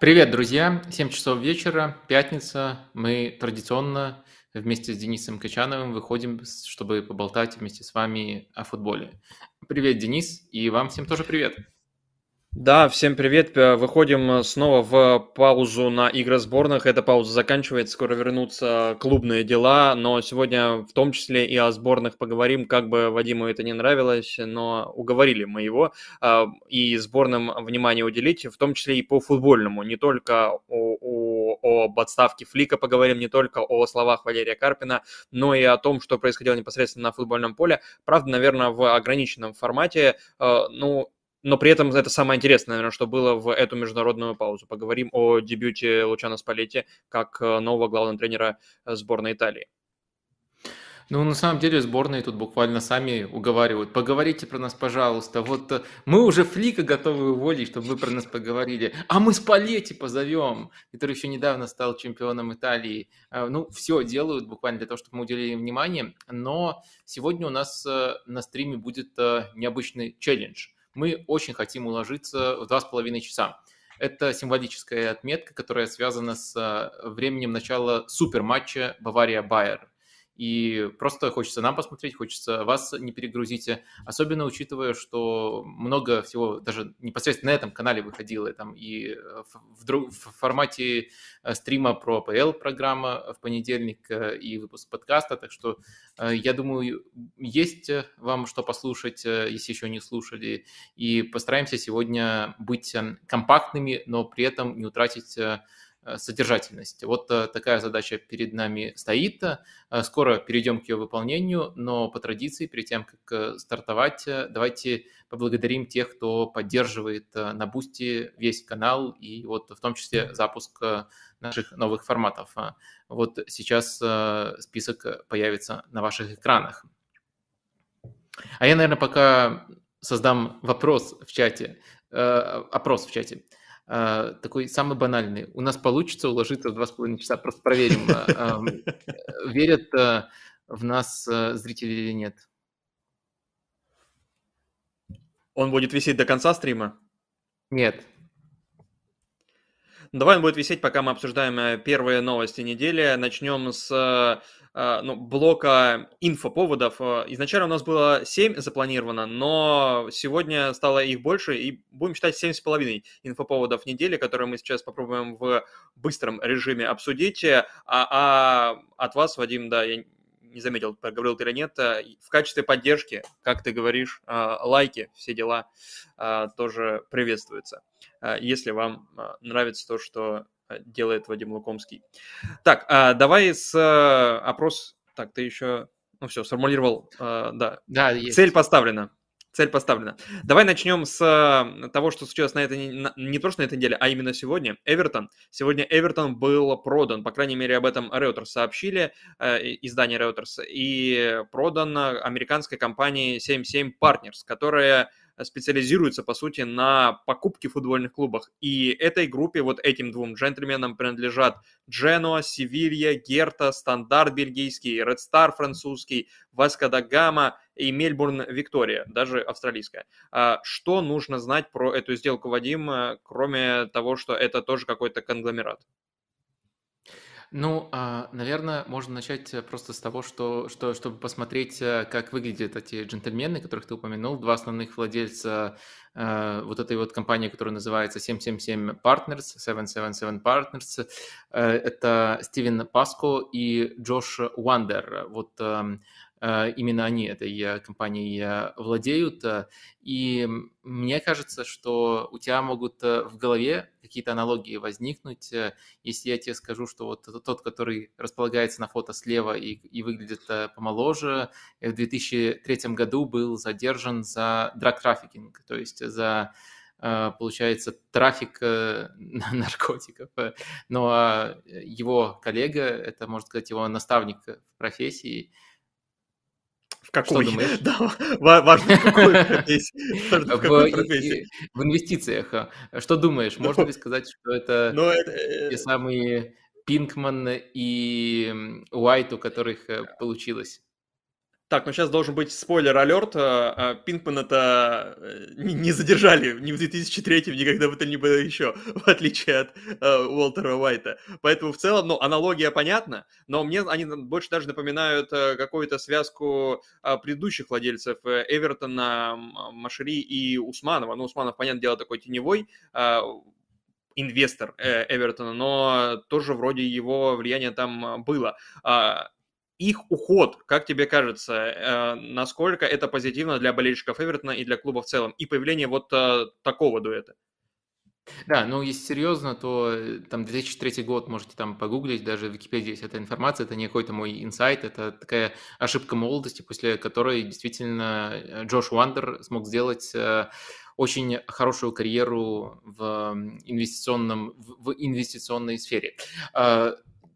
Привет, друзья! 7 часов вечера, пятница. Мы традиционно вместе с Денисом Качановым выходим, чтобы поболтать вместе с вами о футболе. Привет, Денис, и вам всем тоже привет. Да, всем привет. П- Выходим э, снова в паузу на игры сборных. Эта пауза заканчивается, скоро вернутся клубные дела, но сегодня в том числе и о сборных поговорим, как бы Вадиму это не нравилось, но уговорили мы его а, и сборным внимание уделить, в том числе и по футбольному, не только о, о- об отставке Флика поговорим, не только о словах Валерия Карпина, но и о том, что происходило непосредственно на футбольном поле. Правда, наверное, в ограниченном формате, э, ну, но при этом это самое интересное, наверное, что было в эту международную паузу. Поговорим о дебюте Лучано Спалетти как э, нового главного тренера э, сборной Италии. Ну, на самом деле, сборные тут буквально сами уговаривают. Поговорите про нас, пожалуйста. Вот э, мы уже Флика готовы уволить, чтобы вы про нас поговорили. А мы Спалетти позовем, который еще недавно стал чемпионом Италии. Ну, все делают буквально для того, чтобы мы уделили им внимание. Но сегодня у нас на стриме будет необычный челлендж. Мы очень хотим уложиться в два с половиной часа. Это символическая отметка, которая связана с э, временем начала суперматча Бавария-Байер. И просто хочется нам посмотреть, хочется вас не перегрузить, особенно учитывая, что много всего даже непосредственно на этом канале выходило, там и в, в друг- в формате э, стрима про АПЛ программа в понедельник э, и выпуск подкаста, так что э, я думаю, есть э, вам что послушать, э, если еще не слушали, и постараемся сегодня быть э, компактными, но при этом не утратить э, э, содержательность. Вот э, такая задача перед нами стоит. Э, Скоро перейдем к ее выполнению, но по традиции, перед тем, как э, стартовать, э, давайте поблагодарим тех, кто поддерживает э, на Boosty весь канал и вот в том числе запуск э, наших новых форматов. Вот сейчас э, список появится на ваших экранах. А я, наверное, пока создам вопрос в чате, э, опрос в чате. Э, Такой самый банальный. У нас получится уложиться в два с половиной часа? Просто проверим, э, э, верят э, в нас зрители или нет. Он будет висеть до конца стрима. Нет. Давай он будет висеть, пока мы обсуждаем э, первые новости недели. Начнем с ну, блока инфоповодов. Э, Изначально у нас было 7 запланировано, но сегодня стало их больше, и будем считать 7,5 инфоповодов недели, которые мы сейчас попробуем в быстром режиме обсудить. А, а от вас, Вадим, да, я не заметил, проговорил ты или нет, э, в качестве поддержки, как ты говоришь, э, лайки, все дела э, тоже приветствуются э, если вам э, нравится то, что э, делает Вадим Лукомский. Так, а, давай с э, опрос... Так, ты еще... Ну все, сформулировал, э, да. Да, есть. Цель поставлена. Цель поставлена. Давай начнем с э, того, что случилось на этой не, на- не то что на этой неделе, а именно сегодня. Эвертон. Сегодня Эвертон был продан, по крайней мере об этом Reuters сообщили, э, издание Reuters, и продан э, американской компанией 77 Partners, которая специализируется, по сути, на покупке футбольных клубах. И этой группе, вот этим двум джентльменам принадлежат Дженуа, Севилья, Герта, Стандарт бельгийский, Ред Стар французский, Васка да Гама и Мельбурн Виктория, даже австралийская. А Что нужно знать про эту сделку, Вадим, э, кроме того, что это тоже какой-то конгломерат? Ну, а, наверное, можно начать э, просто с того, что, что, чтобы посмотреть, э, как выглядят эти джентльмены, которых ты упомянул, два основных владельца э, вот этой вот компании, которая называется 777 Partners, 777 Partners. Это Стивен Паско и Джош Уандер. Вот эм, именно они этой э, компанией э, владеют. Э, И мне кажется, что у тебя могут в голове какие-то аналогии возникнуть, если я тебе скажу, что вот тот, который располагается на фото слева и, и выглядит помоложе, в 2003 году был задержан за драг-трафикинг, то есть за, получается, трафик наркотиков. Ну а его коллега, это, можно сказать, его наставник в профессии, В какой? думаешь? Да, ва- важно, в какой профессии. В инвестициях. э, Что думаешь, можно ли сказать, что это Ну, э, те самые Пинкман и Уайт, у которых э, получилось? Так, ну сейчас должен быть спойлер-алерт. А, а, Пинкман это э, не задержали ни в 2003, ни когда бы то ни было еще, в отличие от uh, Уолтера Уайта. Поэтому в целом, ну, аналогия понятна, но мне они больше даже напоминают uh, какую-то связку uh, предыдущих владельцев Эвертона, Машери и Усманова. Ну, Усманов, понятное дело, такой теневой инвестор Эвертона, но тоже вроде его влияние там было их уход, как тебе кажется, э, насколько это позитивно для болельщиков Эвертона и для клуба в целом, и появление вот э, такого дуэта? Да, ну если серьезно, то э, там 2003 год можете там погуглить, даже в Википедии есть эта информация, это не какой-то мой инсайт, это такая ошибка молодости, после которой действительно Джош Уандер смог сделать очень хорошую карьеру в инвестиционном в инвестиционной сфере.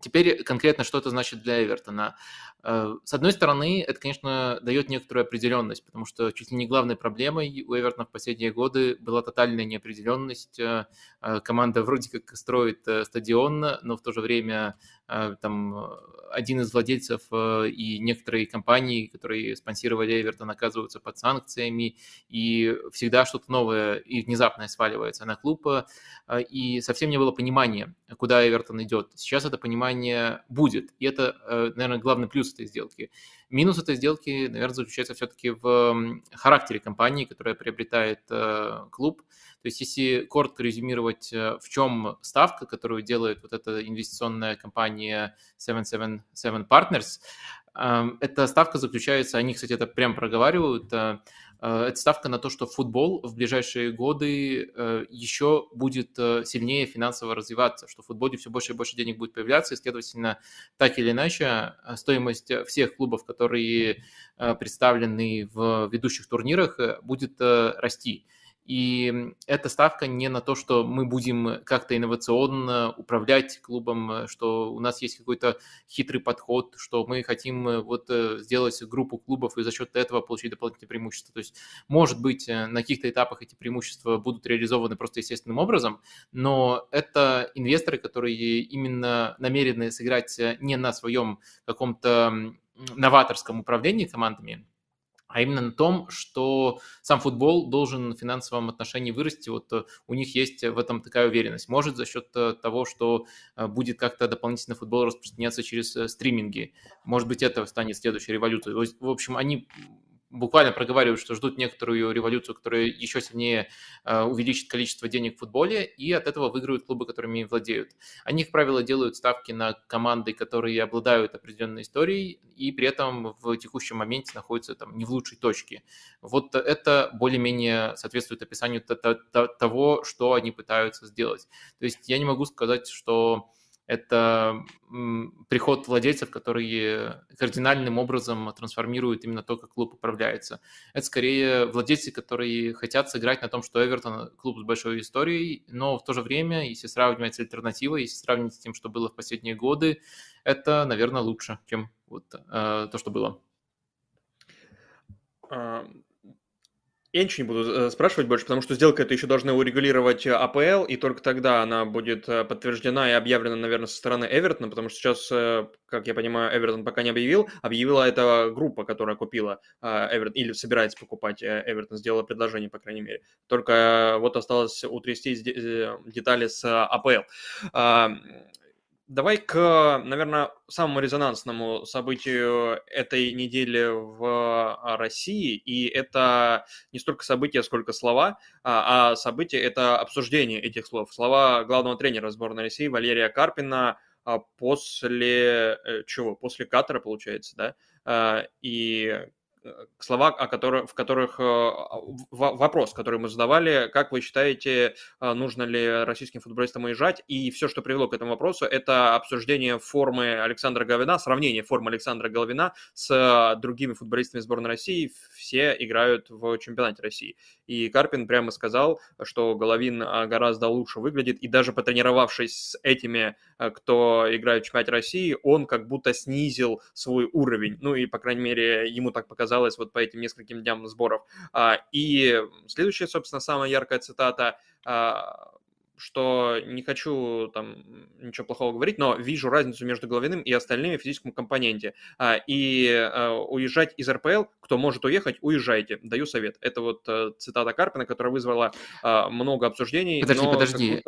Теперь конкретно что это значит для Эвертона. Э, с одной стороны, это, конечно, дает некоторую определенность, потому что чуть ли не главной проблемой у Эвертона в последние годы была тотальная неопределенность. Э, э, команда вроде как строит стадион, но в то же время там один из владельцев и некоторые компании, которые спонсировали Эвертон, оказываются под санкциями, и всегда что-то новое и внезапное сваливается на клуб, и совсем не было понимания, куда Эвертон идет. Сейчас это понимание будет, и это, наверное, главный плюс этой сделки. Минус этой сделки, наверное, заключается все-таки в характере компании, которая приобретает э, клуб. То есть, если коротко резюмировать, э, в чем ставка, которую делает вот эта инвестиционная компания 777 Partners, эм, эта ставка заключается, они, кстати, это прям проговаривают, э, Э, это ставка на то, что футбол в ближайшие годы э, еще будет э, сильнее финансово развиваться, что в футболе все больше и больше денег будет появляться, и, следовательно, так или иначе, стоимость всех клубов, которые представлены в ведущих турнирах, будет расти. И эта ставка не на то, что мы будем как-то инновационно управлять клубом, что у нас есть какой-то хитрый подход, что мы хотим э, вот э, сделать группу клубов и за счет этого получить дополнительные преимущества. То есть, может быть, э, на каких-то этапах эти преимущества будут реализованы просто естественным образом, но это инвесторы, которые именно намерены сыграть не на своем каком-то новаторском управлении командами, а именно на том, что сам футбол должен в финансовом отношении вырасти. Вот э, у них есть в этом такая уверенность. Может, за счет э, того, что э, будет как-то дополнительно футбол распространяться через стриминги. Может быть, это станет следующей революцией. В общем, они буквально проговаривают, что ждут некоторую революцию, которая еще сильнее э, увеличит количество денег в футболе, и от этого выиграют клубы, которыми владеют. Они, как правило, делают ставки на команды, которые обладают определенной историей, и при этом в текущем моменте находятся там не в лучшей точке. Вот это более-менее соответствует описанию того, что они пытаются сделать. То есть я не могу сказать, что это приход владельцев, которые кардинальным образом трансформируют именно то, как клуб управляется. Это скорее владельцы, которые хотят сыграть на том, что Эвертон клуб с большой историей, но в то же время, если сравнивать с альтернативой, если сравнивать с тем, что было в последние годы, это, наверное, лучше, чем вот э, то, что было. Я ничего не буду э, спрашивать больше, потому что сделка это еще должны урегулировать э, АПЛ, и только тогда она будет э, подтверждена и объявлена, наверное, со стороны Эвертона, потому что сейчас, как я понимаю, Эвертон пока не объявил. Объявила эта группа, которая купила Эвертон, или собирается покупать Эвертон, сделала предложение, по крайней мере. Только вот осталось утрясти детали с АПЛ. Давай к, наверное, самому резонансному событию этой недели в а, России. И это не столько события, сколько слова, а, а событие – это обсуждение этих слов. Слова главного тренера сборной России Валерия Карпина а, после э, чего? После Катара, получается, да? И слова, о которых, в которых э, вопрос, который мы задавали, как вы считаете, э, нужно ли российским футболистам уезжать? И все, что привело к этому вопросу, это обсуждение формы Александра Головина, сравнение формы Александра Головина с другими футболистами сборной России. Все играют в чемпионате России. И Карпин прямо сказал, что Головин э, гораздо лучше выглядит, и даже потренировавшись с этими, кто играет в чемпионате России, он как будто снизил свой уровень. Ну и, по крайней мере, ему так показалось оказалось вот по этим нескольким дням сборов. А, и следующая, собственно, самая яркая цитата а, что не хочу там ничего плохого говорить, но вижу разницу между Головиным и остальными в физическом компоненте. А, и а, уезжать из РПЛ, кто может уехать, уезжайте. Даю совет. Это вот э, цитата Карпина, которая вызвала а, много обсуждений. Подожди, подожди,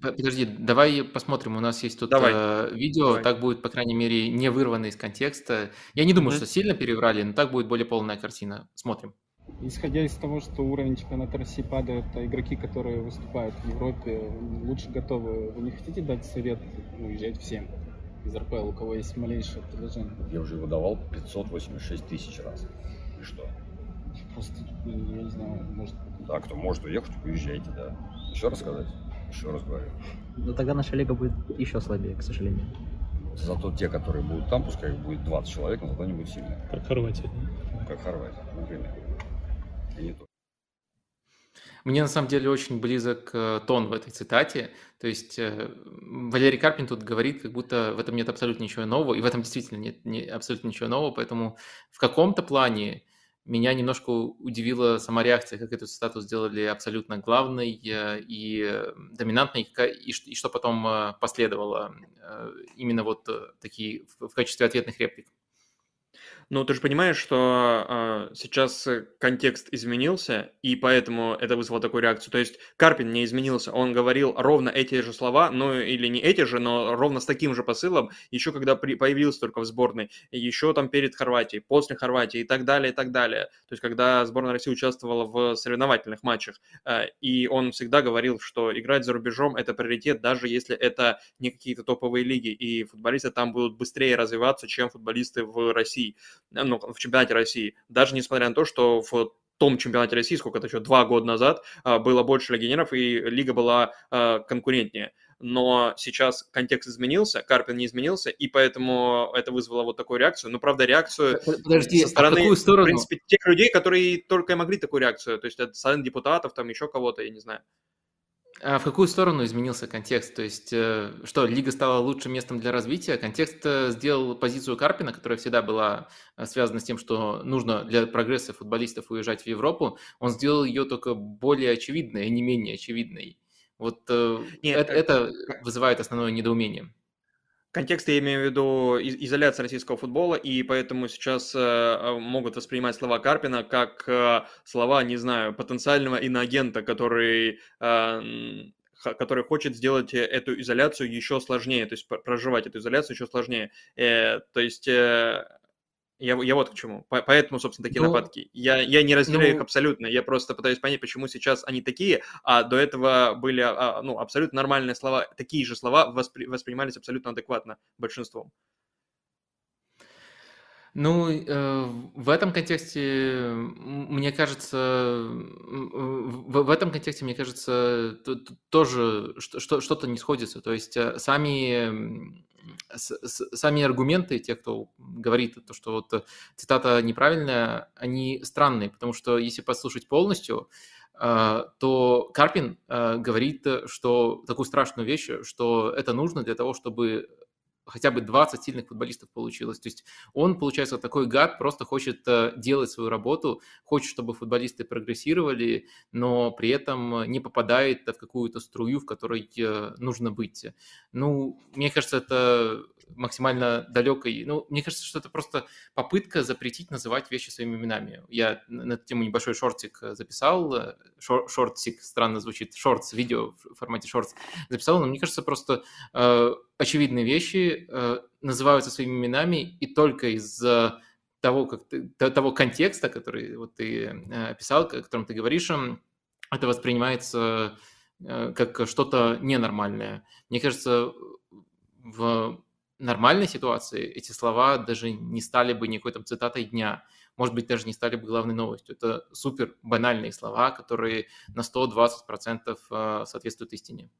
подожди, давай посмотрим. У нас есть тут давай. Э, видео, давай. так будет, по крайней мере, не вырвано из контекста. Я не думаю, mm-hmm. что сильно переврали, но так будет более полная картина. Смотрим. Исходя из того, что уровень чемпионата России падает, а игроки, которые выступают в Европе, лучше готовы. Вы не хотите дать совет уезжать всем из РПЛ, у кого есть малейшее предложение? Я уже его давал 586 тысяч раз. И что? Просто, я не знаю, может... Да, кто может уехать, уезжайте, да. Еще раз сказать? Еще раз говорю. Но тогда наша лига будет еще слабее, к сожалению. Зато те, которые будут там, пускай их будет 20 человек, но зато они будут сильные. Как Хорватия. Как Хорватия, например и не только. Мне на самом деле очень близок э, тон в этой цитате. То есть э, Валерий Карпин тут говорит, как будто в этом нет абсолютно ничего нового, и в этом действительно нет не, абсолютно ничего нового, поэтому в каком-то плане меня немножко удивила сама реакция, как эту цитату сделали абсолютно главной э, и доминантной, и, и что потом последовало именно вот такие в качестве ответных реплик. Ну, ты же понимаешь, что э, сейчас контекст изменился, и поэтому это вызвало такую реакцию. То есть Карпин не изменился, он говорил ровно эти же слова, ну или не эти же, но ровно с таким же посылом, еще когда при, появился только в сборной, еще там перед Хорватией, после Хорватии и так далее, и так далее. То есть когда сборная России участвовала в соревновательных матчах, э, и он всегда говорил, что играть за рубежом – это приоритет, даже если это не какие-то топовые лиги, и футболисты там будут быстрее развиваться, чем футболисты в России. Э, ну, в чемпионате России, даже несмотря на то, что в том чемпионате России, сколько это еще, два года назад, а, было больше легионеров, и лига была а, конкурентнее. Но сейчас контекст изменился, Карпин не изменился, и поэтому это вызвало вот такую реакцию. Но, правда, реакцию Подожди, со стороны, а в, какую сторону? в принципе, тех людей, которые только и могли такую реакцию. То есть это стороны депутатов, там еще кого-то, я не знаю. А в какую сторону изменился контекст? То есть, э, что, лига стала лучшим местом для развития? Контекст э, сделал позицию Карпина, которая всегда была э, связана с тем, что нужно для прогресса футболистов уезжать в Европу, он сделал ее только более очевидной, а не менее очевидной. Вот Нет, это, это вызывает основное недоумение. Контекст я имею в виду изоляция российского футбола, и поэтому сейчас э, э, могут воспринимать слова Карпина как э, слова, не знаю, потенциального иноагента, который который хочет сделать эту изоляцию еще сложнее, то есть проживать эту изоляцию еще сложнее. То есть я, я вот к чему. Поэтому, собственно, такие ну, нападки. Я, я не разделяю ну, их абсолютно. Я просто пытаюсь понять, почему сейчас они такие, а до этого были а, ну, абсолютно нормальные слова. Такие же слова воспри, воспринимались абсолютно адекватно большинством. Ну, э, в этом контексте, мне кажется, в, в этом контексте, мне кажется, тоже что-то не сходится. То есть э, сами сами аргументы, те, кто говорит, то, что вот цитата неправильная, они странные, потому что если послушать полностью, э, то Карпин э, говорит, что такую страшную вещь, что это нужно для того, чтобы хотя бы 20 сильных футболистов получилось. То есть он, получается, такой гад, просто хочет э, делать свою работу, хочет, чтобы футболисты прогрессировали, но при этом не попадает в какую-то струю, в которой э, нужно быть. Ну, мне кажется, это максимально далекой. Ну, мне кажется, что это просто попытка запретить называть вещи своими именами. Я на эту тему небольшой шортик э, записал. Шор, шортик странно звучит. Шортс, видео в формате шортс записал. Но мне кажется, просто э, очевидные вещи э, называются своими именами, и только из-за того, как ты, того контекста, который вот ты э, описал, о котором ты говоришь, это воспринимается как что-то ненормальное. Мне кажется, в нормальной ситуации эти слова даже не стали бы никакой там цитатой дня, может быть, даже не стали бы главной новостью. Это супер банальные слова, которые на 120% э, соответствуют истине.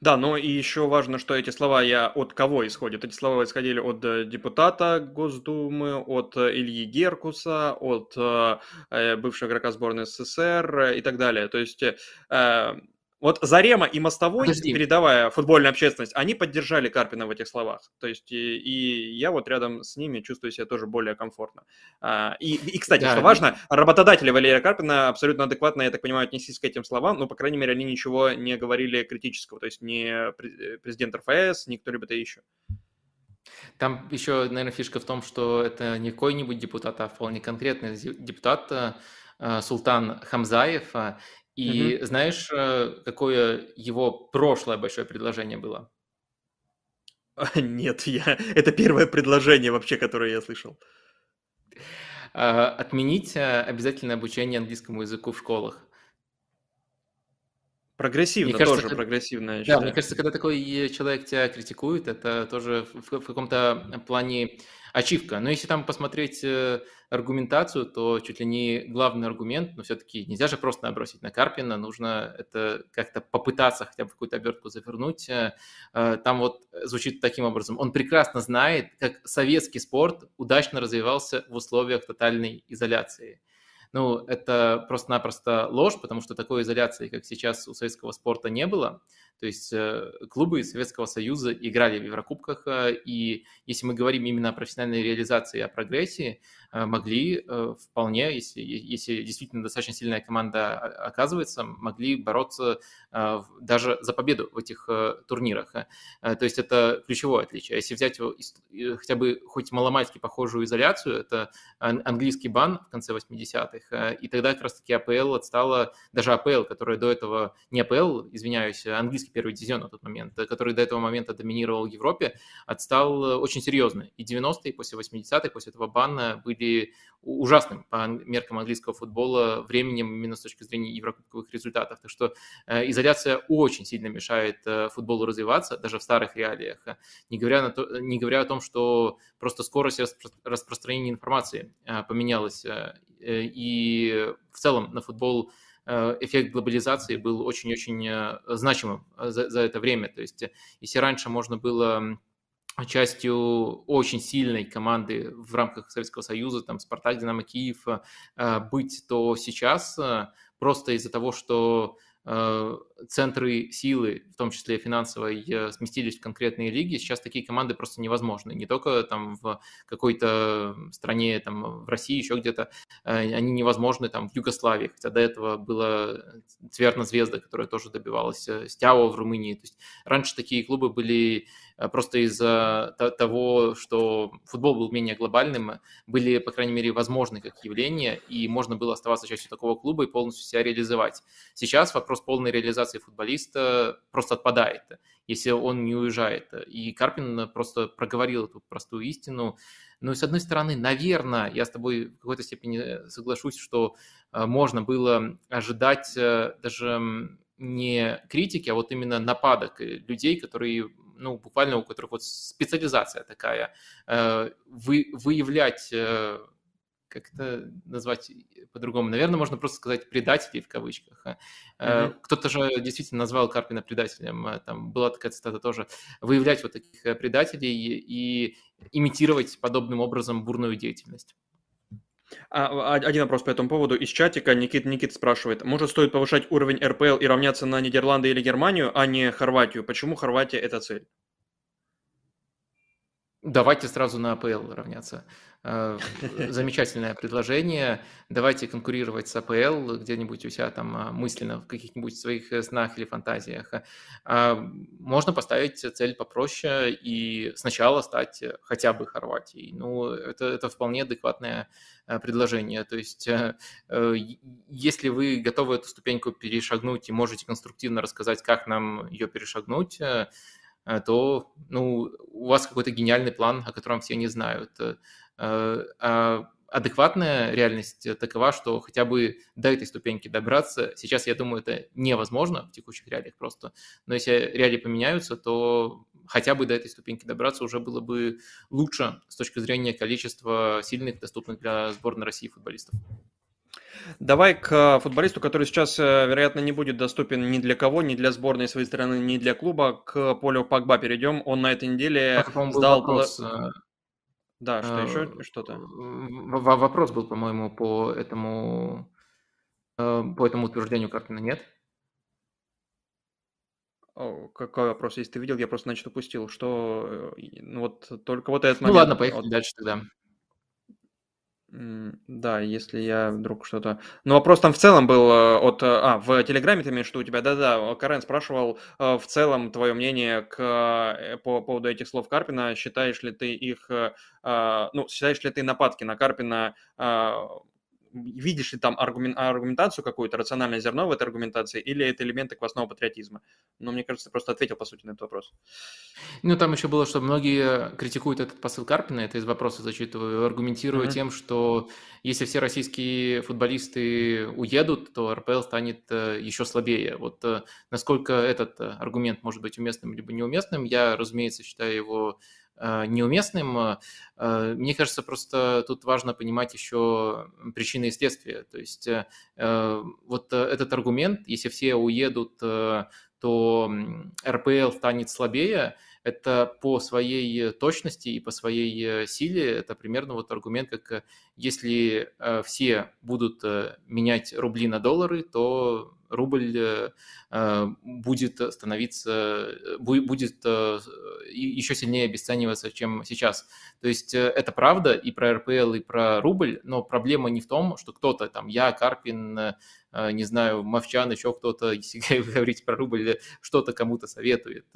Да, но и еще важно, что эти слова я от кого исходят. Эти слова исходили от э, депутата Госдумы, от э, Ильи Геркуса, от э, бывшего игрока сборной СССР и так далее. То есть Вот Зарема и Мостовой, Подожди. передавая футбольную общественность, они поддержали Карпина в этих словах. То есть и, и я вот рядом с ними чувствую себя тоже более комфортно. А, и, и, кстати, Да, что и- важно, работодатели Валерия Карпина абсолютно адекватно, я так понимаю, отнеслись к этим словам, но, по крайней мере, они ничего не говорили критического. То есть пре- президент РФС, ни кто-либо-то еще. Там еще, наверное, фишка в том, что это не какой-нибудь депутат, а вполне конкретный депутат э, э, Султан Хамзаев. И знаешь, э, какое его прошлое большое предложение было? Нет, я... это первое предложение вообще, которое я слышал. А, Отменить э, обязательное обучение английскому языку в школах. Прогрессивно Мне кажется, тоже, это- прогрессивно, Да, мне кажется, когда такой э, человек тебя критикует, это тоже в, в каком-то плане ачивка. Но если там посмотреть э, аргументацию, то чуть ли не главный аргумент, но все-таки нельзя же просто набросить на Карпина, нужно это как-то попытаться хотя бы какую-то обертку завернуть. Э, Там вот звучит таким образом. Он прекрасно знает, как советский спорт удачно развивался в условиях тотальной изоляции. Ну, это просто-напросто ложь, потому что такой изоляции, как сейчас у советского спорта, не было. То есть э, клубы Советского Союза играли в Еврокубках, э, и если мы говорим именно о профессиональной реализации, о прогрессии, могли э, вполне, если, если действительно достаточно сильная команда о- оказывается, могли бороться э, даже за победу в этих э, турнирах. Э, То есть это ключевое отличие. Если взять э, хотя бы хоть маломальски похожую изоляцию, это ан- английский бан в конце 80-х, и тогда как раз-таки АПЛ отстала, даже АПЛ, которая до этого, не АПЛ, извиняюсь, а английский первый дивизион на тот момент, э, который до этого момента доминировал в Европе, отстал э, очень серьезно. И 90-е, после 80-х, после этого бана были у- ужасным по меркам английского футбола временем именно с точки зрения еврокубковых результатов. Так что э, изоляция очень сильно мешает э, футболу развиваться, даже в старых реалиях. Э, Не говоря, на то, не говоря о том, что просто скорость распро- распространения информации э, поменялась. э, э, И в целом на футбол эффект глобализации был очень-очень значимым за, за это время. То есть если раньше можно было частью очень сильной команды в рамках Советского Союза, там Спартак, Динамо Киев, э, быть, то сейчас э, просто из-за того, что э, центры силы, в том числе финансовой, сместились в конкретные лиги, сейчас такие команды просто невозможны. Не только там в какой-то стране, там в России, еще где-то, они невозможны там в Югославии, хотя до этого была Цверна Звезда, которая тоже добивалась, Стяо в Румынии. То есть раньше такие клубы были просто из-за то- того, что футбол был менее глобальным, э, были, по крайней мере, возможны как явление, и можно было оставаться частью такого клуба и полностью себя реализовать. Сейчас вопрос полной реализации футболиста просто отпадает, если он не уезжает. И Карпин просто проговорил эту простую истину. Ну и с одной стороны, наверное, я с тобой в какой-то степени соглашусь, что э, можно было ожидать э, даже не критики, а вот именно нападок э, людей, которые, ну, буквально у которых вот специализация такая, э, вы, выявлять э, как это назвать по-другому? Наверное, можно просто сказать предателей в кавычках. Мгм. Кто-то же действительно назвал Карпина предателем. Там была такая цитата тоже. Выявлять вот таких предателей и имитировать подобным образом бурную деятельность. А, а, один вопрос по этому поводу. Из чатика Никит, Никит спрашивает, может стоит повышать уровень РПЛ и равняться на Нидерланды или Германию, а не Хорватию? Почему Хорватия это цель? Давайте сразу на АПЛ равняться. Э, Замечательное предложение. Давайте конкурировать с АПЛ где-нибудь у себя там а, мысленно в каких-нибудь своих э, снах или фантазиях. А, Можно поставить цель попроще и сначала стать э, хотя бы Хорватией. Ну, это, это вполне адекватное э, предложение. То есть, э, э, если вы готовы эту ступеньку перешагнуть и можете конструктивно рассказать, как нам ее перешагнуть, э, э, то ну, у вас какой-то гениальный план, о котором все не знают. Э, А адекватная реальность такова, что хотя бы до этой ступеньки добраться, сейчас, я думаю, это невозможно в текущих реалиях просто, но если реалии поменяются, то хотя бы до этой ступеньки добраться уже было бы лучше с точки зрения количества сильных, доступных для сборной России футболистов. Давай к футболисту, который сейчас, э, вероятно, не будет доступен ни для кого, ни для сборной своей страны, ни для клуба. К Полю Погба перейдем. Он на этой неделе Это, сдал... вопрос. э, Да, что еще? э, Что-то? Вопрос был, по-моему, по этому, по этому утверждению Карпина, нет? какой вопрос, если ты видел, я просто, значит, упустил, что ну, вот только вот этот Ну момент. ладно, поехали вот, дальше тогда. Да, если я вдруг что-то... Ну, вопрос там в целом был э, от... Э, а, в Телеграме ты имеешь, что у тебя... Да-да, Карен спрашивал в целом твое мнение к, по поводу этих слов Карпина. Считаешь ли ты их... А, ну, считаешь ли ты нападки на Карпина видишь ли там аргумен, аргументацию какую-то, рациональное зерно в этой аргументации, или это элементы квасного патриотизма? Но мне кажется, ты просто ответил, по сути, на этот вопрос. Ну, там еще было, что многие критикуют этот посыл Карпина, это из вопроса зачитываю, аргументируя mm-hmm. тем, что если все российские футболисты уедут, то РПЛ станет э, еще слабее. Вот э, насколько этот э, аргумент может быть уместным либо неуместным, я, разумеется, считаю его неуместным. Э, э, мне кажется, просто тут важно понимать еще причины и следствия. То есть вот этот аргумент, если все уедут, то РПЛ станет слабее, это по своей точности и по своей силе, это примерно вот аргумент, как если все будут менять рубли на доллары, то рубль э, э, будет становиться, э, будет еще сильнее обесцениваться, чем сейчас. То есть это правда и про РПЛ, и про рубль, но проблема не в том, что кто-то там, я, Карпин, не знаю, Мовчан, еще кто-то, если говорить про рубль, что-то кому-то советует.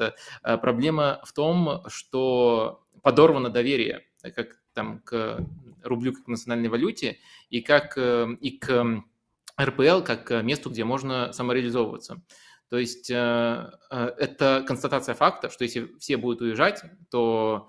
Проблема в том, что подорвано доверие как там к рублю как национальной валюте и как и к РПЛ как э, месту, где можно самореализовываться. То есть э, э, это констатация факта, что если все будут уезжать, то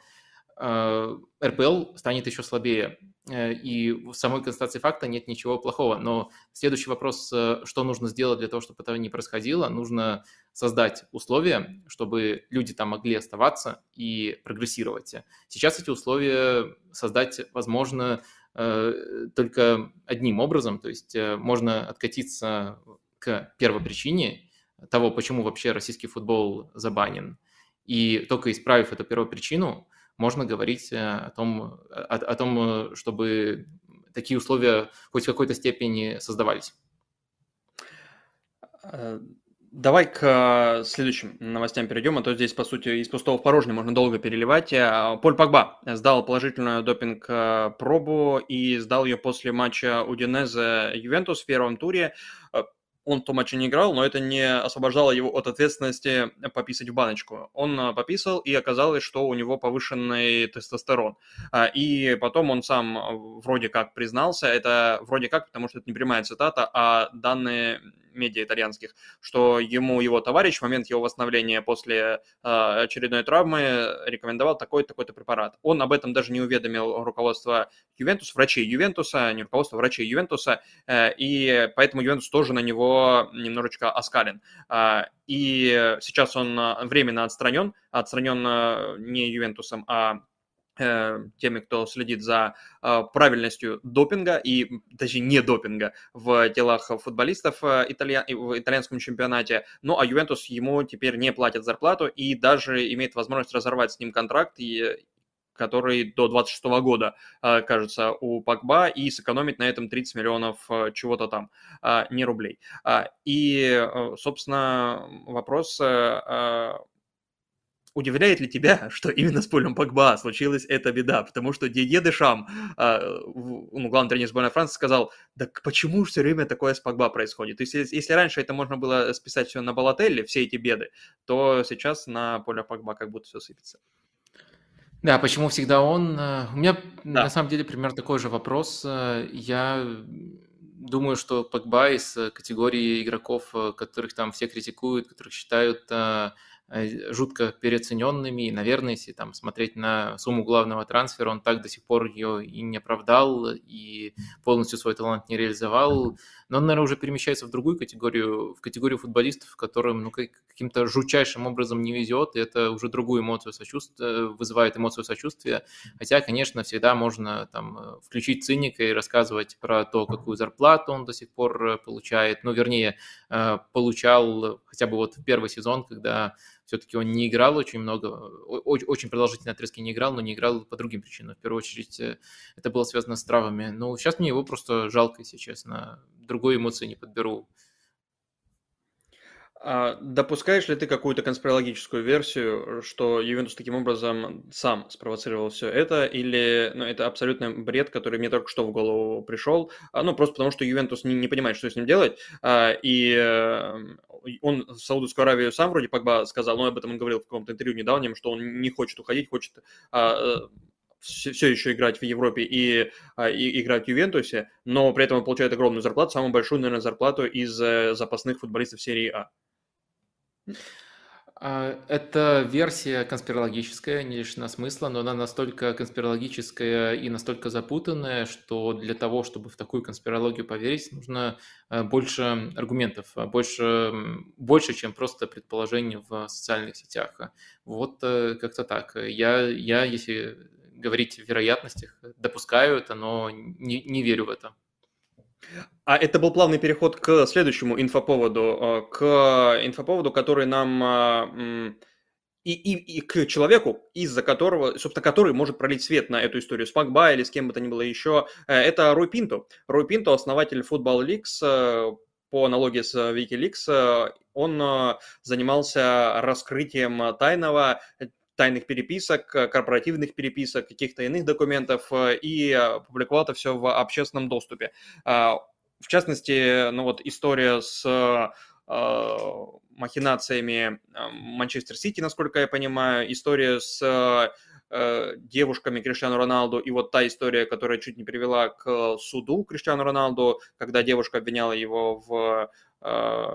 РПЛ станет еще слабее. И в самой констатации факта нет ничего плохого. Но следующий вопрос, что нужно сделать для того, чтобы этого не происходило? Нужно создать условия, чтобы люди там могли оставаться и прогрессировать. Сейчас эти условия создать возможно только одним образом, то есть э, можно откатиться к первопричине того, почему вообще российский футбол забанен. И только исправив эту первопричину, можно говорить э, о том, о, о том, чтобы такие условия хоть в какой-то степени создавались. Давай к э, следующим новостям перейдем, а то здесь, по сути, из пустого в порожнее можно долго переливать. Э, Поль Погба сдал положительную допинг-пробу и сдал ее после матча Удинезе Ювентус в первом туре. Э, он в том матче не играл, но это не освобождало его от ответственности пописать в баночку. Он пописал, и оказалось, что у него повышенный тестостерон. И потом он сам вроде как признался, это вроде как, потому что это не прямая цитата, а данные медиа итальянских, что ему его товарищ в момент его восстановления после э, очередной травмы рекомендовал такой-то, такой-то препарат. Он об этом даже не уведомил руководство Ювентуса, врачей Ювентуса, не руководство, врачей Ювентуса, э, и поэтому Ювентус тоже на него немножечко оскален. Э, и сейчас он временно отстранен, отстранен не Ювентусом, а теми, кто следит за э, правильностью допинга и, точнее, не допинга в делах футболистов э, италья... в итальянском чемпионате. Ну, а Ювентус ему теперь не платит зарплату и даже имеет возможность разорвать с ним контракт, который до 26 года, кажется, у Пакба, и сэкономить на этом 30 миллионов чего-то там, не рублей. И, собственно, вопрос Удивляет ли тебя, что именно с Полем Погба случилась эта беда? Потому что Дидье Дешам, а, ну, главный тренер сборной Франции, сказал, да почему все время такое с Погба происходит? То есть если, раньше это можно было списать все на Балателли, все эти беды, то сейчас на Поля Погба как будто все сыпется. Да, почему всегда он? Э, у меня да. на самом деле примерно такой же вопрос. Э, я думаю, что Погба из категории игроков, э, которых там все критикуют, которых считают Э, жутко переоцененными. И, наверное, если там смотреть на сумму главного трансфера, он так до сих пор ее и не оправдал, и полностью свой талант не реализовал. Но он, наверное, уже перемещается в другую категорию, в категорию футболистов, которым ну, каким-то жутчайшим образом не везет, и это уже другую эмоцию сочувствия, вызывает эмоцию сочувствия. Хотя, конечно, всегда можно там включить циника и рассказывать про то, какую зарплату он до сих пор получает. Ну, вернее, э, получал хотя бы вот в первый сезон, когда все-таки он не играл очень много, очень продолжительные отрезки не играл, но не играл по другим причинам. В первую очередь э, это было связано с травами. Ну, сейчас мне его просто жалко, если честно. Другой эмоции не подберу. А допускаешь ли ты какую-то конспирологическую версию, что Ювентус таким образом сам спровоцировал все это, или ну, это абсолютно бред, который мне только что в голову пришел, а, ну, просто потому что Ювентус не, не понимает, что с ним делать, а, и э, он в Саудовскую Аравию сам вроде Погба сказал, но об этом он говорил в каком-то интервью недавнем, что он не хочет уходить, хочет а, все, все еще играть в Европе и, и играть в Ювентусе, но при этом он получает огромную зарплату, самую большую, наверное, зарплату из э, запасных футболистов серии А. А, это версия конспирологическая, не лишена смысла, но она настолько конспирологическая и настолько запутанная, что для того, чтобы в такую конспирологию поверить, нужно э, больше аргументов, а больше, больше чем просто предположений в социальных сетях. Вот э, как-то так. Я, я, если говорить в вероятностях, допускаю это, но не, не верю в это. А это был плавный переход к следующему инфоповоду, а, к инфоповоду, который нам а, и, и, и к человеку, из-за которого, собственно, который может пролить свет на эту историю с Пакба или с кем бы то ни было еще, э, это Рой Пинто. Рой Пинто, основатель Football Leaks, э, по аналогии с Wikileaks, он э, занимался раскрытием тайного тайных переписок, корпоративных переписок, каких-то иных документов и публиковал это все в общественном доступе. В частности, ну вот история с э, махинациями Манчестер Сити, насколько я понимаю, история с э, девушками Криштиану Роналду, и вот та история, которая чуть не привела к суду Криштиану Роналду, когда девушка обвиняла его в э,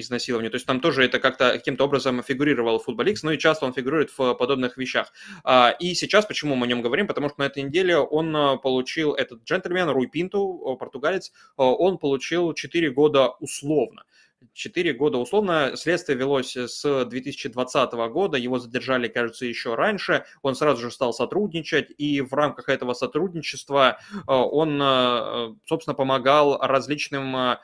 изнасилования. То есть там тоже это как-то каким-то образом фигурировал футболист, ну и часто он фигурирует в подобных вещах. А, и сейчас почему мы о нем говорим? Потому что на этой неделе он а, получил, этот джентльмен, Руй Пинту, португалец, а, он получил 4 года условно. 4 года условно. Следствие велось с 2020 года, его задержали, кажется, еще раньше. Он сразу же стал сотрудничать, и в рамках этого сотрудничества он, собственно, помогал различным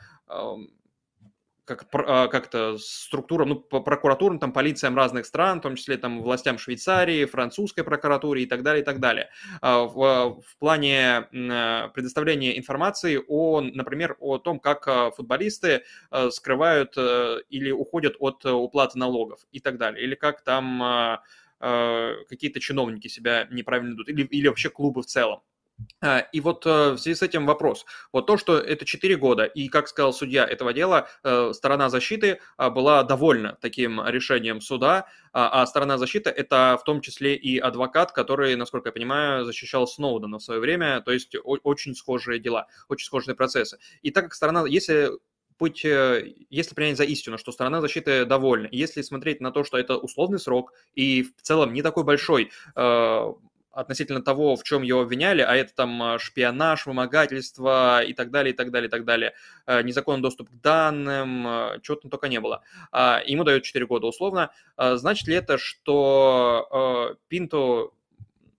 как, а, как-то структурам, ну, по прокуратурам, там, полициям разных стран, в том числе там властям Швейцарии, французской прокуратуре и так далее, и так далее. А, в, в плане а, предоставления информации о, например, о том, как футболисты скрывают э, или уходят от уплаты налогов и так далее, или как там какие-то чиновники себя неправильно ведут, или, или вообще клубы в целом. А, и вот э, в связи с этим вопрос. Вот то, что это 4 года, и, как сказал судья этого дела, э, сторона защиты а, была довольна таким решением суда, а, а сторона защиты – это в том числе и адвокат, который, насколько я понимаю, защищал Сноудена в свое время, то есть очень схожие дела, очень схожие процессы. И так как сторона, если быть, э, если принять за истину, что сторона защиты довольна, если смотреть на то, что это условный срок и в целом не такой большой, относительно того, в чем его обвиняли, а это там а, шпионаж, вымогательство и так далее, и так далее, и так далее, э, незаконный доступ к данным, э, чего там только не было. А, ему дают 4 года условно. А, значит ли это, что Пинто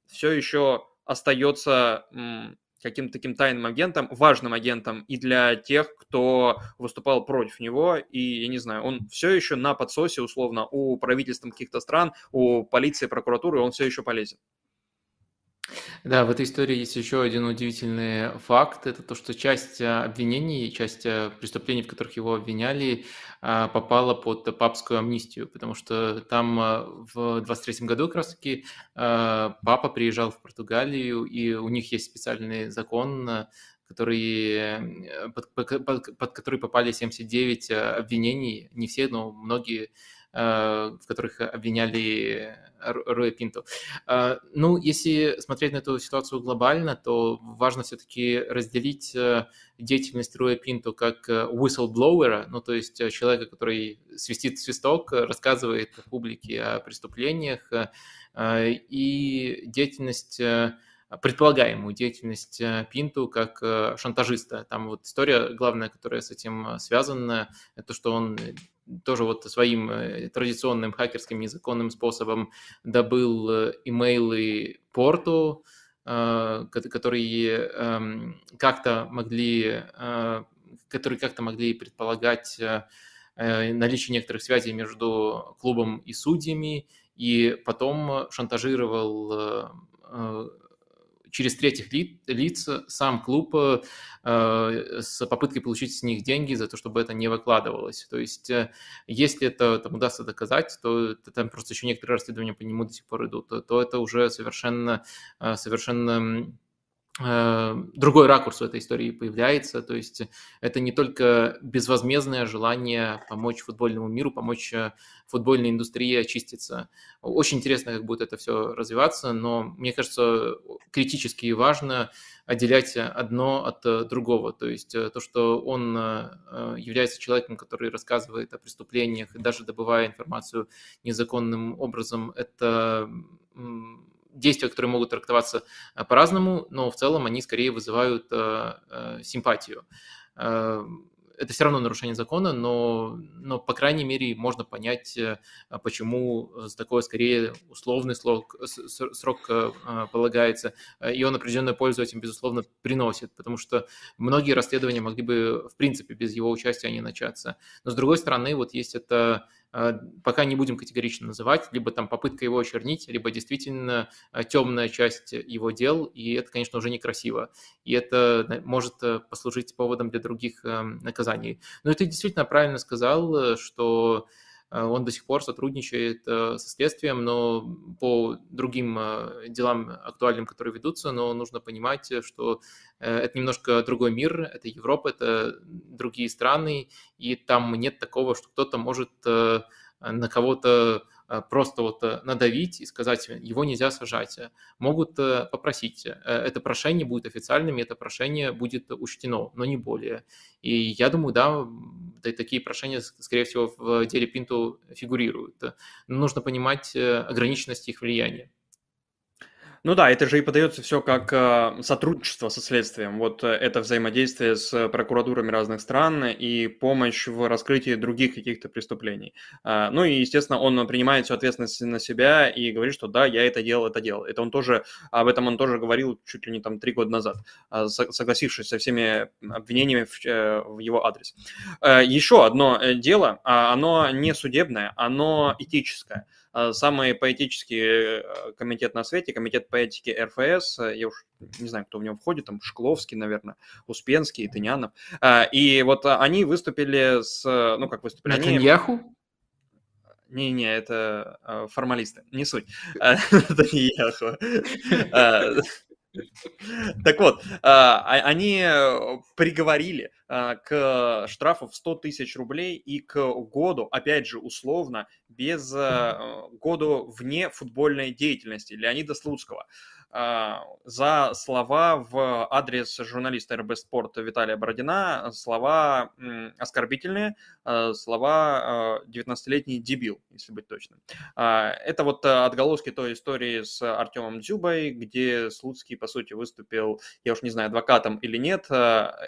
все еще остается каким-то таким тайным агентом, важным агентом и для тех, кто выступал против него, и, я не знаю, он все еще на подсосе, условно, у правительств каких-то стран, у полиции, прокуратуры, он все еще полезен. Да, в этой истории есть еще один удивительный факт. Это то, что часть а, обвинений, часть а, преступлений, в которых его обвиняли, а, попала под папскую амнистию, потому что там в 23 году как раз-таки папа приезжал в Португалию, и у них есть специальный закон, который, под, под, под который попали 79 обвинений, не все, но многие Э, в которых обвиняли Роя Пинто. Э, ну, если смотреть на эту ситуацию глобально, то важно все-таки разделить э, деятельность Роя Пинто как whistleblower, ну, то есть человека, который свистит свисток, рассказывает публике о преступлениях, и деятельность предполагаемую деятельность Пинту как шантажиста. Там вот история главная, которая с этим связана, это что он тоже вот своим э, традиционным хакерским незаконным способом добыл э, имейлы порту, э, которые эм, как-то могли, которые как-то могли предполагать наличие некоторых связей между клубом и судьями, и потом шантажировал через третьих лиц сам клуб с попыткой получить с них деньги за то, чтобы это не выкладывалось. То есть, если это там, удастся доказать, то там просто еще некоторые расследования по нему до сих пор идут, то это уже совершенно, совершенно Э, другой ракурс у этой истории появляется. То есть это не только безвозмездное желание помочь футбольному миру, помочь э, футбольной индустрии очиститься. Очень интересно, как будет это все развиваться, но мне кажется, критически важно отделять одно от э, другого. То есть то, что он является человеком, который рассказывает о преступлениях и даже добывая информацию незаконным образом, это действия, которые могут трактоваться э, по-разному, но в целом они скорее вызывают э, э, симпатию. Это все равно нарушение закона, но, но по крайней мере можно понять, почему за такое скорее условный срок, срок полагается, и он определенную пользу этим, безусловно, приносит, потому что многие расследования могли бы, в принципе, без его участия не начаться. Но, с другой стороны, вот есть это пока не будем категорично называть, либо там попытка его очернить, либо действительно а, темная часть его дел, и это, конечно, уже некрасиво, и это может э, послужить поводом для других эм, наказаний. Но ты действительно правильно сказал, э, что он до сих пор сотрудничает со следствием, но по другим делам актуальным, которые ведутся, но нужно понимать, что это немножко другой мир, это Европа, это другие страны, и там нет такого, что кто-то может на кого-то просто вот надавить и сказать, его нельзя сажать. Могут попросить. Это прошение будет официальным, и это прошение будет учтено, но не более. И я думаю, да, такие прошения, скорее всего, в деле Пинту фигурируют. Но нужно понимать ограниченность их влияния. Ну да, это же и подается все как э, сотрудничество со следствием. Вот э, это взаимодействие с прокуратурами разных стран и помощь в раскрытии других каких-то преступлений. Э, ну и, естественно, он принимает всю ответственность на себя и говорит, что да, я это делал, это делал. Это он тоже, об этом он тоже говорил чуть ли не там три года назад, э, согласившись со всеми обвинениями в, э, его адрес. Э, еще одно э, дело, э, оно не судебное, оно этическое. А, самый поэтический э, комитет на свете, комитет по этике РФС, э, я уж не знаю, кто в него входит, там Шкловский, наверное, Успенский, Тынянов. А, и вот они выступили с, ну как выступили? Натаньяху? Не-не, это а, формалисты, не суть. Это не Яху. Так вот, а, а, они э, приговорили а, к штрафу в 100 тысяч рублей и к году, опять же, условно, без году вне футбольной деятельности Леонида Слуцкого. А, за слова в адрес журналиста РБ Спорт Виталия Бородина, слова оскорбительные, а, слова 19-летний а, дебил, если быть точным. Это вот отголоски той истории с Артемом Дзюбой, где Слуцкий, по сути, выступил, я уж не знаю, адвокатом или нет,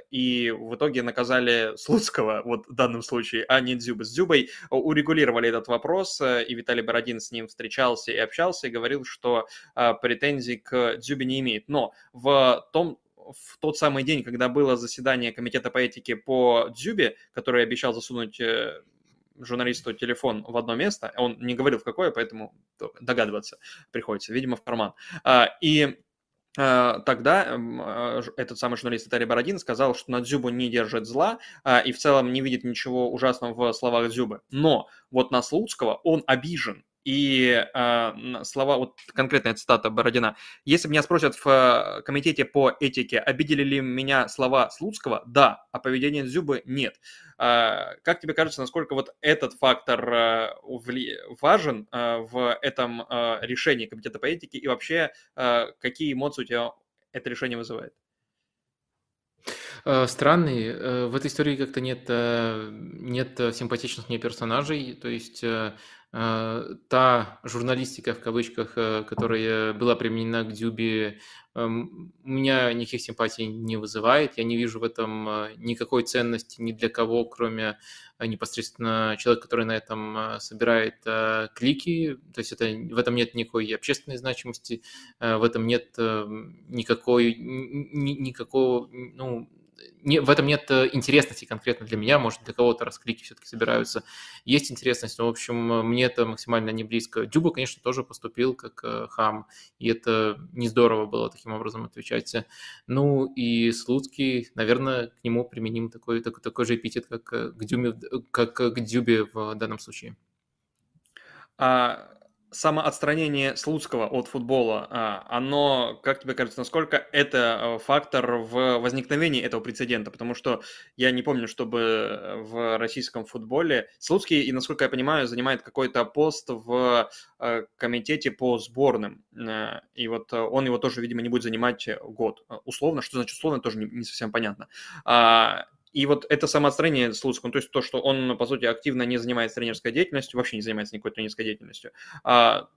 и в итоге наказали Слуцкого, вот в данном случае, а не Дзюбы. С Дзюбой урегулировали этот вопрос, и Виталий Бородин с ним встречался и общался, и говорил, что претензий к Дзюбе не имеет. Но в том, в тот самый день, когда было заседание комитета по этике по Дзюбе, который обещал засунуть э, журналисту телефон в одно место, он не говорил в какое, поэтому догадываться приходится, видимо, в карман. А, и а, тогда а, этот самый журналист Виталий Бородин сказал, что на Дзюбу не держит зла и в целом не видит ничего ужасного в словах Дзюбы. Но вот на Слуцкого он обижен и э, слова, вот конкретная цитата Бородина. Если меня спросят в э, комитете по этике, обидели ли меня слова Слуцкого, да, а поведение Зюбы нет. Э, как тебе кажется, насколько вот этот фактор э, важен э, в этом э, решении комитета по этике и вообще э, какие эмоции у тебя это решение вызывает? Странный. В этой истории как-то нет, нет симпатичных мне персонажей. То есть Э, та журналистика, в кавычках, э, которая была применена к Дюбе, эм, у меня никаких симпатий не вызывает. Я не вижу в этом э, никакой ценности ни для кого, кроме непосредственно человека, который на этом собирает клики. То есть это, в этом нет никакой общественной значимости, в этом нет никакой, никакого, ну, не, в этом нет э, интересности конкретно для меня, может, для кого-то расклики все-таки собираются. Есть интересность, но, в общем, мне это максимально не близко. Дюба, конечно, тоже поступил как э, хам, и это не здорово было таким образом отвечать. Ну и Слуцкий, наверное, к нему применим такой, такой, такой же эпитет, как к, Дюме, как к Дюбе в данном случае. А самоотстранение Слуцкого от футбола, а, оно, как тебе кажется, насколько это э, фактор в возникновении этого прецедента? Потому что я не помню, чтобы в российском футболе Слуцкий, и насколько я понимаю, занимает какой-то пост в э, комитете по сборным. Э, и вот он его тоже, видимо, не будет занимать год. Условно, что значит условно, тоже не совсем понятно. И вот это самоотстранение Слуцкого, то есть то, что он, по сути, активно не занимается тренерской деятельностью, вообще не занимается никакой тренерской деятельностью, а,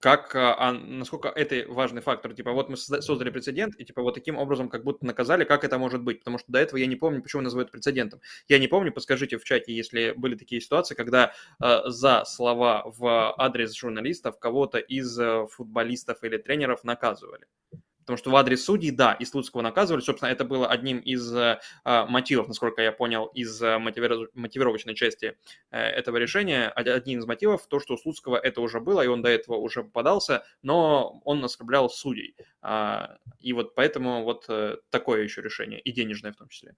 как, а, а насколько это важный фактор, типа, вот мы создали прецедент, и, типа, вот таким образом как будто наказали, как это может быть, потому что до этого я не помню, почему называют прецедентом. Я не помню, подскажите в чате, если были такие ситуации, когда э, за слова в адрес журналистов кого-то из э, футболистов или тренеров наказывали. Потому что в адрес судей, да, и Слуцкого наказывали. Собственно, это было одним из э, а, мотивов, насколько я понял, из э, мотивиров... мотивировочной части э, этого решения. Один из мотивов то, что у Слуцкого это уже было, и он до этого уже попадался, но он оскорблял судей. А, и вот поэтому вот э, такое еще решение, и денежное в том числе.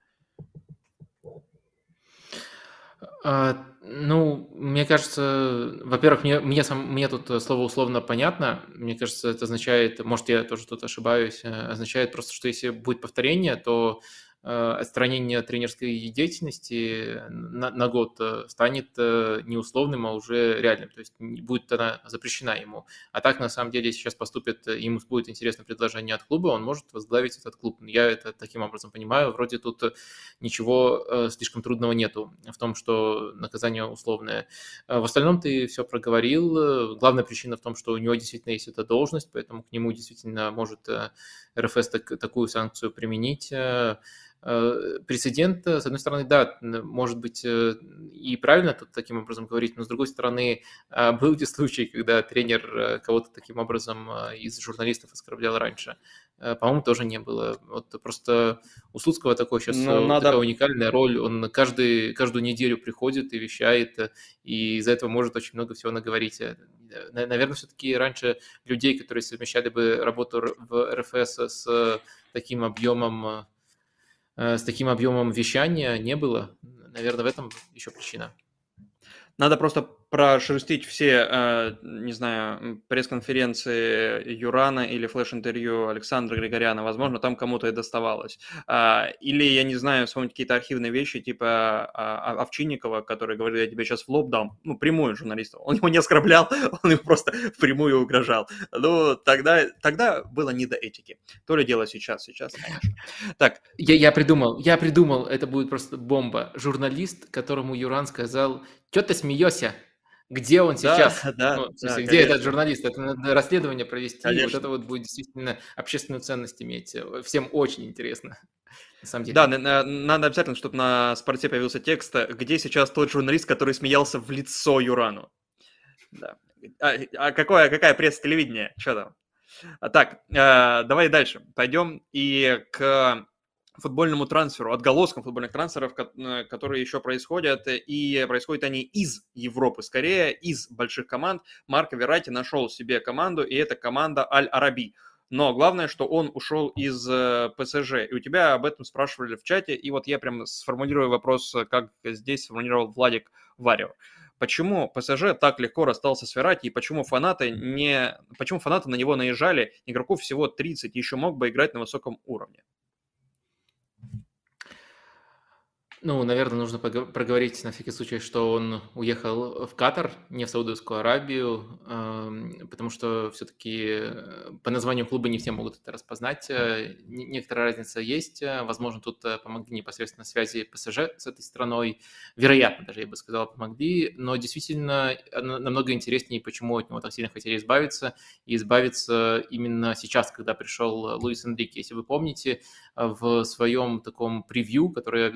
А, ну, мне кажется, во-первых, мне, мне, сам, мне тут слово условно понятно. Мне кажется, это означает, может, я тоже тут ошибаюсь, э, означает просто, что если будет повторение, то отстранение тренерской деятельности на, на год э, станет э, не условным, а уже реальным, то есть будет она запрещена ему. А так, на самом деле, сейчас поступит, ему будет интересное предложение от клуба, он может возглавить этот клуб. Я это таким образом понимаю. Вроде тут ничего слишком трудного нету в том, что наказание условное. В остальном ты все проговорил. Главная причина в том, что у него действительно есть эта должность, поэтому к нему действительно может РФС так, такую санкцию применить. Э, прецедент, с одной стороны, да, может быть э, и правильно тут таким образом говорить, но с другой стороны, а, был ли случай, когда тренер э, кого-то таким образом из журналистов оскорблял раньше? По-моему, тоже не было. Вот просто у Слуцкого такой сейчас ну, надо... такая уникальная роль. Он каждый, каждую неделю приходит и вещает, и из-за этого может очень много всего наговорить. Наверное, все-таки раньше людей, которые совмещали бы работу в РФС с таким объемом Э, с таким объемом вещания не было. Наверное, в этом еще причина. Надо просто прошерстить все, э, не знаю, пресс-конференции Юрана или флеш-интервью Александра Григоряна, возможно, там кому-то и доставалось. А, или, я не знаю, вспомнить какие-то архивные вещи, типа а, Овчинникова, который говорит, я тебе сейчас в лоб дам, ну, прямую журналисту. Он его не оскорблял, он ему просто прямую угрожал. Ну, тогда, тогда было не до этики. То ли дело сейчас, сейчас, конечно. Так. Я, я придумал, я придумал, это будет просто бомба. Журналист, которому Юран сказал, что ты смеешься? Где он сейчас, да, да, ну, смысле, да, где этот журналист, это надо расследование провести, конечно. вот это вот будет действительно общественную ценность иметь. Всем очень интересно. На самом деле. Да, надо обязательно, чтобы на спорте появился текст, где сейчас тот журналист, который смеялся в лицо Юрану. Да. А, а какое, какая пресс-телевидение? Что там? А, так, э, давай дальше. Пойдем и к футбольному трансферу, отголоскам футбольных трансферов, э, которые еще происходят, и происходят они из Европы, скорее из больших команд. Марко Верати нашел себе команду, и это команда Аль-Араби. Но главное, что он ушел из э, ПСЖ. И у тебя об этом спрашивали в чате. И вот я прям сформулирую вопрос, как здесь сформулировал Владик Варио. Почему ПСЖ так легко расстался с Верати и почему фанаты, не... почему фанаты на него наезжали? Игроков всего 30, еще мог бы играть на высоком уровне. Ну, наверное, нужно проговорить на всякий случай, что он уехал в Катар, не в Саудовскую Аравию, эм, потому что все-таки э, по названию клуба не все могут это распознать. Э, некоторая разница есть. Э, возможно, тут помогли непосредственно связи ПСЖ с этой страной. Вероятно, даже я бы сказал, помогли. Но действительно намного интереснее, почему от него так сильно хотели избавиться. И избавиться именно сейчас, когда пришел Луис Энрике. Если вы помните, в своем таком превью, которое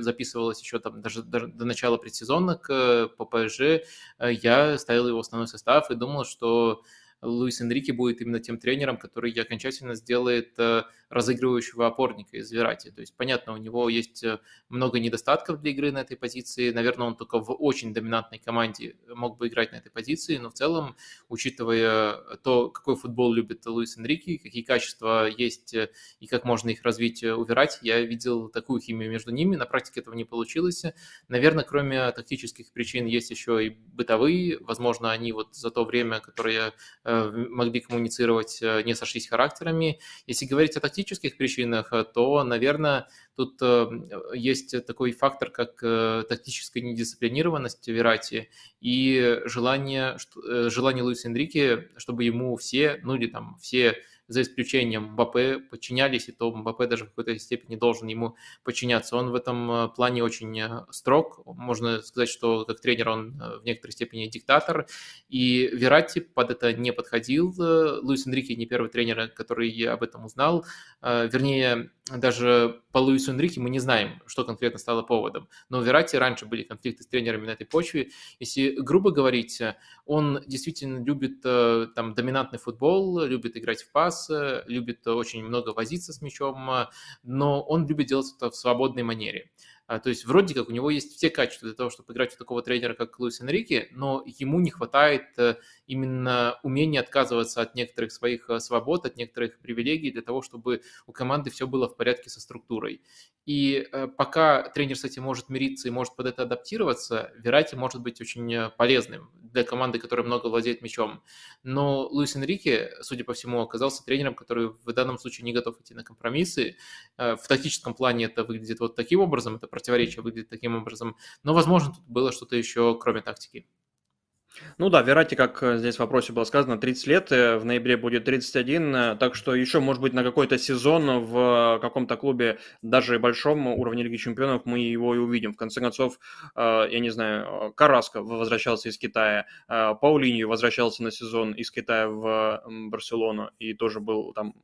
записывалось еще там даже, даже до начала предсезонок по ПСЖ, э, я ставил его в основной состав и думал, что Луис Энрике будет именно тем тренером, который окончательно сделает э, разыгрывающего опорника из Верати. То есть, понятно, у него есть э, много недостатков для игры на этой позиции. Наверное, он только в очень доминантной команде мог бы играть на этой позиции, но в целом, учитывая то, какой футбол любит Луис Энрике, какие качества есть э, и как можно их развить у Верати, я видел такую химию между ними. На практике этого не получилось. Наверное, кроме тактических причин есть еще и бытовые. Возможно, они вот за то время, которое могли коммуницировать, э, не сошлись характерами. Если говорить о тактических причинах, э, то, наверное, тут есть такой фактор, как тактическая недисциплинированность Верати и желание, желание Луиса Энрике, чтобы ему все, ну или там все за исключением Мбаппе, подчинялись, и то Мбаппе даже в какой-то степени должен ему подчиняться. Он в этом э, плане очень э, строг. Можно сказать, что как тренер он э, в некоторой степени диктатор. И Вератти под это не подходил. Луис Энрике не первый тренер, который об этом узнал. Вернее, даже по Луису Энрике мы не знаем, что конкретно стало поводом. Но у Верати раньше были конфликты с тренерами на этой почве. Если грубо говорить, он действительно любит там доминантный футбол, любит играть в пас, любит очень много возиться с мячом, но он любит делать это в свободной манере. А, то есть вроде как у него есть все качества для того, чтобы играть у такого тренера, как Луис Энрике, но ему не хватает э, именно умения отказываться от некоторых своих э, свобод, от некоторых привилегий для того, чтобы у команды все было в порядке со структурой. И э, пока тренер с этим может мириться и может под это адаптироваться, Верати может быть очень полезным для команды, которая много владеет мячом. Но Луис Энрике, судя по всему, оказался тренером, который в данном случае не готов идти на компромиссы. В тактическом плане это выглядит вот таким образом, это противоречие выглядит таким образом. Но, возможно, тут было что-то еще, кроме тактики. Ну да, Верати, как э, здесь в вопросе было сказано, 30 лет, э, в ноябре будет 31, э, так что еще, может быть, на какой-то сезон в каком-то клубе, даже большом уровне Лиги Чемпионов, мы его и увидим. В конце концов, я не знаю, Караско возвращался из Китая, Паулинью возвращался на сезон из Китая в Барселону и тоже был там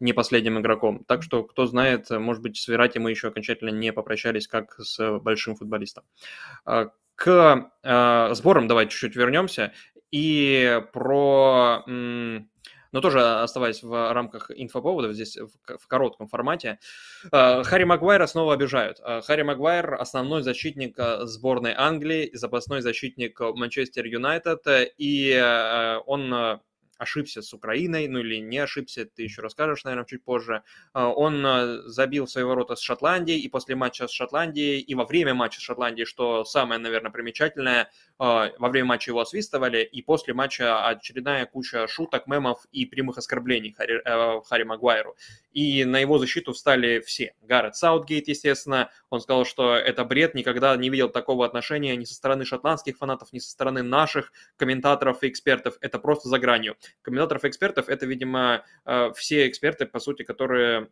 не последним игроком. Так что, кто знает, может быть, с Верати мы еще окончательно не попрощались, как с большим футболистом. К э, сборам давай чуть-чуть вернемся. И про... но тоже оставаясь в рамках инфоповодов, здесь в, в коротком формате. Э, Харри Магуайра снова обижают. Э, Харри Магуайр – основной защитник сборной Англии, запасной защитник Манчестер Юнайтед, и он ошибся с Украиной, ну или не ошибся, ты еще расскажешь, наверное, чуть позже. А, он а, забил свои ворота с Шотландией, и после матча с Шотландией, и во время матча с Шотландией, что самое, наверное, примечательное, а, во время матча его освистывали, и после матча очередная куча шуток, мемов и прямых оскорблений Харри, э, Харри Магуайру. И на его защиту встали все. Гаррет Саутгейт, естественно, он сказал, что это бред, никогда не видел такого отношения ни со стороны шотландских фанатов, ни со стороны наших комментаторов и экспертов. Это просто за гранью. Комментаторов и экспертов – это, видимо, э, все эксперты, по сути, которые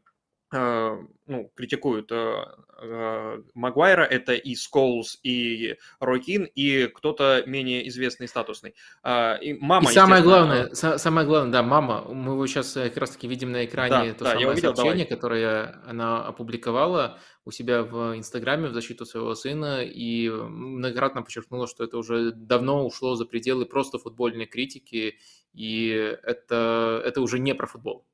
ну, критикуют э, э, Магуайра, это и Сколс, и Рокин, и кто-то менее известный, статусный. А, и мама, и самое главное, самое главное, да, мама, мы его сейчас как раз-таки видим на экране, да, то да, самое увидел, сообщение, давай. которое она опубликовала у себя в Инстаграме в защиту своего сына, и многократно подчеркнула, что это уже давно ушло за пределы просто футбольной критики, и это, это уже не про футбол.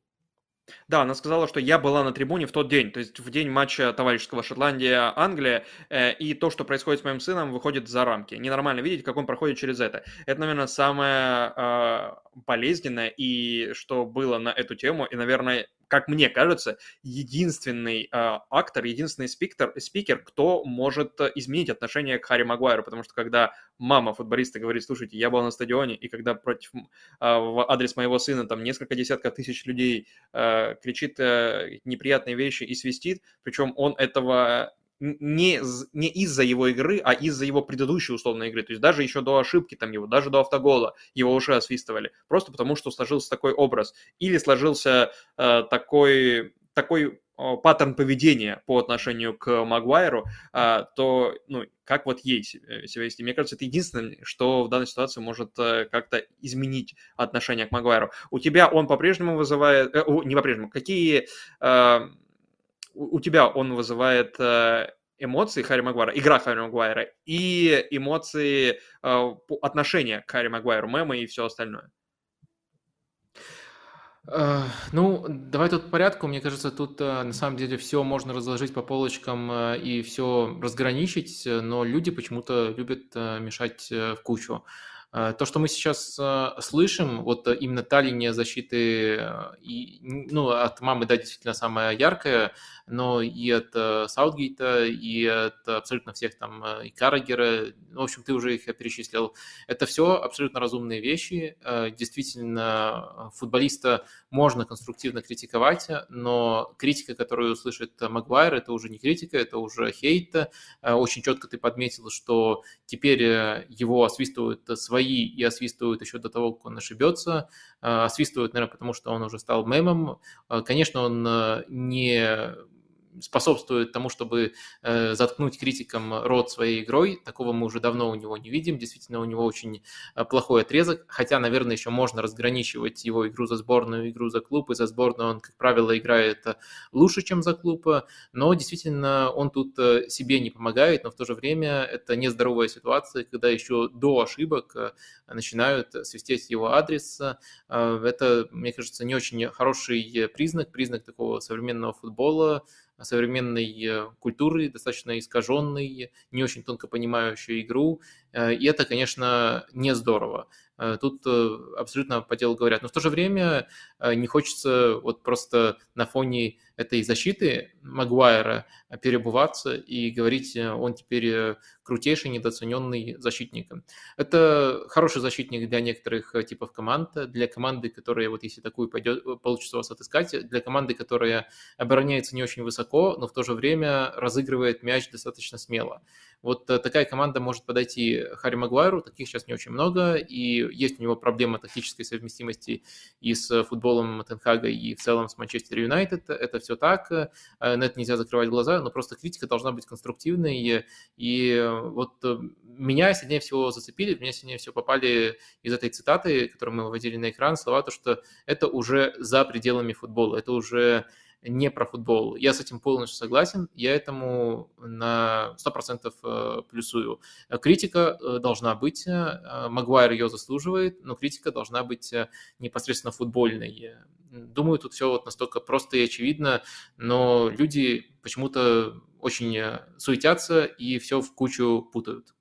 Да, она сказала, что я была на трибуне в тот день, то есть в день матча товарищеского Шотландия-Англия, э, и то, что происходит с моим сыном, выходит за рамки. Ненормально видеть, как он проходит через это. Это, наверное, самое э, болезненное, и что было на эту тему, и, наверное, как мне кажется, единственный э, актор, единственный спикер, спикер, кто может изменить отношение к Харри Магуайру, потому что когда мама футболиста говорит, слушайте, я был на стадионе, и когда против э, в адрес моего сына там несколько десятков тысяч людей э, кричит э, неприятные вещи и свистит, причем он этого не, не из-за его игры, а из-за его предыдущей условной игры. То есть даже еще до ошибки там его, даже до автогола его уже освистывали. Просто потому, что сложился такой образ. Или сложился э, такой, такой паттерн поведения по отношению к Магуайру, э, то, ну, как вот ей себя вести. Мне кажется, это единственное, что в данной ситуации может э, как-то изменить отношение к Магуайру. У тебя он по-прежнему вызывает... Э, не по-прежнему. Какие... Э, у тебя он вызывает э, эмоции Харри Магуайра, игра Харри Магуайра и эмоции, э, отношения к Харри Магуайру, мемы и все остальное. Э, ну, давай тут по порядку. Мне кажется, тут на самом деле все можно разложить по полочкам и все разграничить, но люди почему-то любят мешать в кучу. То, что мы сейчас слышим, вот именно та линия защиты, и, ну, от мамы, да, действительно самая яркая, но и от Саутгейта, и от абсолютно всех там, и Каррагера, в общем, ты уже их перечислил. Это все абсолютно разумные вещи. Действительно, футболиста можно конструктивно критиковать, но критика, которую услышит Магуайр, это уже не критика, это уже хейт. Э, очень четко ты подметил, что теперь э, его освистывают свои и освистывают еще до того, как он ошибется. Э, освистывают, наверное, потому что он уже стал мемом. Конечно, он не способствует тому, чтобы э, заткнуть критикам рот своей игрой. Такого мы уже давно у него не видим. Действительно, у него очень э, плохой отрезок. Хотя, наверное, еще можно разграничивать его игру за сборную, игру за клуб. И за сборную он, как правило, играет э, лучше, чем за клуб. Но действительно, он тут э, себе не помогает. Но в то же время это нездоровая ситуация, когда еще до ошибок начинают свистеть его адрес. Это, мне кажется, не очень хороший признак, признак такого современного футбола, современной э, культуры, достаточно искаженной, не очень тонко понимающей игру. Э, и это, конечно, не здорово. Э, тут абсолютно по делу говорят. Но в то же время не хочется вот просто на фоне этой защиты Магуайра перебываться и говорить, он теперь крутейший, недооцененный защитник. Это хороший защитник для некоторых типов команд, для команды, которая, вот если такую пойдет, получится вас отыскать, для команды, которая обороняется не очень высоко, но в то же время разыгрывает мяч достаточно смело. Вот э, такая команда может подойти Харри Магуайру, таких сейчас не очень много, и есть у него проблема тактической совместимости и с футболом Тенхага, и в целом с Манчестер Юнайтед. Это все так, э, на это нельзя закрывать глаза, но просто критика должна быть конструктивной, и вот э, меня сильнее всего зацепили, меня сильнее всего попали из этой цитаты, которую мы выводили на экран, слова, то, что это уже за пределами футбола, это уже не про футбол. Я с этим полностью согласен, я этому на 100% э, плюсую. Критика э, должна быть, э, Магуайр ее заслуживает, но критика должна быть непосредственно футбольной. Думаю, тут все вот настолько просто и очевидно, но люди почему-то очень суетятся и все в кучу путают.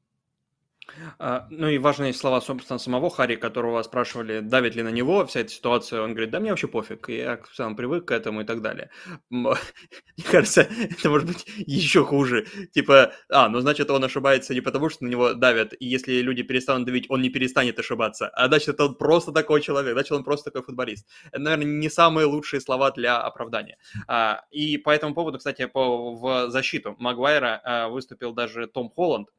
А, ну и важные слова, собственно, самого Хари, которого спрашивали, давит ли на него вся эта ситуация. Он говорит, да мне вообще пофиг, я сам привык к этому и так далее. Мне кажется, это может быть еще хуже. Типа, а, ну значит, он ошибается не потому, что на него давят, и если люди перестанут давить, он не перестанет ошибаться, а значит, он просто такой человек, значит, он просто такой футболист. Это, наверное, не самые лучшие слова для оправдания. А, и по этому поводу, кстати, по, в защиту Магуайра а, выступил даже Том Холланд,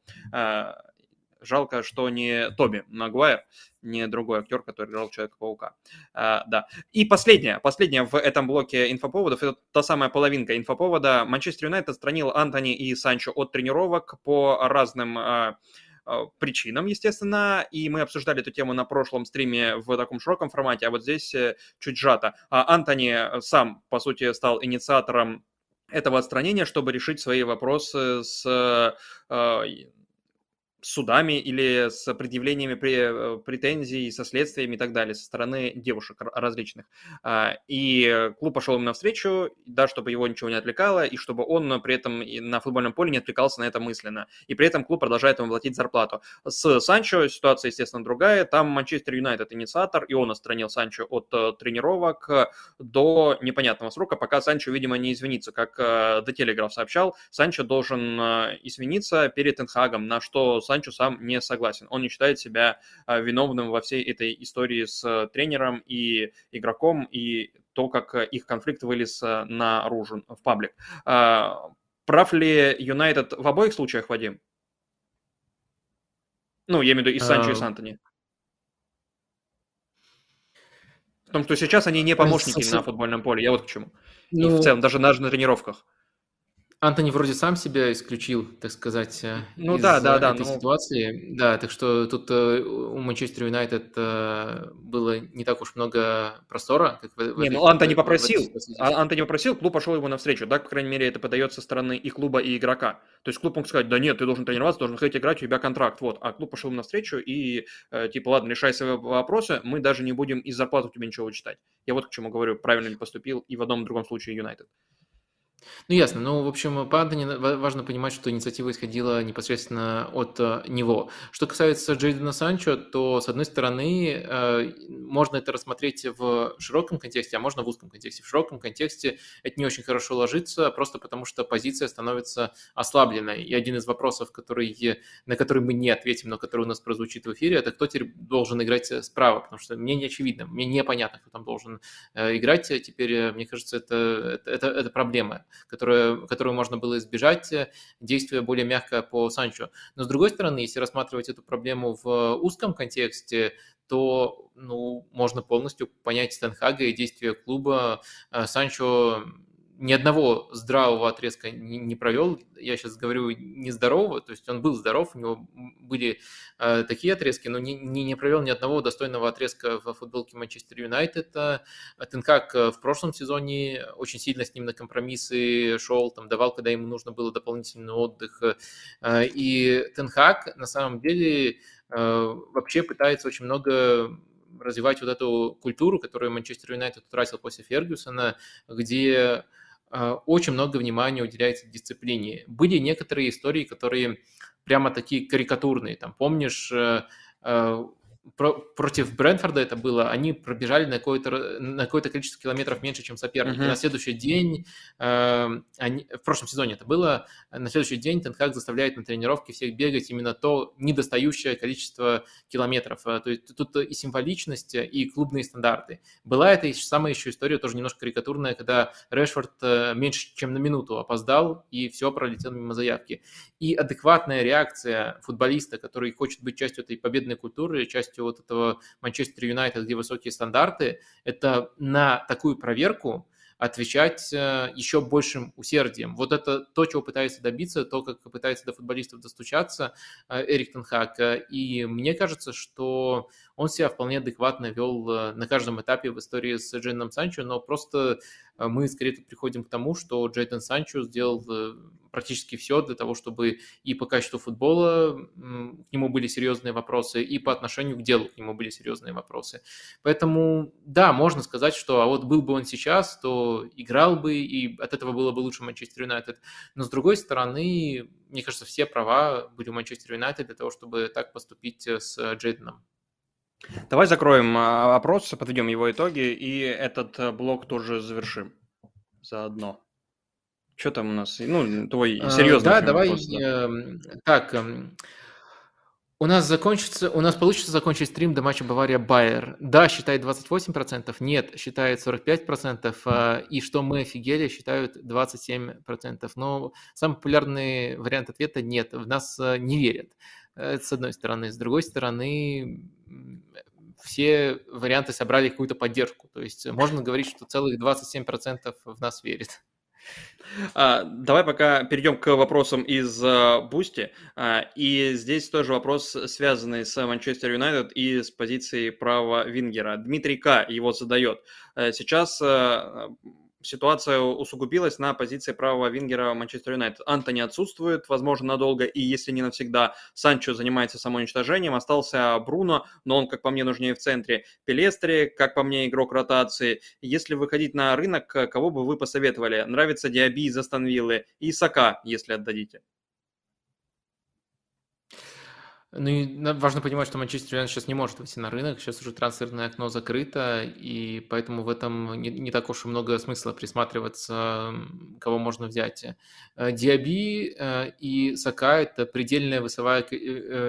Жалко, что не Тоби Магуайр, не другой актер, который играл Человека-паука. А, да. И последнее, последнее в этом блоке инфоповодов, это та самая половинка инфоповода. Манчестер Юнайтед отстранил Антони и Санчо от тренировок по разным а, а, причинам, естественно, и мы обсуждали эту тему на прошлом стриме в таком широком формате, а вот здесь э, чуть сжато. А Антони сам, по сути, стал инициатором этого отстранения, чтобы решить свои вопросы с э, судами или с предъявлениями э, претензий, со следствиями и так далее со стороны девушек различных. А, и клуб пошел им навстречу, да, чтобы его ничего не отвлекало, и чтобы он при этом на футбольном поле не отвлекался на это мысленно. И при этом клуб продолжает ему платить зарплату. С Санчо ситуация, естественно, другая. Там Манчестер Юнайтед инициатор, и он отстранил Санчо от э, тренировок до непонятного срока, пока Санчо, видимо, не извинится. Как The э, Telegraph сообщал, Санчо должен извиниться перед Энхагом, на что Санчо Санчо сам не согласен. Он не считает себя а, виновным во всей этой истории с тренером и игроком, и то, как их конфликт вылез а, наружу, в паблик. А, прав ли Юнайтед в обоих случаях, Вадим? Ну, я имею в виду и Санчо, и с Антони. В том, что сейчас они не помощники на футбольном поле. Я вот к чему. И в ну целом, даже даже на тренировках. Антони вроде сам себя исключил, так сказать, э, Ну из да, да, да. этой Ну, ситуации. Да, так что тут э, у Манчестер Юнайтед э, было не так уж много простора, как в, в не, этой, ну Антони в- в попросил. А Антони попросил, клуб пошел ему навстречу. Так, по крайней мере, это подается со стороны и клуба, и игрока. То есть клуб мог сказать, да нет, ты должен тренироваться, должен ходить играть, у тебя контракт, вот. А клуб пошел ему навстречу и, э, типа, ладно, решай свои вопросы, мы даже не будем из зарплаты у тебя ничего вычитать. Я вот к чему говорю, правильно ли поступил и в одном и в другом случае Юнайтед. Ну, ясно. Ну, в общем, по важно понимать, что инициатива исходила непосредственно от э, него. Что касается Джейдена Санчо, то, с одной стороны, э, можно это рассмотреть в широком контексте, а можно в узком контексте. В широком контексте это не очень хорошо ложится, просто потому что позиция становится ослабленной. И один из вопросов, который, на который мы не ответим, но который у нас прозвучит в эфире, это кто теперь должен играть справа, потому что мне не очевидно, мне непонятно, кто там должен э, играть. Теперь, мне кажется, это, это, это, это проблема которая, которую можно было избежать, э, действуя более мягко по Санчо. Но с другой стороны, если рассматривать эту проблему в узком контексте, то ну, можно полностью понять Стенхага и действия клуба. Э, Санчо ни одного здравого отрезка не, не провел. Я сейчас говорю нездорового, то есть он был здоров, у него были э, такие отрезки, но не, не, не провел ни одного достойного отрезка в футболке Манчестер Юнайтед. Тенкак в прошлом сезоне очень сильно с ним на компромиссы шел, там давал, когда ему нужно было дополнительный отдых. Э, и Тенхак на самом деле э, вообще пытается очень много развивать вот эту культуру, которую Манчестер Юнайтед утратил после Фергюсона, где э, очень много внимания уделяется дисциплине. Были некоторые истории, которые прямо такие карикатурные. Там, помнишь, э, про, против Брэнфорда это было, они пробежали на какое-то, на какое-то количество километров меньше, чем соперники. Uh-huh. На следующий день, э, они, в прошлом сезоне это было, на следующий день Тенхак заставляет на тренировке всех бегать именно то недостающее количество километров. То есть тут и символичность, и клубные стандарты. Была эта самая еще история, тоже немножко карикатурная, когда Решфорд меньше, чем на минуту опоздал, и все пролетел мимо заявки. И адекватная реакция футболиста, который хочет быть частью этой победной культуры, частью частью вот этого Манчестер Юнайтед, где высокие стандарты, это на такую проверку отвечать еще большим усердием. Вот это то, чего пытается добиться, то, как пытается до футболистов достучаться Эрик Тенхак. И мне кажется, что он себя вполне адекватно вел на каждом этапе в истории с Джейденом Санчо, но просто мы скорее приходим к тому, что Джейден Санчо сделал практически все для того, чтобы и по качеству футбола к нему были серьезные вопросы, и по отношению к делу к нему были серьезные вопросы. Поэтому, да, можно сказать, что а вот был бы он сейчас, то играл бы, и от этого было бы лучше Манчестер Юнайтед. Но с другой стороны, мне кажется, все права были у Манчестер Юнайтед для того, чтобы так поступить с Джейденом. Давай закроем опрос, подведем его итоги, и этот блок тоже завершим заодно. Что там у нас? Ну, твой серьезный Да, давай. Вопрос, да. Э, так, э, у нас закончится, у нас получится закончить стрим до матча Бавария-Байер. Да, считает 28%, нет, считает 45%, э, и что мы офигели, считают 27%. Но самый популярный вариант ответа – нет, в нас не верят. Это с одной стороны. С другой стороны, все варианты собрали какую-то поддержку. То есть можно говорить, что целых 27% в нас верит. А, давай пока перейдем к вопросам из Boosty. А, и здесь тоже вопрос, связанный с Манчестер Юнайтед и с позицией правого вингера. Дмитрий К. его задает. Сейчас ситуация усугубилась на позиции правого вингера Манчестер Юнайтед. Антони отсутствует, возможно, надолго, и если не навсегда, Санчо занимается самоуничтожением, остался Бруно, но он, как по мне, нужнее в центре. Пелестри, как по мне, игрок ротации. Если выходить на рынок, кого бы вы посоветовали? Нравится Диаби из Астон Виллы и Сака, если отдадите. Ну и важно понимать, что Манчестер Юнайтед сейчас не может выйти на рынок, сейчас уже трансферное окно закрыто, и поэтому в этом не, не так уж и много смысла присматриваться, кого можно взять. Диаби и Сака – это предельная весовая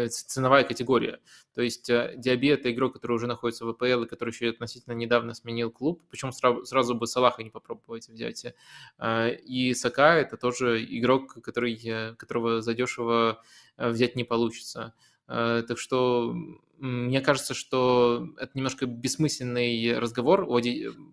ценовая категория. То есть Диаби – это игрок, который уже находится в ВПЛ и который еще относительно недавно сменил клуб, причем сразу, сразу бы Салаха не попробовать взять. И Сака – это тоже игрок, который, которого задешево взять не получится. Так что мне кажется, что это немножко бессмысленный разговор,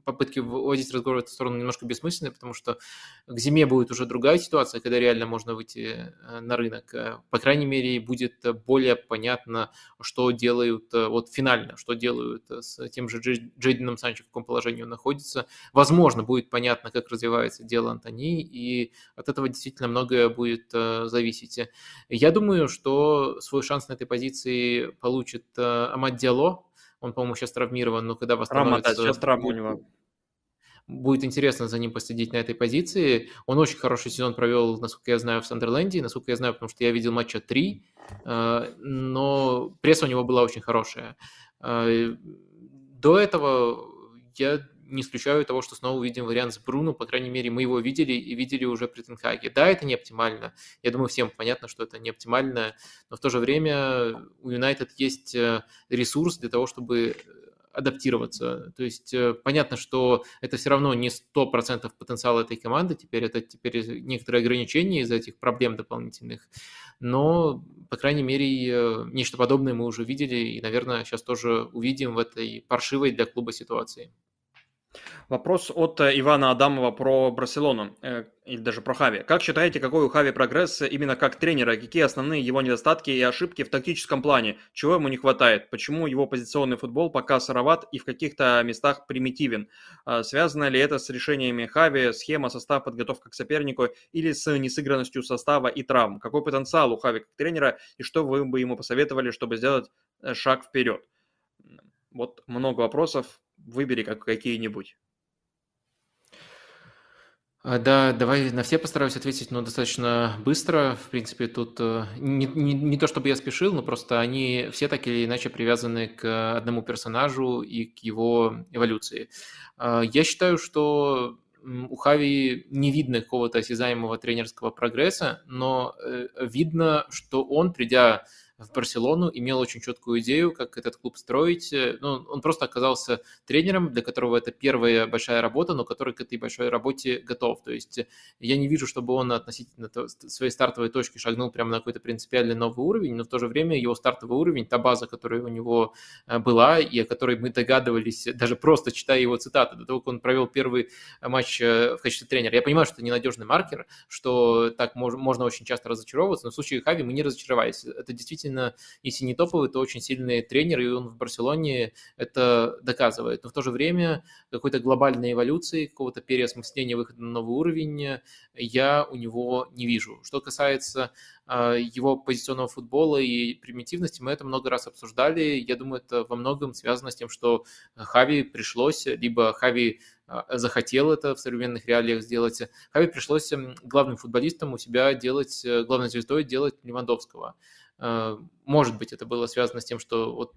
попытки вводить разговор в эту сторону немножко бессмысленные, потому что к зиме будет уже другая ситуация, когда реально можно выйти э, на рынок. Э, по крайней мере, будет более понятно, что делают, э, вот финально, что делают с тем же Джейденом Санчо, в каком положении он находится. Возможно, будет понятно, как развивается дело Антони, и от этого действительно многое будет зависеть. Я думаю, что свой шанс на этой позиции получит Амад Диало. Он, по-моему, сейчас травмирован, но когда восстановится... Травма, да, сейчас травма у него. Будет интересно за ним последить на этой позиции. Он очень хороший сезон провел, насколько я знаю, в Сандерленде. Насколько я знаю, потому что я видел матча 3. Э, но пресса у него была очень хорошая. Э, до этого я не исключаю того, что снова увидим вариант с Бруно, по крайней мере, мы его видели и видели уже при Тенхаге. Да, это не оптимально, я думаю, всем понятно, что это не оптимально, но в то же время у Юнайтед есть э, ресурс для того, чтобы адаптироваться. То есть э, понятно, что это все равно не 100% потенциал этой команды, теперь это теперь некоторые ограничения из-за этих проблем дополнительных, но, по крайней мере, э, нечто подобное мы уже видели и, наверное, сейчас тоже увидим в этой паршивой для клуба ситуации. Вопрос от э, Ивана Адамова про Барселону, э, или даже про Хави. Как считаете, какой у Хави прогресс именно как тренера? Какие основные его недостатки и ошибки в тактическом плане? Чего ему не хватает? Почему его позиционный футбол пока сыроват и в каких-то местах примитивен? Э, связано ли это с решениями Хави, схема, состав, подготовка к сопернику или с несыгранностью состава и травм? Какой потенциал у Хави как тренера и что вы бы ему посоветовали, чтобы сделать э, шаг вперед? Вот много вопросов выбери как какие-нибудь. А, да, давай на все постараюсь ответить, но достаточно быстро. В принципе, тут э, не, не, не то чтобы я спешил, но просто они все так или иначе привязаны к одному персонажу и к его эволюции. А, я считаю, что у Хави не видно какого-то осязаемого тренерского прогресса, но э, видно, что он, придя в Барселону, имел очень четкую идею, как этот клуб строить. Э, ну, он просто оказался тренером, для которого это первая большая работа, но который к этой большой работе готов. То есть э, я не вижу, чтобы он относительно своей стартовой точки шагнул прямо на какой-то принципиальный новый уровень, но в то же время его стартовый уровень, та база, которая у него э, была и о которой мы догадывались, даже просто читая его цитаты, до того, как он провел первый матч в качестве тренера. Я понимаю, что это ненадежный маркер, что так можно очень часто разочаровываться, но в случае Хави мы не разочаровались. Это действительно действительно, если не топовый, то очень сильный тренер, и он в Барселоне это доказывает. Но в то же время какой-то глобальной эволюции, какого-то переосмысления выхода на новый уровень я у него не вижу. Что касается а, его позиционного футбола и примитивности, мы это много раз обсуждали. Я думаю, это во многом связано с тем, что Хави пришлось, либо Хави а, захотел это в современных реалиях сделать. Хави пришлось главным футболистом у себя делать, э, главной звездой делать Левандовского. Э, может быть, это было связано с тем, что вот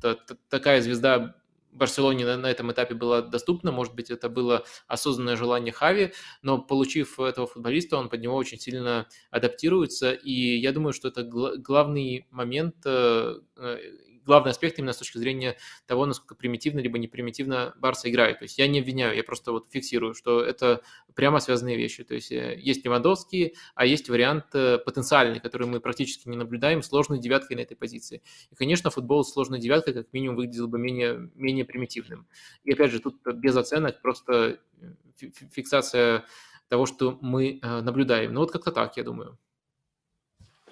такая звезда Барселоне на, на этом этапе была доступна, может быть, это было осознанное желание Хави, но получив этого футболиста, он под него очень сильно адаптируется, и я думаю, что это главный момент э, э, главный аспект именно с точки зрения того, насколько примитивно либо не примитивно Барса играет. То есть я не обвиняю, я просто вот фиксирую, что это прямо связанные вещи. То есть э, есть Левандовский, а есть вариант э, потенциальный, который мы практически не наблюдаем, сложной девяткой на этой позиции. И, конечно, футбол с сложной девяткой как минимум выглядел бы менее, менее примитивным. И опять же, тут без оценок, просто э, фиксация того, что мы наблюдаем. Ну вот как-то так, я думаю.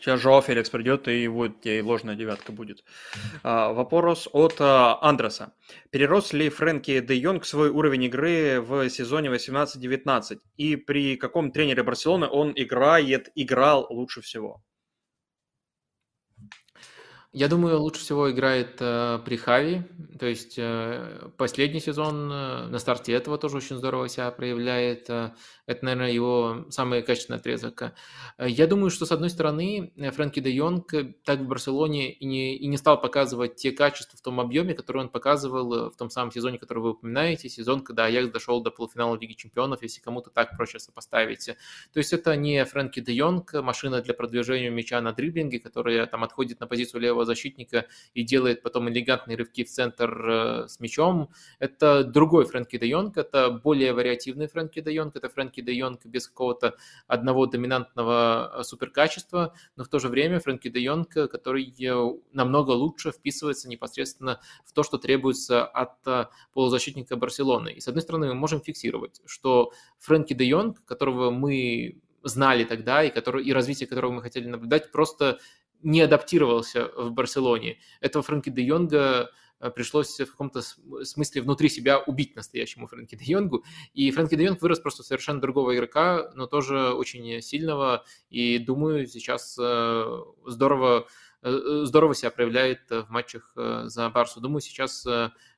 Сейчас Жоа Феликс придет, и вот тебе ложная девятка будет. А, вопрос от а, Андреса. Перерос ли Фрэнки де Йонг свой уровень игры в сезоне 18-19? И при каком тренере Барселоны он играет, играл лучше всего? Я думаю, лучше всего играет э, при Хави. То есть э, последний сезон э, на старте этого тоже очень здорово себя проявляет. Э, это, наверное, его самый качественный отрезок. Э, я думаю, что, с одной стороны, э, Фрэнки де Йонг так в Барселоне и не, и не стал показывать те качества в том объеме, которые он показывал в том самом сезоне, который вы упоминаете, сезон, когда Аякс дошел до полуфинала Лиги Чемпионов, если кому-то так проще сопоставить. То есть это не Фрэнки де Йонг, машина для продвижения мяча на дриблинге, которая там отходит на позицию левого правого защитника и делает потом элегантные рывки в центр с мячом. Это другой Фрэнки де Йонг, это более вариативный Фрэнки де Йонг, это Фрэнки де Йонг без какого-то одного доминантного суперкачества, но в то же время Фрэнки де Йонг, который намного лучше вписывается непосредственно в то, что требуется от полузащитника Барселоны. И с одной стороны мы можем фиксировать, что Фрэнки де Йонг, которого мы знали тогда и, который, и развитие которого мы хотели наблюдать, просто не адаптировался в Барселоне. Этого Фрэнки де Йонга э, пришлось в каком-то смысле внутри себя убить настоящему Фрэнки де Йонгу. И Фрэнки де Йонг вырос просто совершенно другого игрока, но тоже очень сильного. И думаю, сейчас э, здорово, э, здорово себя проявляет в матчах за Барсу. Думаю, сейчас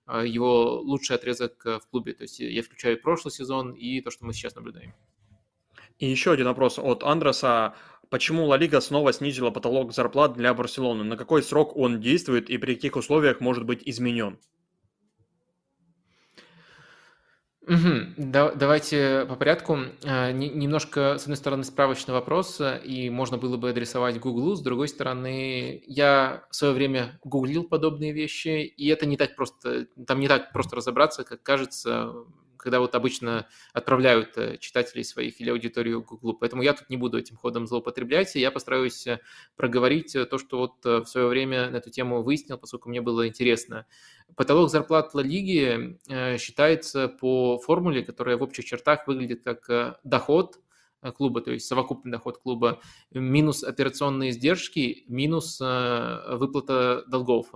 его лучший отрезок в клубе. То есть я включаю прошлый сезон и то, что мы сейчас наблюдаем. И еще один вопрос от Андреса. Почему Ла Лига снова снизила потолок зарплат для Барселоны? На какой срок он действует и при каких условиях может быть изменен? Угу. Да, давайте по порядку. А, немножко, с одной стороны, справочный вопрос, и можно было бы адресовать Гуглу, с другой стороны, я в свое время гуглил подобные вещи, и это не так просто, там не так просто разобраться, как кажется, когда вот обычно отправляют э, читателей своих или аудиторию к Google. Поэтому я тут не буду этим ходом злоупотреблять, и я постараюсь э, проговорить э, то, что вот в свое время на эту тему выяснил, поскольку мне было интересно. Потолок зарплат Ла Лиги считается по формуле, которая в общих чертах выглядит как доход клуба, то есть совокупный доход клуба, минус операционные издержки, минус выплата долгов.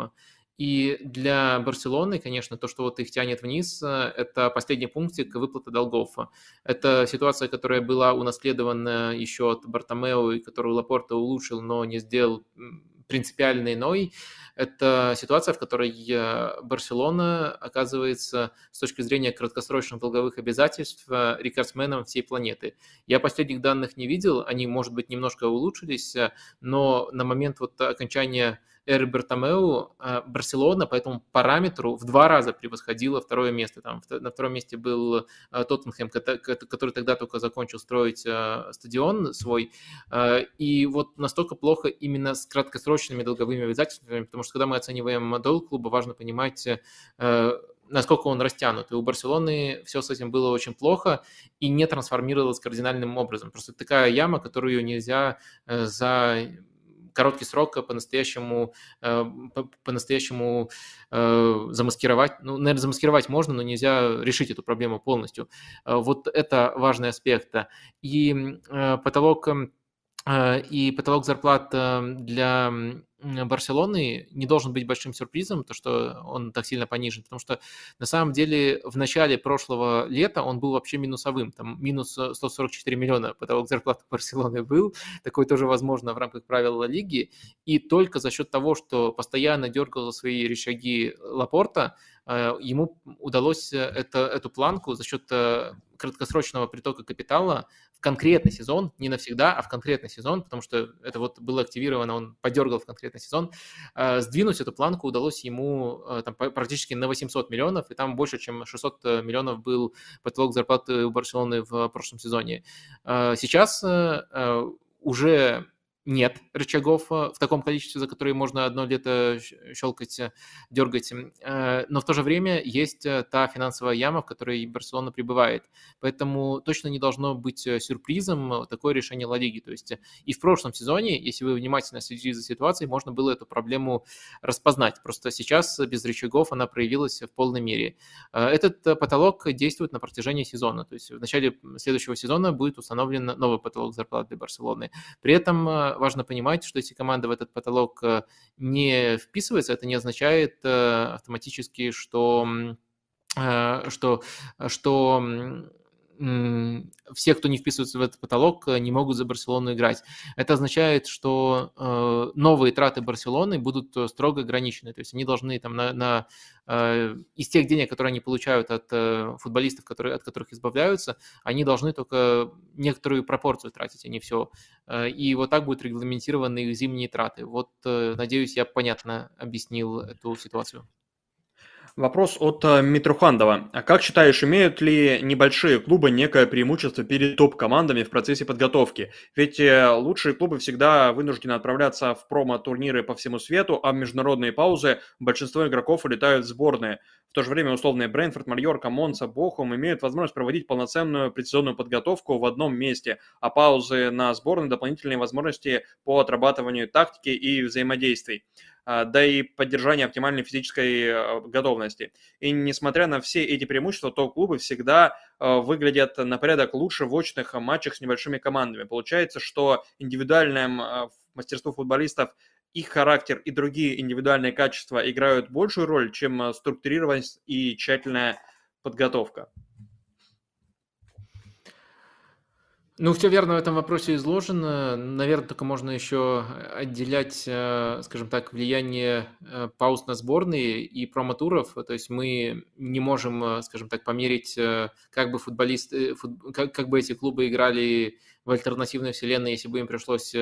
И для Барселоны, конечно, то, что вот их тянет вниз, э, это последний пунктик выплаты долгов. Это ситуация, которая была унаследована еще от Бартомео, и которую Лапорта улучшил, но не сделал принципиально иной. Это ситуация, в которой э, Барселона оказывается с точки зрения краткосрочных долговых обязательств э, рекордсменом всей планеты. Я последних данных не видел, они, может быть, немножко улучшились, но на момент вот окончания эры Бертомеу а, Барселона по этому параметру в два раза превосходила второе место. Там, на втором месте был а, Тоттенхэм, который тогда только закончил строить а, стадион свой. И вот настолько плохо именно с краткосрочными долговыми обязательствами, потому что когда мы оцениваем долг клуба, важно понимать, насколько он растянут. И у Барселоны все с этим было очень плохо и не трансформировалось кардинальным образом. Просто такая яма, которую нельзя за короткий срок по-настоящему, э, по-настоящему э, замаскировать. Ну, наверное, замаскировать можно, но нельзя решить эту проблему полностью. Э, вот это важный аспект. И потолок и потолок зарплат для Барселоны не должен быть большим сюрпризом, то, что он так сильно понижен, потому что на самом деле в начале прошлого лета он был вообще минусовым, там минус 144 миллиона потолок зарплаты Барселоны был, такое тоже возможно в рамках правил Лиги, и только за счет того, что постоянно дергал за свои рычаги Лапорта, э, ему удалось это, эту планку за счет э, краткосрочного притока капитала конкретный сезон, не навсегда, а в конкретный сезон, потому что это вот было активировано, он подергал в конкретный сезон, э, сдвинуть эту планку удалось ему э, там, практически на 800 миллионов, и там больше, чем 600 э, миллионов был потолок зарплаты у Барселоны в прошлом сезоне. Сейчас уже нет рычагов э, в таком количестве, за которые можно одно лето щелкать, э, дергать. Э, но в то же время есть та финансовая яма, в которой Барселона пребывает. Поэтому точно не должно быть сюрпризом такое решение Ла Лиги. То есть и в прошлом сезоне, если вы внимательно следили за ситуацией, можно было эту проблему распознать. Просто сейчас без рычагов она проявилась в полной мере. Этот потолок действует на протяжении сезона. То есть в начале следующего сезона будет установлен новый потолок зарплаты для Барселоны. При этом важно понимать, что если команда в этот потолок э, не вписывается, это не означает э, автоматически, что э, что, что все, кто не вписывается в этот потолок, э, не могут за Барселону играть. Это означает, что э, новые траты Барселоны будут э, строго ограничены. То есть они должны там на, на из тех денег, которые они получают от футболистов, которые, от которых избавляются, они должны только некоторую пропорцию тратить, а не все. И вот так будут регламентированы их зимние траты. Вот, надеюсь, я понятно объяснил эту ситуацию. Вопрос от э, Митрухандова. А как считаешь, имеют ли небольшие клубы некое преимущество перед топ-командами в процессе подготовки? Ведь э, лучшие клубы всегда вынуждены отправляться в промо-турниры по всему свету, а в международные паузы большинство игроков улетают в сборные. В то же время условные Брэнфорд, Мальорка, Монса, Бохум имеют возможность проводить полноценную предсезонную подготовку в одном месте, а паузы на сборные – дополнительные возможности по отрабатыванию тактики и взаимодействий. А, да и поддержание оптимальной физической э, готовности. И несмотря на все эти преимущества, то клубы всегда э, выглядят на порядок лучше в очных матчах с небольшими командами. Получается, что индивидуальное мастерство футболистов их характер и другие индивидуальные качества играют большую роль, чем структурированность и тщательная подготовка. Ну, все верно в этом вопросе изложено. Наверное, только можно еще отделять, э, скажем так, влияние э, пауз на сборные и промотуров. То есть мы не можем, э, скажем так, померить, как бы футболисты, как, бы эти клубы играли в альтернативной вселенной, если бы им пришлось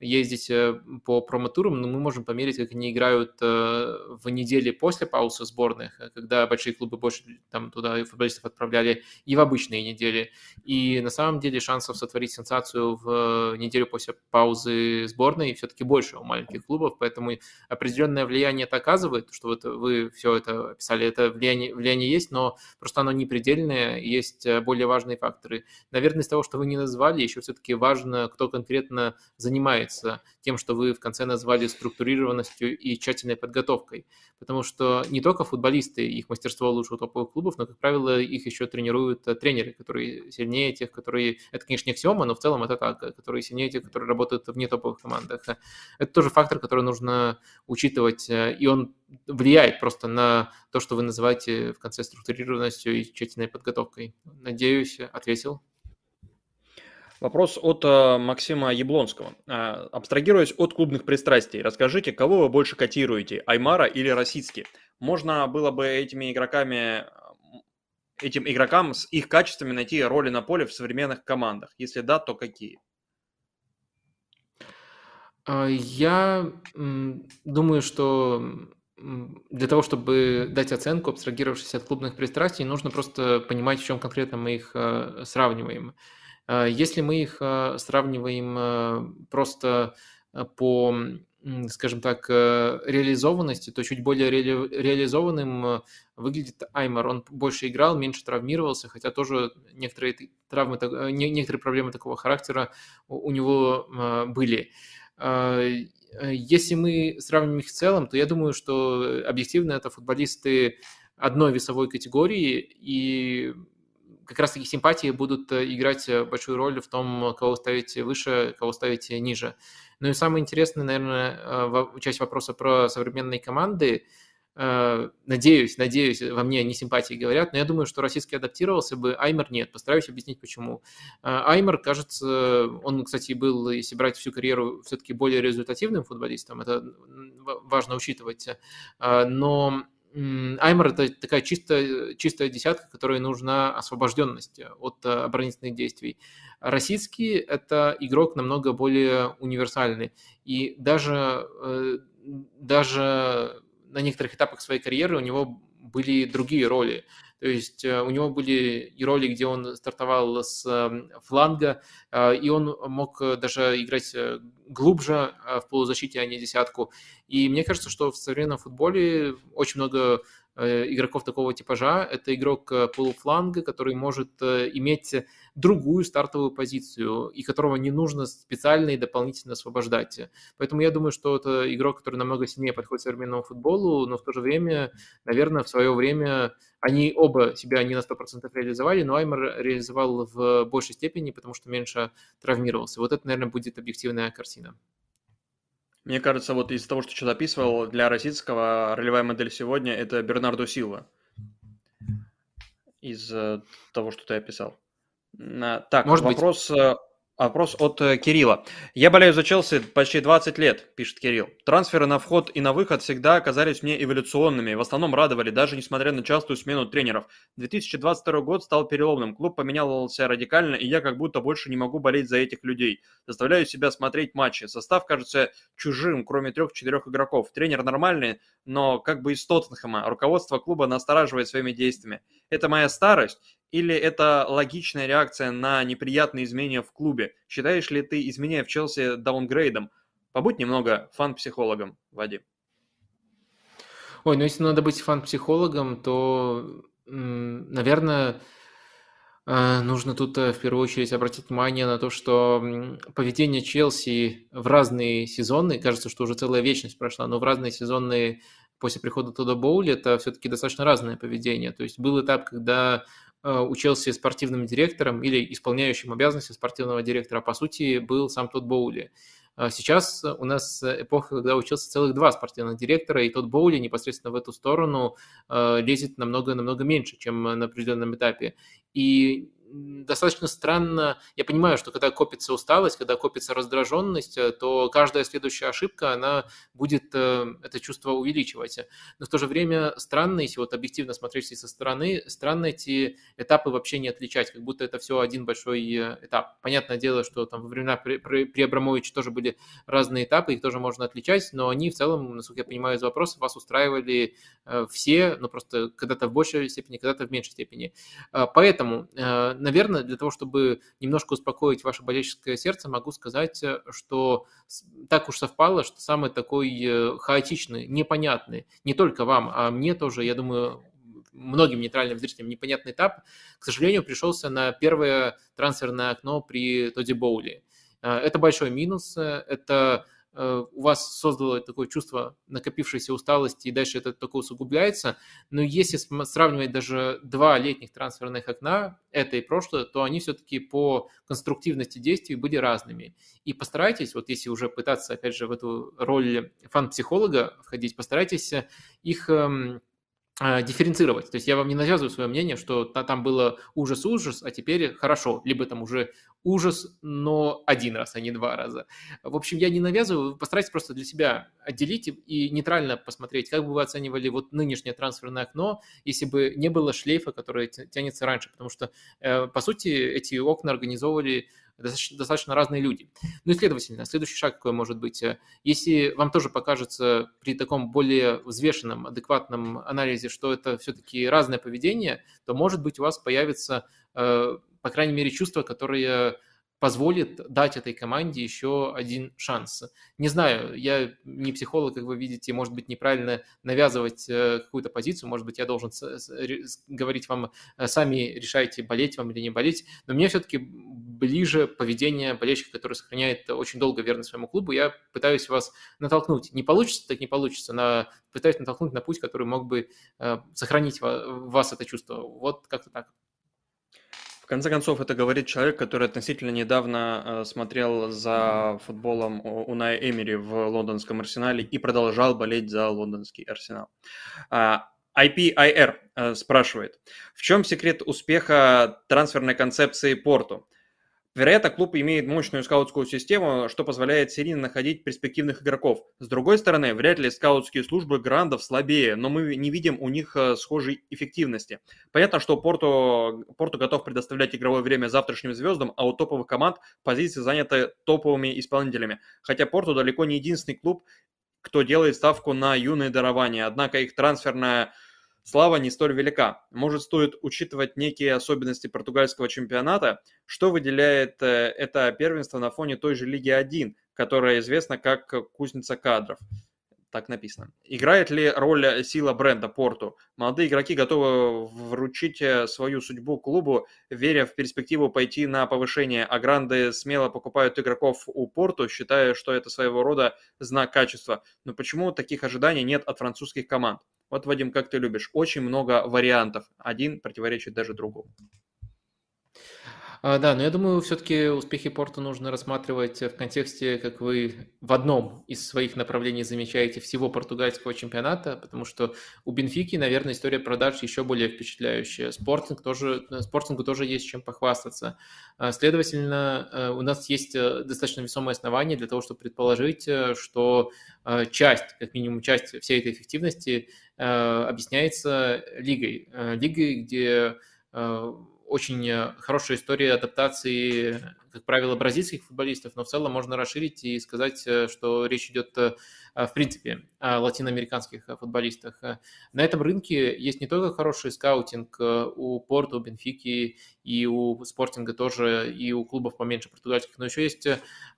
ездить э, по промотурам, но мы можем померить, как они играют э, в неделе после паузы сборных, э, когда большие клубы больше там туда футболистов отправляли, и в обычные недели. И на самом деле шансов сотворить сенсацию в неделю после паузы сборной все-таки больше у маленьких клубов, поэтому определенное влияние это оказывает, что вот вы все это описали, это влияние, влияние есть, но просто оно не предельное, есть более важные факторы. Наверное, из того, что вы не назвали, еще все-таки важно, кто конкретно занимает отличается тем, что вы в конце назвали структурированностью и тщательной подготовкой. Потому что не только футболисты, их мастерство лучше у топовых клубов, но, как правило, их еще тренируют э, тренеры, которые сильнее тех, которые... Это, конечно, не аксиома, но в целом это так, которые сильнее тех, которые работают в нетоповых командах. Это тоже фактор, который нужно учитывать, э, и он влияет просто на то, что вы называете в конце структурированностью и тщательной подготовкой. Надеюсь, ответил. Вопрос от э, Максима Яблонского. Э, абстрагируясь от клубных пристрастий, расскажите, кого вы больше котируете, Аймара или Росицки? Можно было бы этими игроками, этим игрокам с их качествами найти роли на поле в современных командах? Если да, то какие? А, я думаю, что для того, чтобы дать оценку, абстрагировавшись от клубных пристрастий, нужно просто понимать, в чем конкретно мы их э, сравниваем. А, если мы их а, сравниваем а, просто по, скажем так, э, реализованности, то чуть более ре- реализованным выглядит Аймар. Он больше играл, меньше травмировался, хотя тоже некоторые травмы, э, некоторые проблемы такого характера у него были. Если мы сравним их в целом, то я думаю, что объективно это футболисты одной весовой категории, и как раз-таки симпатии будут э, играть э, большую роль в том, кого ставить выше, кого ставить ниже. Ну и самое интересное, наверное, э, часть вопроса про современные команды. Надеюсь, надеюсь, во мне не симпатии говорят, но я думаю, что российский адаптировался бы, Аймер нет. Постараюсь объяснить, почему. Аймер, кажется, он, кстати, был, если брать всю карьеру, все-таки более результативным футболистом, это важно учитывать, но Аймер – это такая чистая, чистая десятка, которой нужна освобожденность от э, оборонительных действий. Российский – это игрок намного более универсальный. И даже, э, даже на некоторых этапах своей карьеры у него были другие роли. То есть э, у него были и роли, где он стартовал с эм, фланга, э, и он мог э, даже играть глубже в полузащите, а не десятку. И мне кажется, что в современном футболе очень много игроков такого типажа. Это игрок э, полуфланга, который может э, иметь другую стартовую позицию, и которого не нужно специально и дополнительно освобождать. Поэтому я думаю, что это игрок, который намного сильнее подходит современному футболу, но в то же время, наверное, в свое время они оба себя не на 100% реализовали, но Аймер реализовал в большей степени, потому что меньше травмировался. Вот это, наверное, будет объективная картина. Мне кажется, вот из того, что что описывал, для российского ролевая модель сегодня – это Бернардо Силва. Из э, того, что ты описал. Так, Может вопрос... Быть. Вопрос от э, Кирилла. Я болею за Челси почти 20 лет, пишет Кирилл. Трансферы на вход и на выход всегда оказались мне эволюционными. В основном радовали, даже несмотря на частую смену тренеров. 2022 год стал переломным. Клуб поменялся радикально, и я как будто больше не могу болеть за этих людей. Заставляю себя смотреть матчи. Состав кажется чужим, кроме трех-четырех игроков. Тренер нормальный, но как бы из Тоттенхэма. Руководство клуба настораживает своими действиями. Это моя старость или это логичная реакция на неприятные изменения в клубе? Считаешь ли ты изменения в Челси даунгрейдом? Побудь немного фан-психологом, Вадим. Ой, ну если надо быть фан-психологом, то, наверное, э, нужно тут э, в первую очередь обратить внимание на то, что поведение Челси в разные сезоны, кажется, что уже целая вечность прошла, но в разные сезоны после прихода туда Боули это все-таки достаточно разное поведение. То есть был этап, когда Э, у Челси спортивным директором или исполняющим обязанности спортивного директора, по сути, был сам тот Боули. А сейчас у нас эпоха, когда учился целых два спортивных директора, и тот Боули непосредственно в эту сторону э, лезет намного-намного меньше, чем на определенном этапе. И достаточно странно. Я понимаю, что когда копится усталость, когда копится раздраженность, э, то каждая следующая ошибка, она будет э, это чувство увеличивать. Но в то же время странно, если вот объективно смотреть со стороны, странно эти этапы вообще не отличать, как будто это все один большой э, этап. Понятное дело, что там во времена при, при, Абрамовиче тоже были разные этапы, их тоже можно отличать, но они в целом, насколько я понимаю из вопроса, вас устраивали все, но просто когда-то в большей степени, когда-то в меньшей степени. Поэтому наверное, для того, чтобы немножко успокоить ваше болельческое сердце, могу сказать, э, что так уж совпало, что самый такой э, хаотичный, непонятный, не только вам, а мне тоже, я думаю, многим нейтральным зрителям непонятный этап, к сожалению, пришелся на первое трансферное окно при Тоди Боули. Э, это большой минус, это у вас создало такое чувство накопившейся усталости, и дальше это только усугубляется. Но если сравнивать даже два летних трансферных окна, это и прошлое, то они все-таки по конструктивности действий были разными. И постарайтесь, вот если уже пытаться, опять же, в эту роль фан-психолога входить, постарайтесь их эм, дифференцировать. То есть я вам не навязываю свое мнение, что там было ужас-ужас, а теперь хорошо. Либо там уже ужас, но один раз, а не два раза. В общем, я не навязываю, постарайтесь просто для себя отделить и нейтрально посмотреть, как бы вы оценивали вот нынешнее трансферное окно, если бы не было шлейфа, который тянется раньше. Потому что, э, по сути, эти окна организовывали достаточно, достаточно разные люди. Ну и, следовательно, следующий шаг какой может быть? Э, если вам тоже покажется при таком более взвешенном, адекватном анализе, что это все-таки разное поведение, то, может быть, у вас появится, э, по крайней мере, чувство, которое позволит дать этой команде еще один шанс. Не знаю, я не психолог, как вы видите, может быть, неправильно навязывать э, какую-то позицию, может быть, я должен говорить вам, сами решайте, болеть вам или не болеть, но мне все-таки ближе поведение болельщика, который сохраняет очень долго верность своему клубу. Я пытаюсь вас натолкнуть. Не получится, так не получится. На, пытаюсь натолкнуть на путь, который мог бы э, сохранить в вас это чувство. Вот как-то так. В конце концов, это говорит человек, который относительно недавно э, смотрел за футболом Унай Эмери в лондонском арсенале и продолжал болеть за лондонский арсенал. А, IPIR э, спрашивает, в чем секрет успеха трансферной концепции Порту? Вероятно, клуб имеет мощную скаутскую систему, что позволяет серийно находить перспективных игроков. С другой стороны, вряд ли скаутские службы грандов слабее, но мы не видим у них э, схожей эффективности. Понятно, что Порту, Порту готов предоставлять игровое время завтрашним звездам, а у топовых команд позиции заняты топовыми исполнителями. Хотя Порту далеко не единственный клуб, кто делает ставку на юные дарования. Однако их трансферная слава не столь велика. Может, стоит учитывать некие особенности португальского чемпионата, что выделяет э, это первенство на фоне той же Лиги 1, которая известна как кузница кадров. Так написано. Играет ли роль сила бренда Порту? Молодые игроки готовы вручить э, свою судьбу клубу, веря в перспективу пойти на повышение, а гранды смело покупают игроков у Порту, считая, что это своего рода знак качества. Но почему таких ожиданий нет от французских команд? Вот, Вадим, как ты любишь, очень много вариантов. Один противоречит даже другому. А, да, но я думаю, все-таки успехи Порту нужно рассматривать в контексте, как вы в одном из своих направлений замечаете всего португальского чемпионата, потому что у Бенфики, наверное, история продаж еще более впечатляющая. Спортинг тоже, э, спортингу тоже есть чем похвастаться. А, следовательно, э, у нас есть э, достаточно весомые основания для того, чтобы предположить, что часть, как минимум часть всей этой эффективности объясняется лигой. Лигой, где очень э, хорошая история адаптации, как правило, бразильских футболистов, но в целом можно расширить и сказать, э, что речь идет э, в принципе о латиноамериканских футболистах. На этом рынке есть не только хороший скаутинг у Порту, Бенфики и у Спортинга тоже, и у клубов поменьше португальских, но еще есть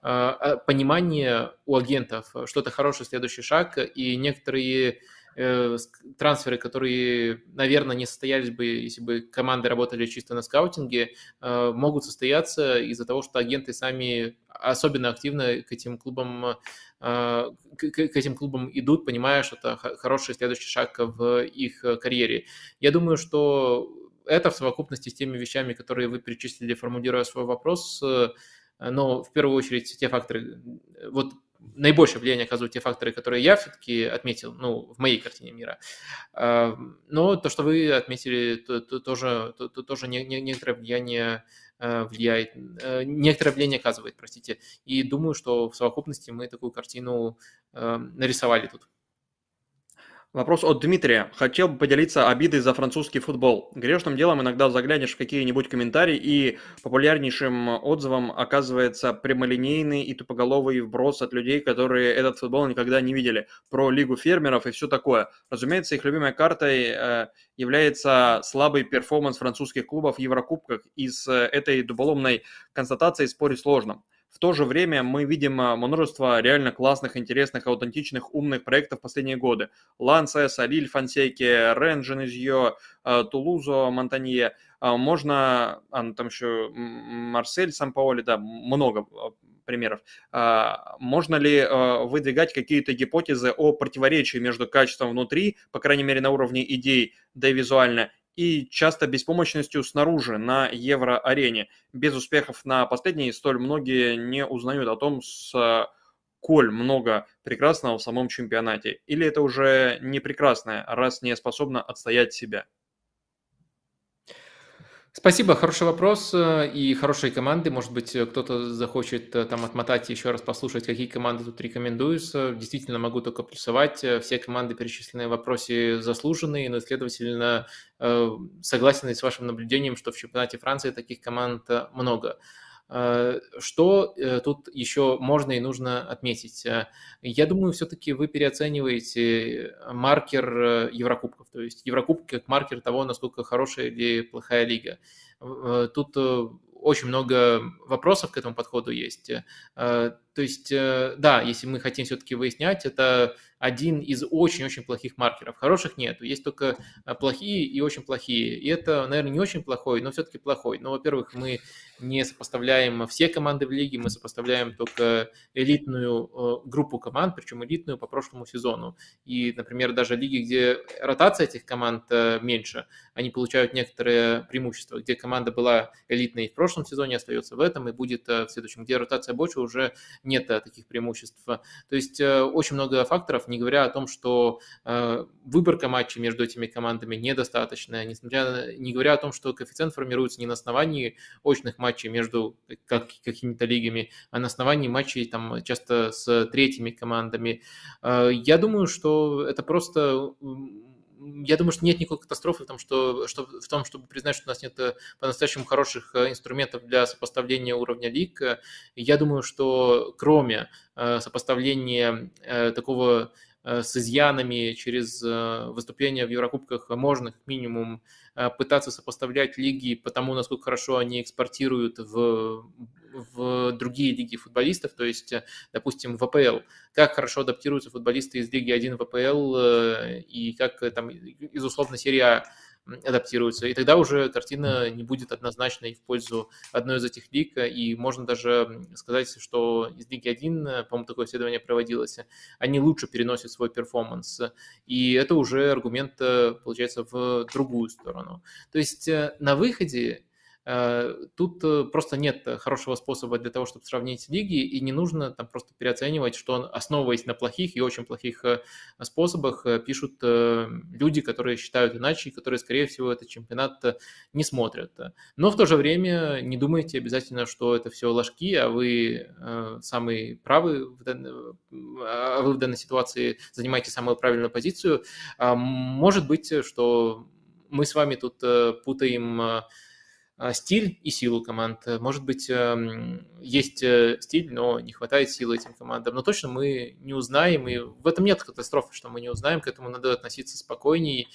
понимание у агентов, что это хороший следующий шаг, и некоторые Э, трансферы, которые, наверное, не состоялись бы, если бы команды работали чисто на скаутинге, э, могут состояться из-за того, что агенты сами особенно активно к этим клубам э, к этим клубам идут, понимая, что это хороший следующий шаг в их карьере. Я думаю, что это в совокупности с теми вещами, которые вы перечислили, формулируя свой вопрос, но в первую очередь те факторы, вот наибольшее влияние оказывают те факторы, которые я все-таки отметил, ну, в моей картине мира. Но то, что вы отметили, то, то, тоже, то, то, тоже не, не, некоторое влияние э, влияет, э, некоторое влияние оказывает, простите. И думаю, что в совокупности мы такую картину нарисовали тут. Вопрос от Дмитрия. Хотел бы поделиться обидой за французский футбол. Грешным делом иногда заглянешь в какие-нибудь комментарии, и популярнейшим отзывом оказывается прямолинейный и тупоголовый вброс от людей, которые этот футбол никогда не видели. Про Лигу фермеров и все такое. Разумеется, их любимой картой э, является слабый перформанс французских клубов в Еврокубках. И с этой дуболомной констатацией спорить сложно. В то же время мы видим а, множество реально классных, интересных, аутентичных, умных проектов последние годы. Лансес, Алиль, Фансеки, Рен, Женезье, а, Тулузо, Монтанье. А, можно, а, ну, там еще Марсель, Сан-Паоли, да, много примеров. Можно ли выдвигать какие-то гипотезы о противоречии между качеством внутри, по крайней мере на уровне идей, да и визуально, и часто беспомощностью снаружи на евроарене. Без успехов на последней столь многие не узнают о том, с коль много прекрасного в самом чемпионате. Или это уже не прекрасное, раз не способна отстоять себя? Спасибо, хороший вопрос э, и хорошие команды. Может быть, э, кто-то захочет э, там отмотать еще раз послушать, какие команды тут рекомендуются. Действительно, могу только плюсовать. Все команды, перечисленные в вопросе, заслуженные, но, следовательно, согласен с вашим наблюдением, что в чемпионате Франции таких команд много. Э, что э, тут еще можно и нужно отметить? Э, я думаю, все-таки вы переоцениваете маркер Еврокубков, то есть Еврокубки как маркер того, насколько хорошая или плохая лига. Тут очень много вопросов к этому подходу есть. То есть, да, если мы хотим все-таки выяснять, это один из очень-очень плохих маркеров. Хороших нету, есть только плохие и очень плохие. И это, наверное, не очень плохой, но все-таки плохой. Но, во-первых, мы не сопоставляем все команды в лиге, мы сопоставляем только элитную э, группу команд, причем элитную по прошлому сезону. И, например, даже лиги, где ротация этих команд э, меньше, они получают некоторые преимущества. Где команда была элитной в прошлом сезоне, остается в этом и будет э, в следующем. Где ротация больше, уже нет таких преимуществ. То есть очень много факторов, не говоря о том, что выборка матчей между этими командами недостаточная, несмотря, не говоря о том, что коэффициент формируется не на основании очных матчей, между как, какими-то лигами, а на основании матчей там часто с третьими командами. Я думаю, что это просто я думаю, что нет никакой катастрофы в том, что, что, в том, чтобы признать, что у нас нет э, по-настоящему хороших э, инструментов для сопоставления уровня лиг. Я думаю, что кроме э, сопоставления такого с изъянами через выступления в Еврокубках можно как минимум Э, пытаться сопоставлять лиги по тому, насколько хорошо они экспортируют в, в другие лиги футболистов, то есть, э, допустим, в АПЛ. Как хорошо адаптируются футболисты из Лиги 1 в АПЛ э, и как там из условно серии А адаптируются. И тогда уже картина не будет однозначной в пользу одной из этих лиг. И можно даже сказать, что из Лиги 1, по-моему, такое исследование проводилось, они лучше переносят свой перформанс. И это уже аргумент, получается, в другую сторону. То есть э, на выходе Э, тут э, просто нет хорошего способа для того, чтобы сравнить лиги, и не нужно там просто переоценивать, что основываясь на плохих и очень плохих способах, пишут люди, которые считают иначе, и которые, скорее всего, этот чемпионат не смотрят. Но в то же время не думайте обязательно, что это все ложки, а вы в данной, а вы в данной ситуации занимаете самую правильную позицию. А может быть, что мы с вами тут э, путаем э, стиль и силу команд. Может быть, эм, есть э, стиль, но не хватает силы этим командам. Но точно мы не узнаем, и в этом нет катастрофы, что мы не узнаем, к этому надо относиться спокойнее.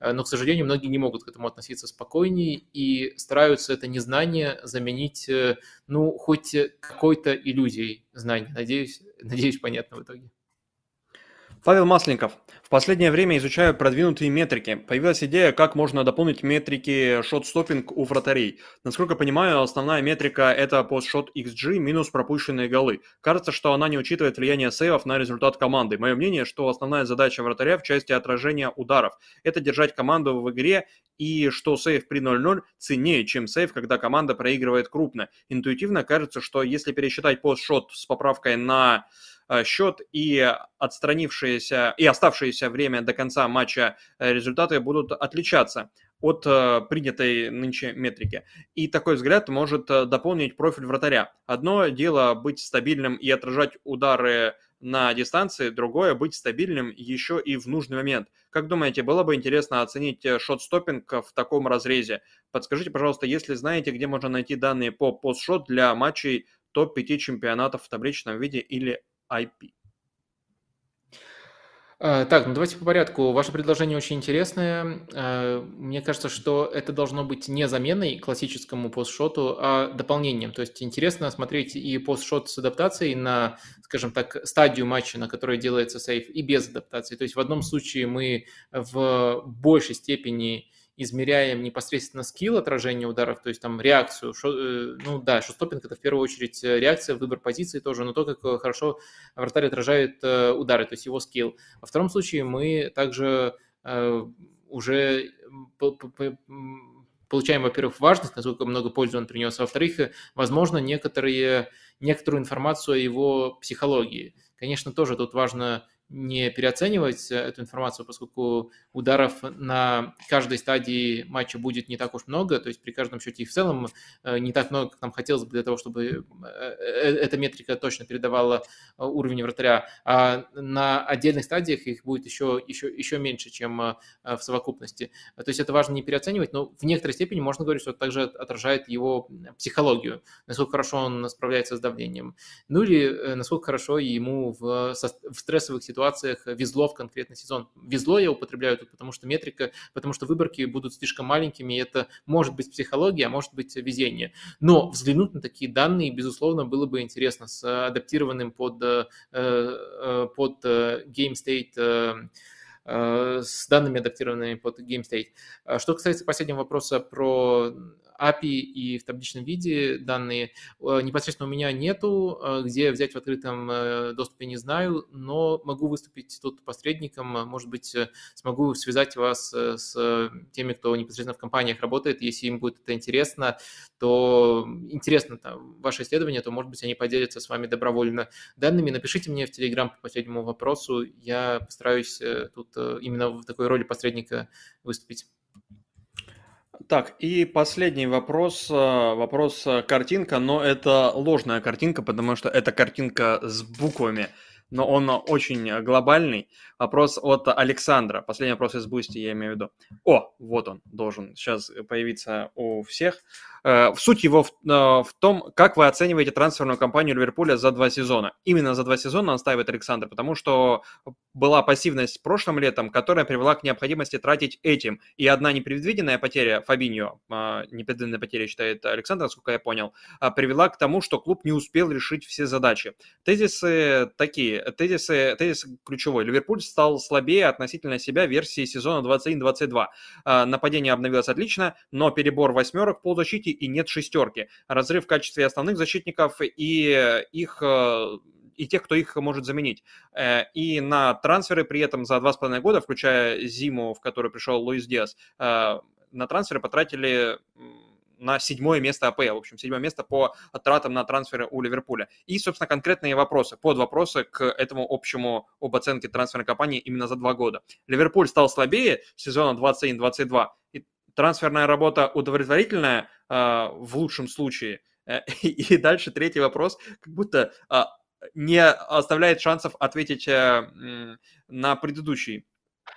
Но, к сожалению, многие не могут к этому относиться спокойнее и стараются это незнание заменить, ну, хоть какой-то иллюзией знания. Надеюсь, надеюсь, понятно в итоге. Павел Масленников. В последнее время изучаю продвинутые метрики. Появилась идея, как можно дополнить метрики шот-стоппинг у вратарей. Насколько понимаю, основная метрика – это пост-шот XG минус пропущенные голы. Кажется, что она не учитывает влияние сейвов на результат команды. Мое мнение, что основная задача вратаря в части отражения ударов – это держать команду в игре и что сейв при 0-0 ценнее, чем сейв, когда команда проигрывает крупно. Интуитивно кажется, что если пересчитать пост-шот с поправкой на счет и отстранившиеся и оставшееся время до конца матча э, результаты будут отличаться от э, принятой нынче метрики. И такой взгляд может дополнить профиль вратаря. Одно дело быть стабильным и отражать удары на дистанции, другое быть стабильным еще и в нужный момент. Как думаете, было бы интересно оценить шот-стоппинг в таком разрезе? Подскажите, пожалуйста, если знаете, где можно найти данные по постшот для матчей топ-5 чемпионатов в табличном виде или IP. А, так, ну давайте по порядку. Ваше предложение очень интересное. А, мне кажется, что это должно быть не заменой классическому постшоту, а дополнением. То есть интересно смотреть и постшот с адаптацией на, скажем так, стадию матча, на которой делается сейф, и без адаптации. То есть в одном случае мы в большей степени измеряем непосредственно скилл отражения ударов, то есть там реакцию. Шо, э, ну да, шостопинг это в первую очередь э, реакция, выбор позиции тоже, но то, как э, хорошо вратарь отражает удары, то есть его скилл. Во втором случае мы также уже получаем, во-первых, важность, насколько много пользы он принес, а во-вторых, возможно, некоторые, некоторую информацию о его психологии. Конечно, тоже тут важно не переоценивать э, эту информацию, поскольку ударов на каждой стадии матча будет не так уж много, то есть при каждом счете их в целом э, не так много, как нам хотелось бы для того, чтобы э, эта метрика точно передавала уровень вратаря, а на отдельных стадиях их будет еще, еще, еще меньше, чем в совокупности. То есть это важно не переоценивать, но в некоторой степени можно говорить, что это также отражает его психологию, насколько хорошо он справляется с давлением, ну или насколько хорошо ему в, в стрессовых ситуациях ситуациях везло в конкретный сезон. Везло я употребляю тут, потому что метрика, потому что выборки будут слишком маленькими, и это может быть психология, а может быть везение. Но взглянуть на такие данные, безусловно, было бы интересно с адаптированным под, э, э, под э, Game State с данными адаптированными под Game State. Что касается последнего вопроса про API и в табличном виде данные э, непосредственно у меня нету, э, где взять в открытом э, доступе не знаю, но могу выступить тут посредником, может быть, смогу связать вас с теми, кто непосредственно в компаниях работает, если им будет это интересно, то интересно там, ваше исследование, то, может быть, они поделятся с вами добровольно данными. Напишите мне в Телеграм по последнему вопросу, я постараюсь тут именно в такой роли посредника выступить. Так, и последний вопрос, э, вопрос э, картинка, но это ложная картинка, потому что это картинка с буквами, но он очень глобальный. Вопрос от Александра, последний вопрос из Boosty, я имею в виду. О, вот он должен сейчас появиться у всех. Э, суть его в, э, в том, как вы оцениваете трансферную кампанию Ливерпуля за два сезона. Именно за два сезона настаивает Александр, потому что была пассивность прошлым летом, которая привела к необходимости тратить этим. И одна непредвиденная потеря Фабиньо, э, непредвиденная потеря, считает Александр, насколько я понял, привела к тому, что клуб не успел решить все задачи. Тезисы такие, тезисы, тезис ключевой. Ливерпуль стал слабее относительно себя версии сезона 21-22. Нападение обновилось отлично, но перебор восьмерок в полузащите и нет шестерки. Разрыв в качестве основных защитников и их э, и тех, кто их может заменить. Э, и на трансферы при этом за два с половиной года, включая зиму, в которую пришел Луис Диас, э, на трансферы потратили на седьмое место АПЛ, в общем, седьмое место по тратам на трансферы у Ливерпуля. И, собственно, конкретные вопросы, под вопросы к этому общему об оценке трансферной кампании именно за два года. Ливерпуль стал слабее сезона 21-22, и трансферная работа удовлетворительная э, в лучшем случае. Э, и дальше третий вопрос, как будто э, не оставляет шансов ответить э, на предыдущий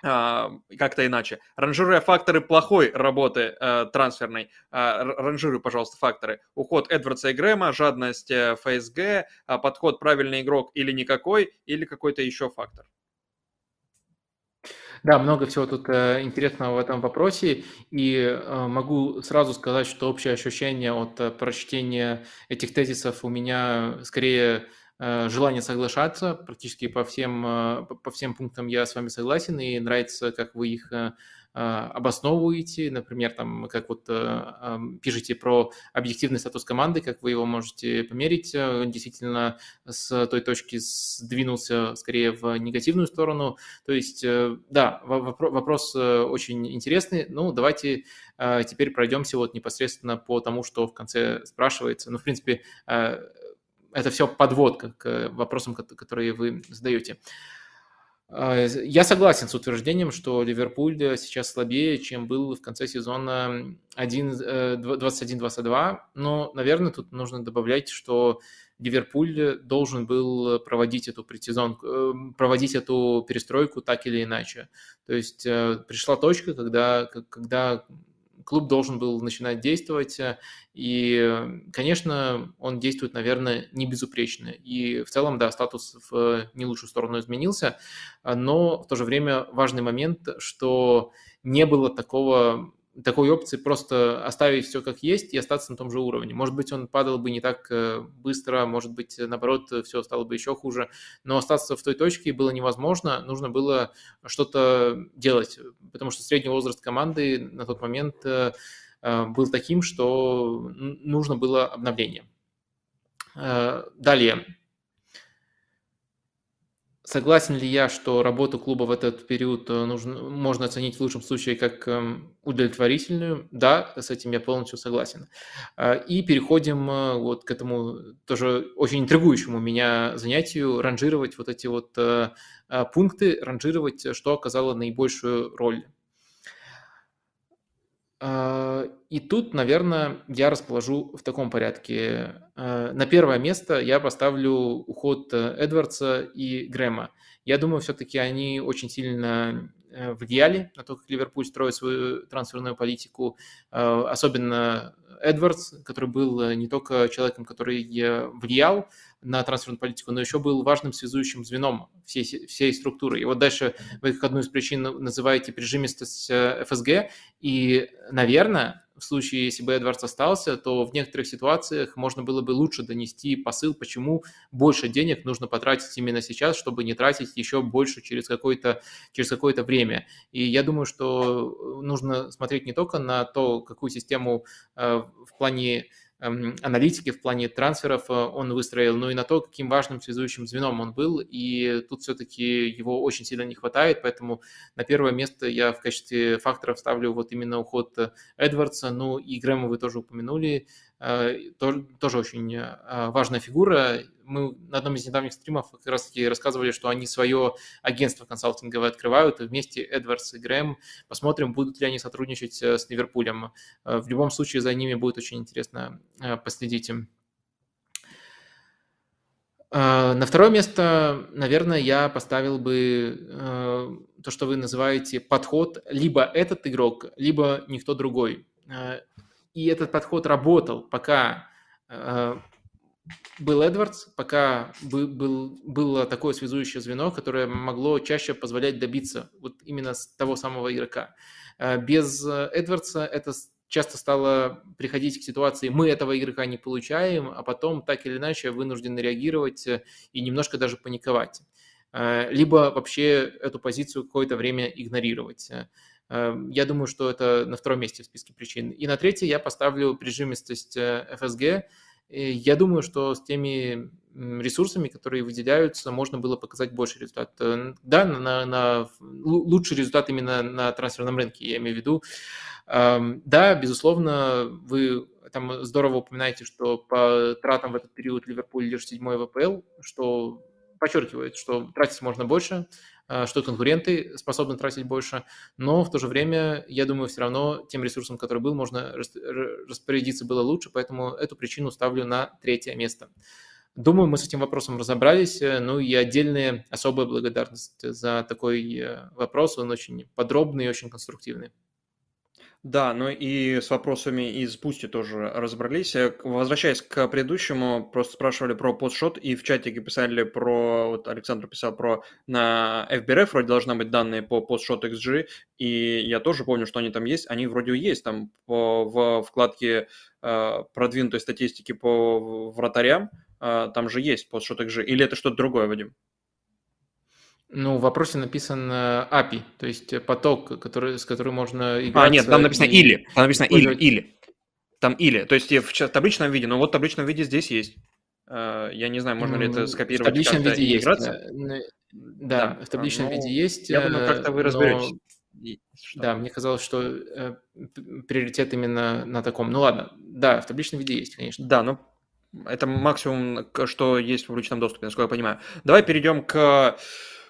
а, как-то иначе. Ранжируя факторы плохой работы э, трансферной, э, ранжируй, пожалуйста, факторы. Уход Эдвардса и Грэма, жадность э, ФСГ, э, подход правильный игрок или никакой, или какой-то еще фактор. Да, много всего тут э, интересного в этом вопросе, и э, могу сразу сказать, что общее ощущение от э, прочтения этих тезисов у меня скорее Э, желание соглашаться. Практически по всем, э, по всем пунктам я с вами согласен, и нравится, как вы их э, обосновываете, например, там, как вот пишете про объективный статус команды, как вы его можете померить, действительно с той точки сдвинулся скорее в негативную сторону. То есть, да, вопрос очень интересный. Ну, давайте теперь пройдемся вот непосредственно по тому, что в конце спрашивается. Ну, в принципе, это все подводка к вопросам, которые вы задаете. А, я согласен с утверждением, что Ливерпуль сейчас слабее, чем был в конце сезона 21-22, э, но, наверное, тут нужно добавлять, что Ливерпуль должен был проводить эту предсезонку, э, проводить эту перестройку так или иначе. То есть э, пришла точка, когда, когда клуб должен был начинать действовать, э, и, конечно, он действует, наверное, не безупречно. И в целом, да, статус в не лучшую сторону изменился, но в то же время важный момент, что не было такого такой опции просто оставить все как есть и остаться на том же уровне. Может быть, он падал бы не так э, быстро, может быть, наоборот, все стало бы еще хуже, но остаться в той точке было невозможно, нужно было что-то делать, потому что средний возраст команды на тот момент э, э, был таким, что нужно было обновление. Далее, Согласен ли я, что работу клуба в этот период э, нужно, можно оценить в лучшем случае как эм, удовлетворительную? Да, с этим я полностью согласен. А, и переходим э, вот к этому тоже очень интригующему меня занятию, ранжировать вот эти вот э, пункты, ранжировать, что оказало наибольшую роль. А, и тут, наверное, я расположу в таком порядке. А, на первое место я поставлю уход э, Эдвардса и Грэма. Я думаю, все-таки они очень сильно влияли на то, как Ливерпуль строит свою трансферную политику, а, особенно Эдвардс, который был э, не только человеком, который влиял на трансферную политику, но еще был важным связующим звеном всей, всей структуры. И вот дальше вы как одну из причин называете прижимистость ФСГ, и, наверное, в случае, если бы Эдвардс остался, то в некоторых ситуациях можно было бы лучше донести посыл, почему больше денег нужно потратить именно сейчас, чтобы не тратить еще больше через какое-то через какое-то время. И я думаю, что нужно смотреть не только на то, какую систему э, в плане аналитики в плане трансферов э, он выстроил, но и на то, каким важным связующим звеном он был. И тут все-таки его очень сильно не хватает, поэтому на первое место я в качестве факторов ставлю вот именно уход э, Эдвардса. Ну и Грэма вы тоже упомянули. Э, тоже очень э, важная фигура. Мы на одном из недавних стримов как раз таки рассказывали, что они свое агентство консалтинговое открывают вместе Эдвардс и Грэм. Посмотрим, будут ли они сотрудничать э, с Ливерпулем. В любом случае за ними будет очень интересно последить. На второе место, наверное, я поставил бы то, что вы называете подход либо этот игрок, либо никто другой. И этот подход работал, пока э, был Эдвардс, пока был, был, было такое связующее звено, которое могло чаще позволять добиться вот именно того самого игрока. Э, без Эдвардса это часто стало приходить к ситуации, мы этого игрока не получаем, а потом так или иначе вынуждены реагировать э, и немножко даже паниковать. Либо вообще эту позицию какое-то время игнорировать. Эм, я думаю, что это на втором месте в списке причин. И на третье я поставлю прижимистость ФСГ. Я думаю, что с теми ресурсами, которые выделяются, можно было показать больше результат. Э, да, на, на лучший результат именно на трансферном рынке, я имею в виду. Да, безусловно, вы там здорово упоминаете, что по тратам в этот период Ливерпуль лишь седьмой в ВПЛ, что подчеркивает, что тратить можно больше, что конкуренты способны тратить больше, но в то же время, я думаю, все равно тем ресурсом, который был, можно распорядиться было лучше, поэтому эту причину ставлю на третье место. Думаю, мы с этим вопросом разобрались. Э, ну и отдельная особая благодарность за такой э, вопрос. Он очень подробный и очень конструктивный. Да, ну и с вопросами из Пусти тоже разобрались. Э, возвращаясь к предыдущему, просто спрашивали про постшот, и в чатике писали про, вот Александр писал про, на FBRF вроде должны быть данные по постшот XG, и я тоже помню, что они там есть, они вроде есть там по, в вкладке э, продвинутой статистики по вратарям, э, там же есть постшот XG, или это что-то другое, Вадим? Ну, в вопросе написан API, то есть поток, который, с которым можно играть. А, нет, там написано и... или. Там написано или, или. Там или. То есть в табличном виде, но вот в табличном виде здесь есть. Э, я не знаю, можно ли это скопировать. В табличном виде есть. Да, да, в табличном ну, виде есть. Я думаю, как-то вы разберетесь. Но... Да, мне казалось, что э, приоритет именно на таком. Ну ладно, да, в табличном виде есть, конечно. Да, но это максимум, что есть в публичном доступе, насколько я понимаю. Давай перейдем к Э,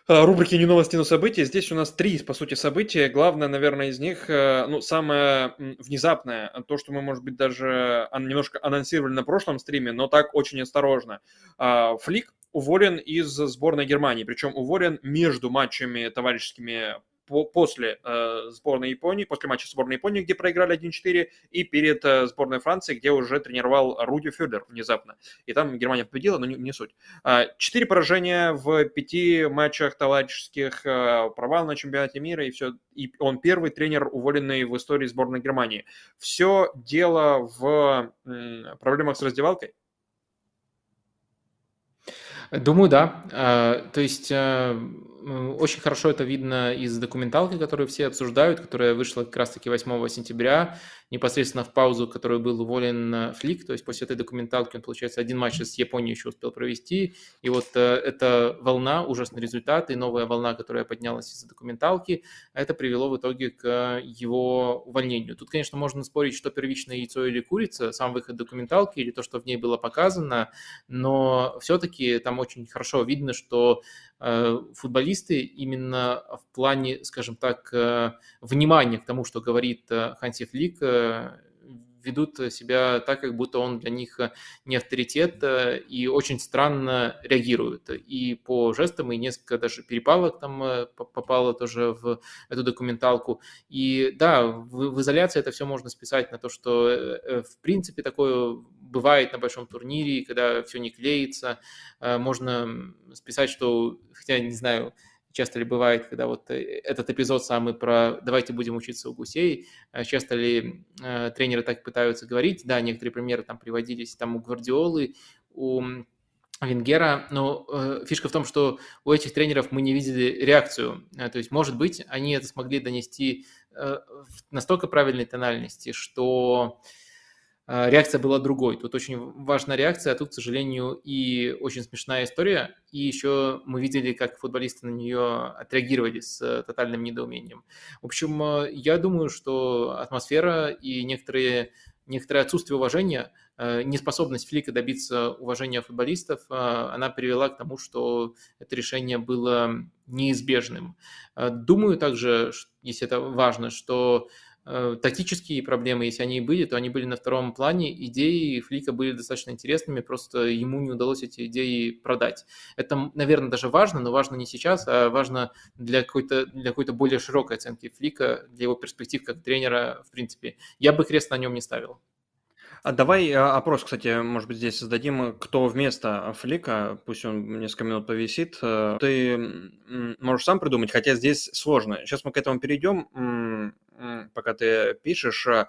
рубрики «Не новости, но события». Здесь у нас три, по сути, события. Главное, наверное, из них, э, ну, самое внезапное, то, что мы, может быть, даже немножко анонсировали на прошлом стриме, но так очень осторожно. А, Флик уволен из сборной Германии, причем уволен между матчами товарищескими по, после э, сборной Японии, после матча сборной Японии, где проиграли 1-4, и перед э, сборной Франции, где уже тренировал Руди Фюллер внезапно. И там Германия победила, но не, не суть. А, четыре поражения в пяти матчах товарищеских, э, провал на чемпионате мира, и все. И он первый тренер, уволенный в истории сборной Германии. Все дело в м, проблемах с раздевалкой. Думаю, да. А, то есть э, очень хорошо это видно из документалки, которую все обсуждают, которая вышла как раз-таки 8 сентября, непосредственно в паузу, которую был уволен э, Флик, то есть после этой документалки он, получается, один матч с Японией еще успел провести, и вот э, эта волна, ужасный результат, и новая волна, которая поднялась из-за документалки, это привело в итоге к его увольнению. Тут, конечно, можно спорить, что первичное яйцо или курица, сам выход документалки или то, что в ней было показано, но все-таки там очень хорошо видно, что футболисты именно в плане, скажем так, э, внимания к тому, что говорит э, Ханси Флик, ведут себя так, как будто он для них не авторитет, и очень странно реагируют. И по жестам, и несколько даже перепалок там попало тоже в эту документалку. И да, в, в изоляции это все можно списать на то, что в принципе такое бывает на большом турнире, когда все не клеится. Э, можно списать, что, хотя не знаю, часто ли бывает, когда вот э, этот эпизод самый про «давайте будем учиться у гусей», э, часто ли тренеры так пытаются говорить, да, некоторые примеры там приводились там у Гвардиолы, у Венгера, но э, фишка в том, что у этих тренеров мы не видели реакцию. Э, то есть, может быть, они это смогли донести э, в настолько правильной тональности, что э, реакция была другой. Тут очень важная реакция, а тут, к сожалению, и очень смешная история. И еще мы видели, как футболисты на нее отреагировали с э, тотальным недоумением. В общем, э, я думаю, что атмосфера и некоторые, некоторое отсутствие уважения, э, неспособность Флика добиться уважения футболистов, она привела к тому, что это решение было неизбежным. Думаю также, если это важно, что тактические проблемы, если они и были, то они были на втором плане. Идеи Флика были достаточно интересными, просто ему не удалось эти идеи продать. Это, наверное, даже важно, но важно не сейчас, а важно для какой-то, для какой-то более широкой оценки Флика, для его перспектив как тренера, в принципе. Я бы крест на нем не ставил. А давай а, опрос, кстати, может быть, здесь создадим, кто вместо Флика, пусть он несколько минут повисит. Э, ты можешь сам придумать, хотя здесь сложно. Сейчас мы к этому перейдем пока ты пишешь. Э,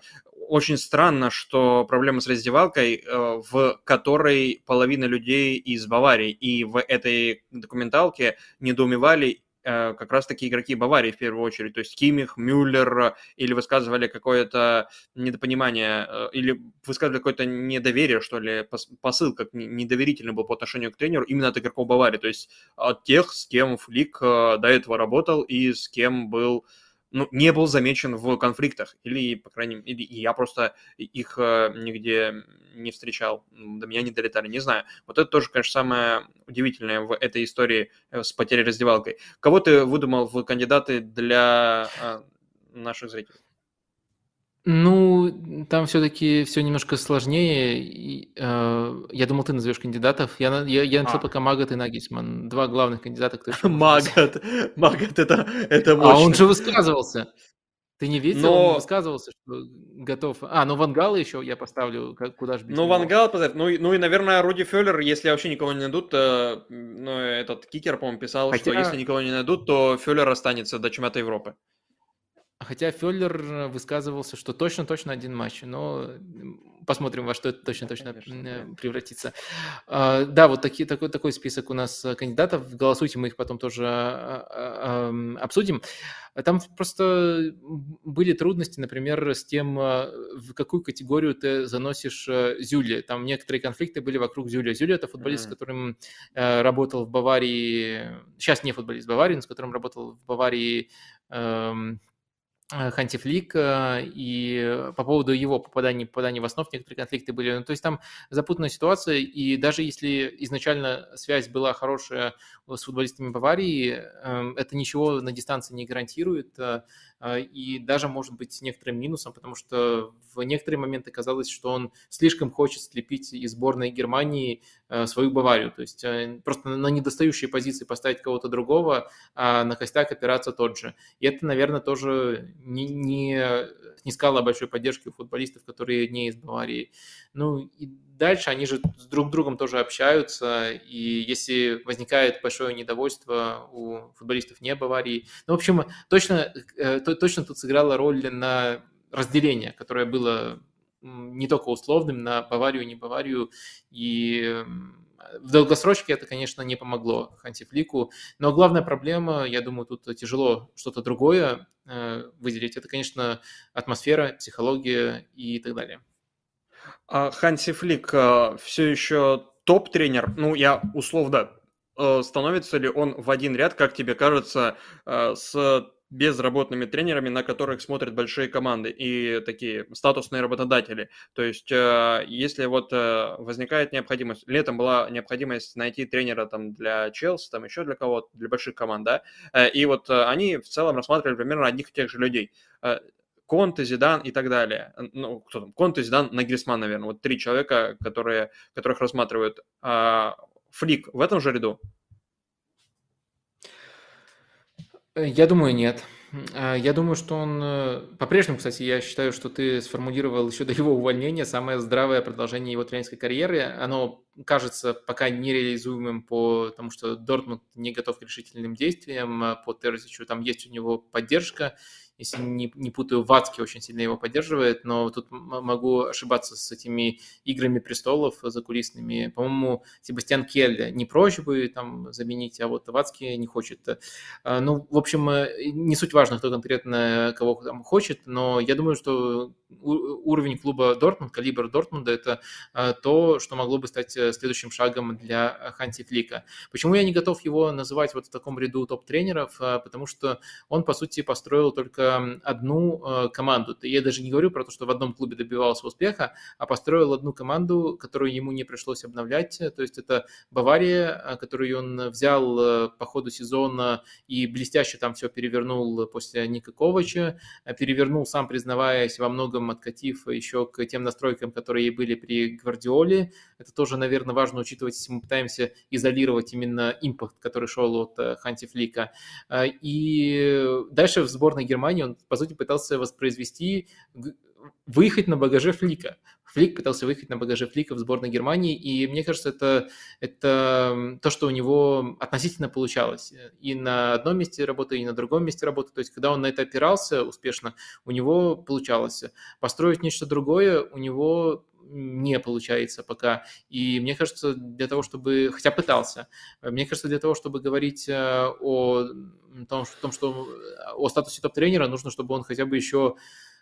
очень странно, что проблема с раздевалкой, э, в которой половина людей из Баварии, и в этой документалке недоумевали, э, как раз-таки игроки Баварии в первую очередь, то есть Кимих, Мюллер, или высказывали какое-то недопонимание, или высказывали какое-то недоверие, что ли, посыл как недоверительный был по отношению к тренеру именно от игроков Баварии, то есть от тех, с кем Флик до этого работал и с кем был ну, не был замечен в конфликтах, или, по крайней мере, я просто их э, нигде не встречал, до меня не долетали, не знаю. Вот это тоже, конечно, самое удивительное в этой истории э, с потерей раздевалкой. Кого ты выдумал в кандидаты для э, наших зрителей? Ну, там все-таки все немножко сложнее. И, э, я думал, ты назовешь кандидатов. Я, я, я написал а. пока Магат и Нагисман. Два главных кандидата, кто Магат. Магат, это, это мощно. А он же высказывался. Ты не видел? Но... Он высказывался, что готов. А, ну Вангала еще я поставлю, как, куда же без Ну, Вангал поставь. Ну, ну и, наверное, Руди Феллер, если вообще никого не найдут, то, ну, этот кикер, по-моему, писал, Хотя... что если никого не найдут, то Феллер останется до чемпионата Европы. Хотя Феллер высказывался, что точно-точно один матч, но посмотрим, во что это точно-точно э, превратится. А, да, вот такие, такой, такой список у нас э, кандидатов. Голосуйте, мы их потом тоже а, а, обсудим. Там просто были трудности, например, с тем, в какую категорию ты заносишь э, Зюли. Там некоторые конфликты были вокруг Зюля. Зюля – это футболист, mm-hmm. с которым работал в Баварии, сейчас не футболист Баварии, но с которым работал в Баварии эм, Э, Э, и по поводу его попадания, попадания в основу некоторые конфликты были. Ну, то есть там запутанная ситуация, и даже если изначально связь была хорошая с футболистами Баварии, эм, это ничего на дистанции не гарантирует, э, и даже может быть некоторым минусом, потому что в некоторые моменты казалось, что он слишком хочет слепить из сборной Германии свою Баварию, то есть просто на недостающие позиции поставить кого-то другого, а на костяк опираться тот же. И это, наверное, тоже не, не снискала большой поддержки у футболистов, которые не из Баварии. Ну и дальше они же с друг другом тоже общаются, и если возникает большое недовольство у футболистов не Баварии, ну, в общем, точно, э, точно тут сыграла роль на разделение, которое было не только условным на Баварию не Баварию, и в долгосрочке это, конечно, не помогло Хантифлику, но главная проблема, я думаю, тут тяжело что-то другое э, выделить, это, конечно, атмосфера, психология и так далее. А Ханси Флик э, все еще топ-тренер, ну, я условно, э, становится ли он в один ряд, как тебе кажется, с безработными тренерами, на которых смотрят большие команды и такие статусные работодатели. То есть, э, если вот э, возникает необходимость, летом была необходимость найти тренера там для Челси, там еще для кого-то, для больших команд, да, э, и вот они в целом рассматривали примерно одних и тех же людей. Конте, Зидан и так далее. Ну, кто там? Конте, Зидан, Нагельсман, наверное. Вот три человека, которые, которых рассматривают. А, Флик в этом же ряду? Э, я думаю, нет. А, я думаю, что он... Э, по-прежнему, кстати, я считаю, что ты сформулировал еще до его увольнения самое здравое продолжение его тренерской карьеры. Оно кажется пока нереализуемым, потому что Дортмунд не готов к решительным действиям а по Терзичу. Там есть у него поддержка, если не, не путаю, Вацки очень сильно его поддерживает, но тут могу ошибаться с этими играми престолов закулисными. По-моему, Себастьян Кель не прочь бы там заменить, а вот Вацки не хочет. А, ну, в общем, не суть важно, кто конкретно кого там хочет, но я думаю, что уровень клуба Дортмунд, калибр Дортмунда – это а, то, что могло бы стать э, следующим шагом для Ханти Флика. Почему я не готов его называть вот в таком ряду топ-тренеров? А, потому что он, по сути, построил только одну э, команду. Я даже не говорю про то, что в одном клубе добивался успеха, а построил одну команду, которую ему не пришлось обновлять. То есть это Бавария, а, которую он взял э, по ходу сезона и блестяще там все перевернул после Ника Ковача, перевернул, сам признаваясь, во многом многом откатив еще к тем настройкам, которые были при Гвардиоле. Это тоже, наверное, важно учитывать, если мы пытаемся изолировать именно импорт, который шел от э, Ханти Флика. А, и дальше в сборной Германии он, по сути, пытался воспроизвести выехать на багаже Флика. Флик пытался выехать на багаже Флика в сборной Германии, и мне кажется, это, это то, что у него относительно получалось. И на одном месте работы, и на другом месте работы. То есть, когда он на это опирался успешно, у него получалось. Построить нечто другое у него не получается пока. И мне кажется, для того, чтобы... Хотя пытался. Мне кажется, для того, чтобы говорить о том, том что о статусе топ-тренера, нужно, чтобы он хотя бы еще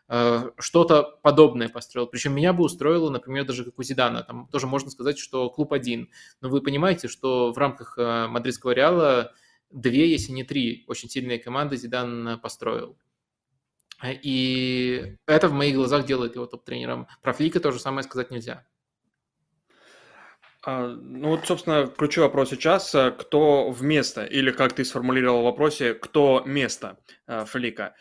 что-то подобное построил. Причем меня бы устроило, например, даже как у Зидана. Там тоже можно сказать, что клуб один. Но вы понимаете, что в рамках мадридского Реала две, если не три, очень сильные команды Зидан построил. И это в моих глазах делает его топ-тренером. Про Флика то же самое сказать нельзя. А, ну вот, собственно, ключевой вопрос сейчас. Э, кто вместо, или как ты сформулировал в вопросе, кто место э, Флика?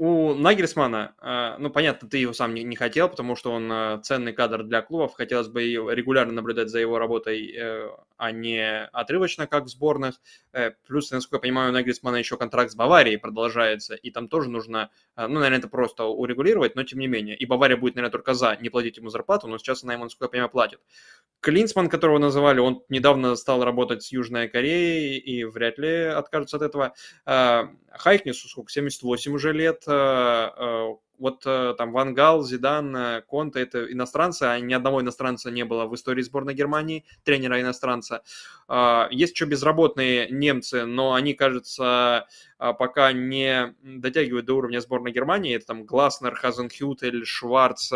У Нагельсмана, а, ну, понятно, ты его сам не, не хотел, потому что он а, ценный кадр для клубов. Хотелось бы регулярно наблюдать за его работой, э, а не отрывочно, как в сборных. Э, плюс, насколько я понимаю, у Нагельсмана еще контракт с Баварией продолжается, и там тоже нужно, а, ну, наверное, это просто урегулировать, но тем не менее. И Бавария будет, наверное, только за не платить ему зарплату, но сейчас она ему, насколько я понимаю, платит. Клинсман, которого называли, он недавно стал работать с Южной Кореей и вряд ли откажется от этого. Хайкнесу сколько, 78 уже лет, Э, э, вот э, там Вангал, Зидан, Конте – это иностранцы, а ни одного иностранца не было в истории сборной Германии, тренера иностранца. Есть еще безработные немцы, но они, кажется, пока не дотягивают до уровня сборной Германии. Это там Гласнер, Хазенхютель, Шварц,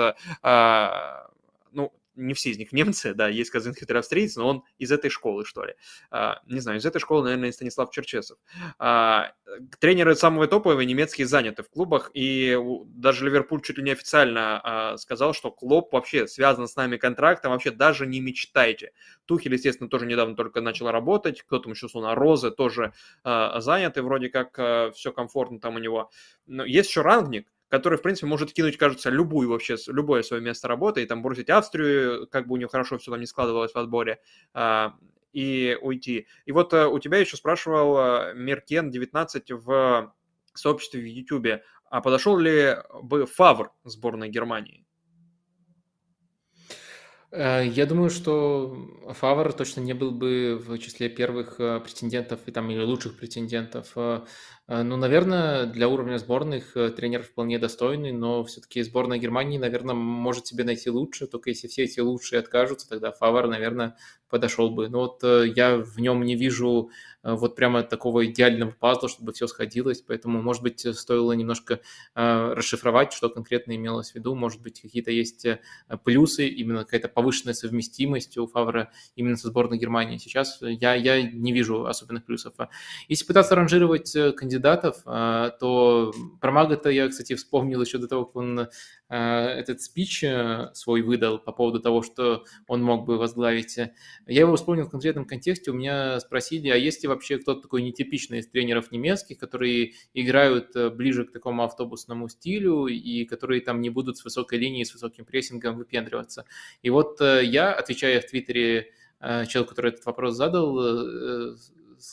ну, не все из них немцы, да, есть Казинхютер австриец, но он из этой школы, что ли. А, не знаю, из этой школы, наверное, Станислав Черчесов. А, тренеры самые топовые немецкие заняты в клубах, и даже Ливерпуль чуть ли не официально а, сказал, что Клоп вообще связан с нами контрактом, вообще даже не мечтайте. Тухель, естественно, тоже недавно только начал работать, кто там еще, словно Розы тоже а, заняты, вроде как а, все комфортно там у него. Но есть еще Рангник, который, в принципе, может кинуть, кажется, любую вообще, любое свое место работы и там бросить Австрию, как бы у него хорошо все там не складывалось в отборе, а, и уйти. И вот а, у тебя еще спрашивал а, Меркен 19 в сообществе в YouTube, а подошел ли бы Фавр сборной Германии? Э, я думаю, что Фавор точно не был бы в числе первых э, претендентов и там или лучших претендентов. Э, ну, наверное, для уровня сборных тренер вполне достойный, но все-таки сборная Германии, наверное, может себе найти лучше, только если все эти лучшие откажутся, тогда Фавор, наверное, подошел бы. Но вот я в нем не вижу Э, вот прямо такого идеального пазла, чтобы все сходилось, поэтому, может быть, стоило немножко э, расшифровать, что конкретно имелось в виду, может быть, какие-то есть э, плюсы, именно какая-то повышенная совместимость у Фавра именно со сборной Германии. Сейчас я, я не вижу особенных плюсов. Если пытаться ранжировать кандидатов, то про Мага-то я, кстати, вспомнил еще до того, как он этот спич свой выдал по поводу того, что он мог бы возглавить. Я его вспомнил в конкретном контексте. У меня спросили, а есть ли вообще кто-то такой нетипичный из тренеров немецких, которые играют э, ближе к такому автобусному стилю и которые там не будут с высокой линией, с высоким прессингом выпендриваться. И вот э, я, отвечая в Твиттере э, человеку, который этот вопрос задал,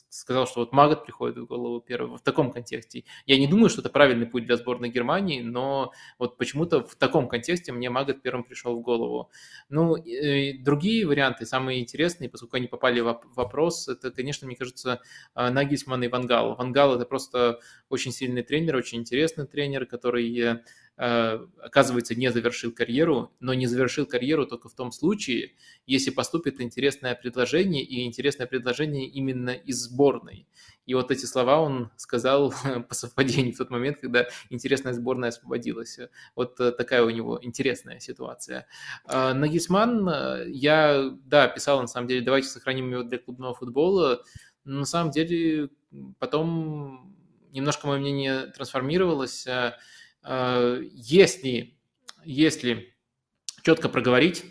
сказал, что вот Магат приходит в голову первого в таком контексте. Я не думаю, что это правильный путь для сборной Германии, но вот почему-то в таком контексте мне Магат первым пришел в голову. Ну, и другие варианты, самые интересные, поскольку они попали в вопрос, это, конечно, мне кажется, а, Нагисман и Вангал. Вангал – это просто очень сильный тренер, очень интересный тренер, который Э, оказывается, не завершил карьеру, но не завершил карьеру только в том случае, если поступит интересное предложение, и интересное предложение именно из сборной. И вот эти слова он сказал по совпадению в тот момент, когда интересная сборная освободилась. Вот э, такая у него интересная ситуация. А, Нагисман, э, я, да, писал на самом деле, давайте сохраним его для клубного футбола. Но на самом деле потом немножко мое мнение трансформировалось Э, если, если четко проговорить,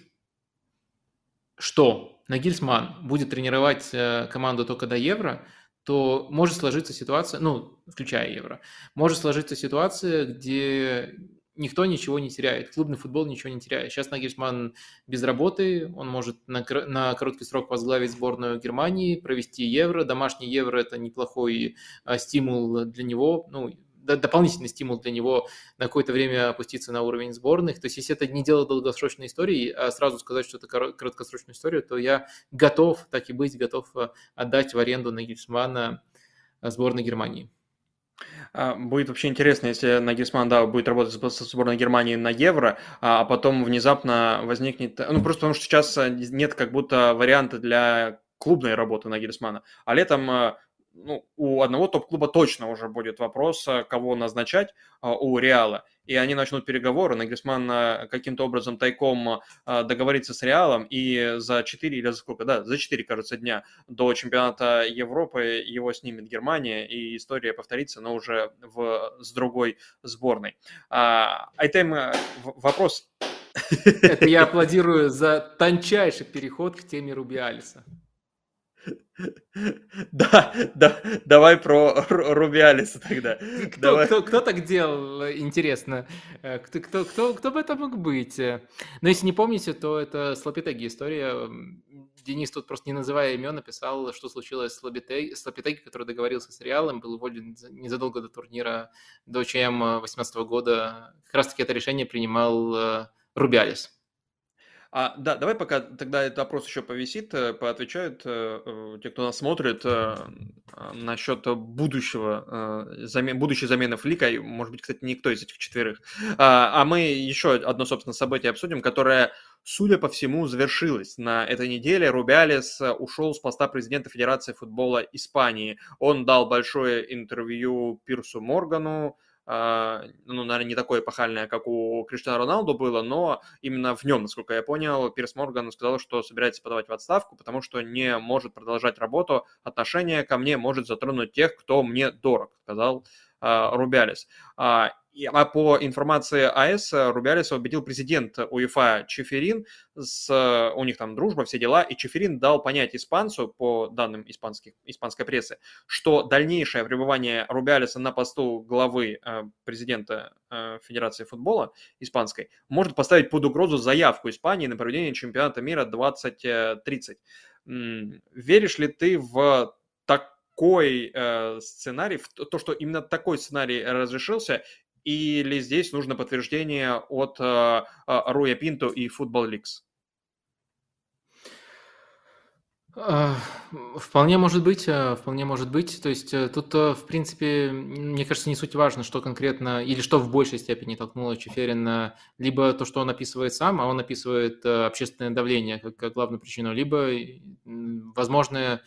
что Нагильсман будет тренировать э, команду только до Евро, то может сложиться ситуация, ну, включая Евро, может сложиться ситуация, где никто ничего не теряет, клубный футбол ничего не теряет. Сейчас Нагельсман без работы, он может на, на короткий срок возглавить сборную Германии, провести Евро. Домашний Евро – это неплохой а, стимул для него, ну, дополнительный стимул для него на какое-то время опуститься на уровень сборных. То есть, если это не дело долгосрочной истории, а сразу сказать, что это краткосрочная история, то я готов, так и быть, готов э, отдать в аренду на Нагельсмана э, сборной Германии. А, будет вообще интересно, если Нагельсман, да, будет работать со сборной Германии на Евро, а, а потом внезапно возникнет... Ну, просто потому что сейчас нет как будто варианта для клубной работы Нагельсмана. А летом ну, у одного топ-клуба точно уже будет вопрос, э, кого назначать а, у Реала. И они начнут переговоры. Нагельсман э, каким-то образом тайком договорится с Реалом, и за 4 или за сколько, да, за 4, кажется, дня до чемпионата Европы его снимет Германия, и история повторится, но уже в, с другой сборной. А, Айтем, вопрос. Это я аплодирую за тончайший переход к теме Рубиалиса. Да, да, давай про Рубиалиса тогда. Кто, давай. кто, кто так делал, интересно? Э, кто, кто, кто, кто бы это мог быть? Но если не помните, то это с Лапитеги история. Денис тут просто не называя имен написал, что случилось с Лапитеги, с Лапитеги который договорился с Реалом, был уволен незадолго до турнира, до ЧМ 2018 года. Как раз-таки это решение принимал э, Рубиалис. А, да, давай пока тогда этот вопрос еще повисит, э, поотвечают э, э, те, кто нас смотрит, э, э, насчет будущего, э, замен, будущей замены Флика, может быть, кстати, никто из этих четверых. А, а мы еще одно, собственно, событие обсудим, которое, судя по всему, завершилось на этой неделе. Рубиалис ушел с поста президента Федерации футбола Испании. Он дал большое интервью Пирсу Моргану, а, ну, наверное, не такое эпохальное, как у Криштиану Роналду было, но именно в нем, насколько я понял, Пирс Морган сказал, что собирается подавать в отставку, потому что не может продолжать работу, отношение ко мне может затронуть тех, кто мне дорог, сказал а, Рубялис. А, а по информации АЭС, Рубялиса убедил президент УЕФА Чеферин, с, у них там дружба, все дела, и Чеферин дал понять испанцу, по данным испанских, испанской прессы, что дальнейшее пребывание Рубялиса на посту главы э, президента э, Федерации футбола испанской может поставить под угрозу заявку Испании на проведение чемпионата мира 2030. Веришь ли ты в такой э, сценарий, то, что именно такой сценарий разрешился, или здесь нужно подтверждение от э, э, Руя Пинто и Football Leaks? А, вполне может быть, э, вполне может быть. То есть тут, в принципе, мне кажется, не суть важно, что конкретно, или что в большей степени толкнуло Чеферина, либо то, что он описывает сам, а он описывает общественное давление как, как главную причину, либо возможное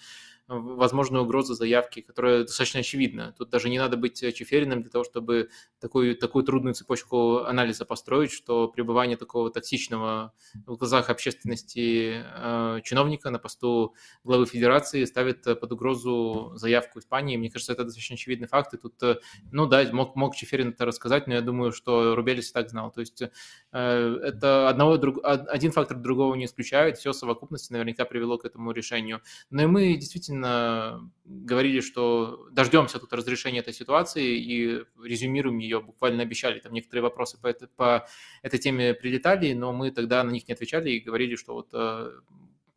возможную угрозу заявки, которая достаточно очевидна. Тут даже не надо быть э, чефериным для того, чтобы такую, такую трудную цепочку анализа построить, что пребывание такого токсичного в глазах общественности э, чиновника на посту главы федерации ставит под угрозу заявку Испании. Мне кажется, это достаточно очевидный факт. И тут, э, ну да, мог, мог Чеферин это рассказать, но я думаю, что Рубелис и так знал. То есть это одного, друг, один фактор другого не исключает. Все совокупности наверняка привело к этому решению. Но и мы действительно действительно говорили, что дождемся тут разрешения этой ситуации и резюмируем ее, буквально обещали. Там некоторые вопросы по, это, по этой теме прилетали, но мы тогда на них не отвечали и говорили, что вот э,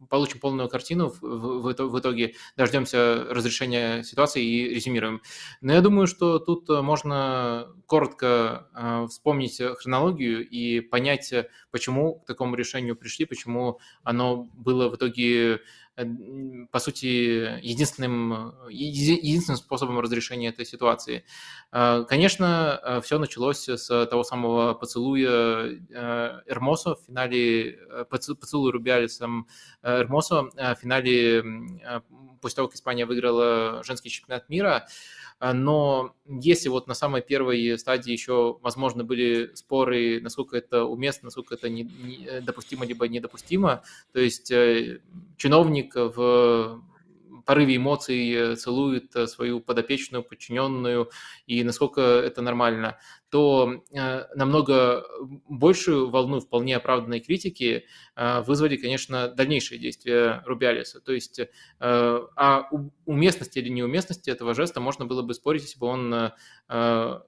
получим полную картину, в, в, в итоге дождемся разрешения ситуации и резюмируем. Но я думаю, что тут можно коротко э, вспомнить хронологию и понять, почему к такому решению пришли, почему оно было в итоге по сути, единственным, единственным способом разрешения этой ситуации. Э, конечно, э, все началось с того самого поцелуя Эрмосо в финале, поцелуя Рубиалисом Эрмосо в финале, после того, как Испания выиграла женский чемпионат мира. А, но если вот на самой первой стадии еще, возможно, были споры, насколько это уместно, насколько это не, не, э, допустимо либо недопустимо, то есть э, чиновник в порыве эмоций э, целует свою подопечную, подчиненную, и насколько это нормально то э, намного большую волну вполне оправданной критики э, вызвали, конечно, дальнейшие действия Рубиалиса. То есть э, о уместности или неуместности этого жеста можно было бы спорить, если бы он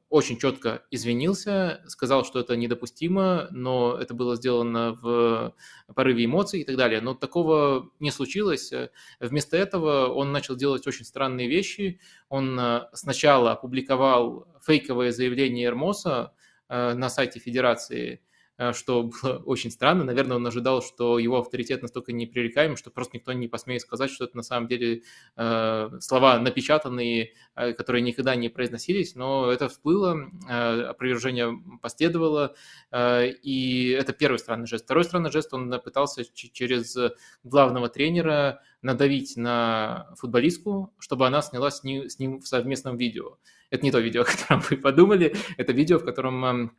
очень четко извинился, сказал, что это недопустимо, но это было сделано в порыве эмоций и так далее. Но такого не случилось. Вместо этого он начал делать очень странные вещи. Он сначала опубликовал фейковое заявление Эрмоса э, на сайте Федерации, э, что было очень странно. Наверное, он ожидал, что его авторитет настолько непререкаем, что просто никто не посмеет сказать, что это на самом деле э, слова напечатанные, которые никогда не произносились, но это всплыло, опровержение последовало, и это первый странный жест. Второй странный жест, он пытался через главного тренера надавить на футболистку, чтобы она снялась с ним в совместном видео. Это не то видео, о котором вы подумали, это видео, в котором эм,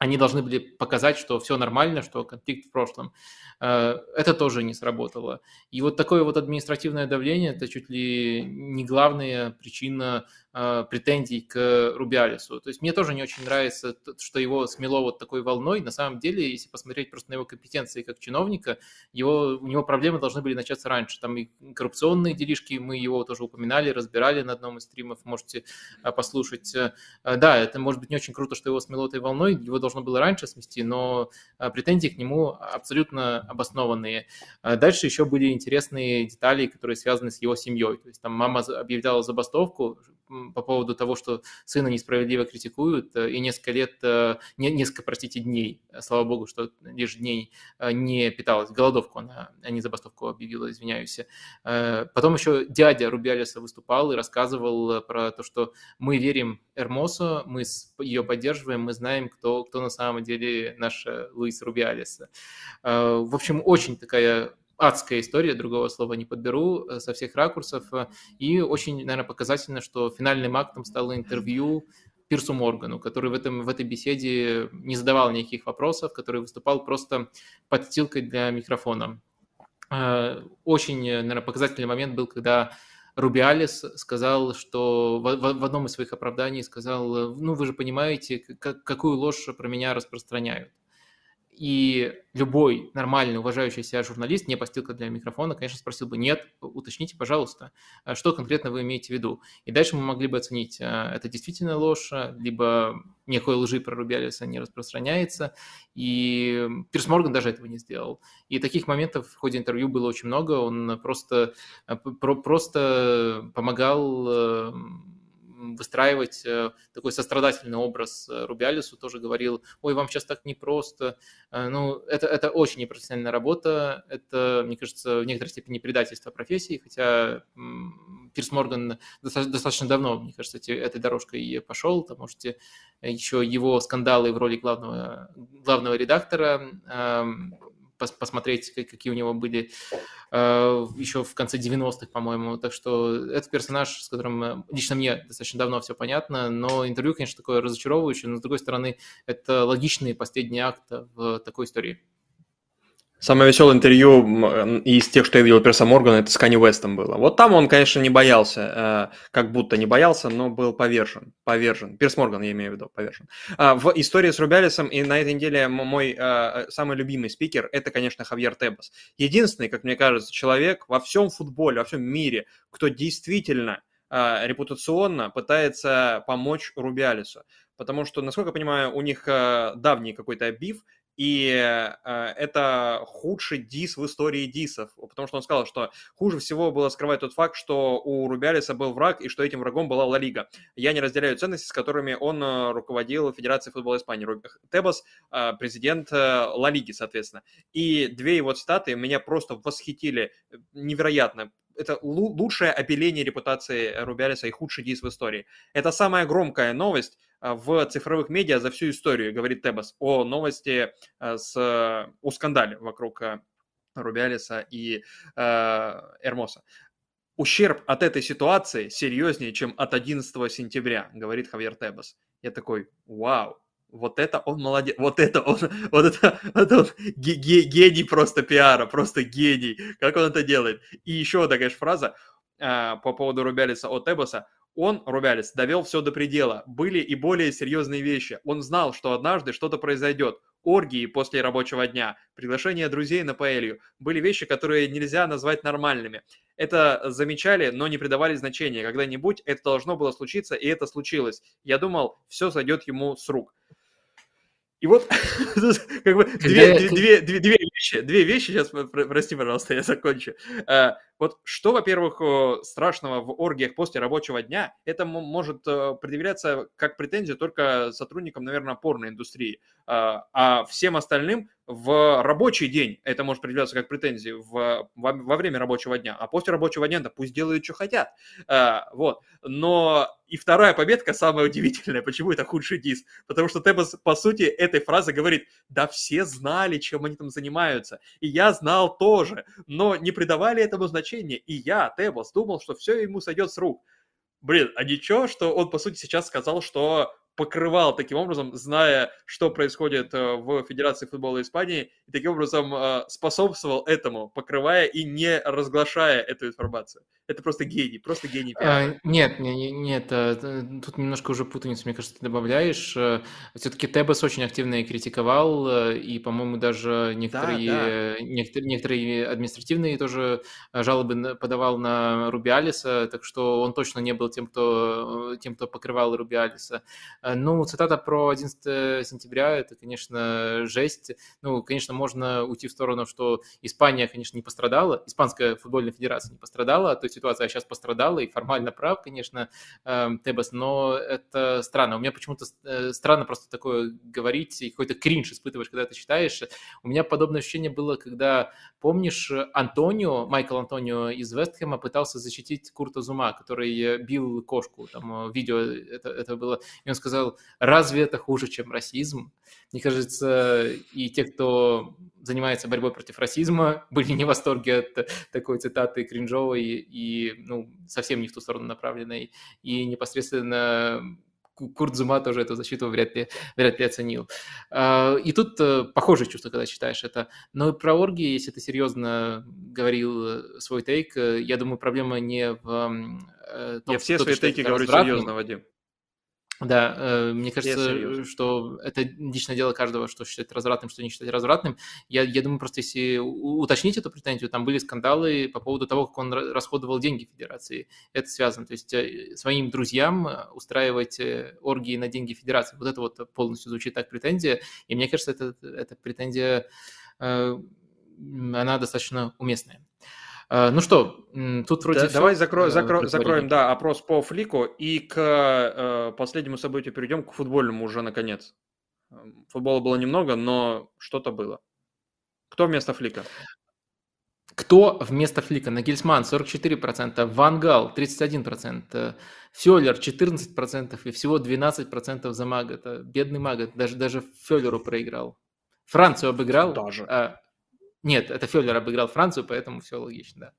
они должны были показать, что все нормально, что конфликт в прошлом. Э, это тоже не сработало. И вот такое вот административное давление – это чуть ли не главная причина претензий к Рубиалису. То есть мне тоже не очень нравится, что его смело вот такой волной. На самом деле, если посмотреть просто на его компетенции как чиновника, его, у него проблемы должны были начаться раньше. Там и коррупционные делишки, мы его тоже упоминали, разбирали на одном из стримов, можете э, послушать. Да, это может быть не очень круто, что его смело этой волной, его должно было раньше смести, но претензии к нему абсолютно обоснованные. Дальше еще были интересные детали, которые связаны с его семьей. То есть там мама объявляла забастовку по поводу того, что сына несправедливо критикуют, э, и несколько лет, э, несколько, простите, дней, слава богу, что лишь дней э, не питалась. Голодовку она, а не забастовку объявила, извиняюсь. Потом еще дядя Рубиалиса выступал и рассказывал про то, что мы верим Эрмосу, мы ее поддерживаем, мы знаем, кто, кто на самом деле наш Луис Рубиалис. В общем, очень такая адская история, другого слова не подберу, э, со всех ракурсов. И очень, наверное, показательно, что финальным актом стало интервью Пирсу Моргану, который в, этом, в этой беседе не задавал никаких вопросов, который выступал просто подстилкой для микрофона. Э, очень, наверное, показательный момент был, когда Рубиалис сказал, что в, в одном из своих оправданий сказал, ну вы же понимаете, как, какую ложь про меня распространяют. И любой нормальный, уважающий себя журналист, не постилка для микрофона, конечно, спросил бы, нет, уточните, пожалуйста, а что конкретно вы имеете в виду. И дальше мы могли бы оценить, а, это действительно ложь, либо никакой лжи про Рубиалиса не распространяется. И Пирс Морган даже этого не сделал. И таких моментов в ходе интервью было очень много. Он просто, а, просто помогал выстраивать э, такой сострадательный образ э, Рубиалису, тоже говорил, ой, вам сейчас так непросто. Э, ну, это, это очень непрофессиональная работа, это, мне кажется, в некоторой степени предательство профессии, хотя Пирс Морган достаточно давно, мне кажется, этой дорожкой пошел, там можете еще его скандалы в роли главного, главного редактора эм, посмотреть, какие у него были э, еще в конце 90-х, по-моему. Так что это персонаж, с которым э, лично мне достаточно давно все понятно, но интервью, конечно, такое разочаровывающее, но, с другой стороны, это логичный последний акт в такой истории. Самое веселое интервью из тех, что я видел Перса Моргана, это с Канни Уэстом было. Вот там он, конечно, не боялся, э, как будто не боялся, но был повержен. Повержен. Перс Морган, я имею в виду, повержен. А, в истории с Рубялисом и на этой неделе мой э, самый любимый спикер – это, конечно, Хавьер Тебас. Единственный, как мне кажется, человек во всем футболе, во всем мире, кто действительно э, репутационно пытается помочь Рубялису. Потому что, насколько я понимаю, у них давний какой-то биф, и э, это худший дис в истории дисов, потому что он сказал, что хуже всего было скрывать тот факт, что у Рубиалиса был враг, и что этим врагом была Ла Лига. Я не разделяю ценности, с которыми он э, руководил Федерацией футбола Испании. Тебас э, президент Ла Лиги, соответственно. И две его цитаты меня просто восхитили невероятно это лучшее опиление репутации Рубиалиса и худший дис в истории. Это самая громкая новость а, в цифровых медиа за всю историю, говорит Тебас, о новости а, с, о скандале вокруг а, Рубиалиса и э, Эрмоса. Ущерб от этой ситуации серьезнее, чем от 11 сентября, говорит Хавьер Тебас. Я такой, вау, вот это он молодец, вот это он, вот это, это он гений просто пиара, просто гений, как он это делает. И еще одна, конечно, фраза э, по поводу Рубялиса от Эбоса. Он, Рубялис, довел все до предела. Были и более серьезные вещи. Он знал, что однажды что-то произойдет. Оргии после рабочего дня, приглашение друзей на паэлью. Были вещи, которые нельзя назвать нормальными. Это замечали, но не придавали значения. Когда-нибудь это должно было случиться, и это случилось. Я думал, все сойдет ему с рук. И вот как бы две, две, две, две вещи, две вещи, сейчас, прости, пожалуйста, я закончу. А, вот что, во-первых, страшного в оргиях после рабочего дня, это может э, предъявляться как претензия только сотрудникам, наверное, порной индустрии. А, а всем остальным в рабочий день это может определяться как претензии в, во, во время рабочего дня, а после рабочего дня, да пусть делают, что хотят. А, вот. Но и вторая победка самая удивительная. Почему это худший дис? Потому что Тебас, по сути, этой фразы говорит, да все знали, чем они там занимаются. И я знал тоже, но не придавали этому значения. И я, Тебас, думал, что все ему сойдет с рук. Блин, а ничего, что он, по сути, сейчас сказал, что покрывал таким образом, зная, что происходит э, в Федерации футбола Испании, и таким образом э, способствовал этому, покрывая и не разглашая эту информацию. Это просто гений, просто гений. А, нет, нет, нет, э, тут немножко уже путаницу, мне кажется, ты добавляешь. Все-таки Тебас очень активно и критиковал, и, по-моему, даже некоторые, да, да. Некоторые, некоторые административные тоже жалобы подавал на Рубиалиса, так что он точно не был тем, кто, тем, кто покрывал Рубиалиса. Э, ну, цитата про 11 сентября, это, конечно, жесть. Ну, конечно, можно уйти в сторону, что Испания, конечно, не пострадала, Испанская футбольная федерация не пострадала от той ситуации, а сейчас пострадала, и формально прав, конечно, эм, Тебас, но это странно. У меня почему-то э, странно просто такое говорить, и какой-то кринж испытываешь, когда ты читаешь. У меня подобное ощущение было, когда, помнишь, Антонио, Майкл Антонио из Вестхэма пытался защитить Курта Зума, который бил кошку, там видео это, это было, и он сказал, сказал, разве это хуже, чем расизм? Мне кажется, и те, кто занимается борьбой против расизма, были не в восторге от такой цитаты кринжовой и, ну, совсем не в ту сторону направленной. И непосредственно Курт Зума тоже эту защиту вряд ли, вряд ли оценил. А, и тут э, похожее чувство, когда читаешь это. Но про орги, если ты серьезно говорил э, свой тейк, э, я думаю, проблема не в том, Я все свои тейки говорю серьезно, Вадим. Да, э, мне кажется, что это личное дело каждого, что считать развратным, что не считать развратным. Я, я думаю, просто если уточнить эту претензию, там были скандалы по поводу того, как он расходовал деньги Федерации. Это связано. То есть э, своим друзьям э, устраивать оргии на деньги Федерации. Вот это вот полностью звучит так претензия. И мне кажется, это, эта претензия, она достаточно уместная. А, ну что, тут вроде да, все. Давай закро, закро, закроем, да, опрос по флику и к э, последнему событию перейдем к футбольному уже наконец. Эм, футбола было немного, но что-то было. Кто вместо флика? Кто вместо флика? Нагельсман 44%, Вангал 31%, Фёллер 14% и всего 12% за Мага. Это бедный Мага, даже, даже Фёллеру проиграл. Францию обыграл. Даже. А, нет, это Федор обыграл Францию, поэтому все логично, да.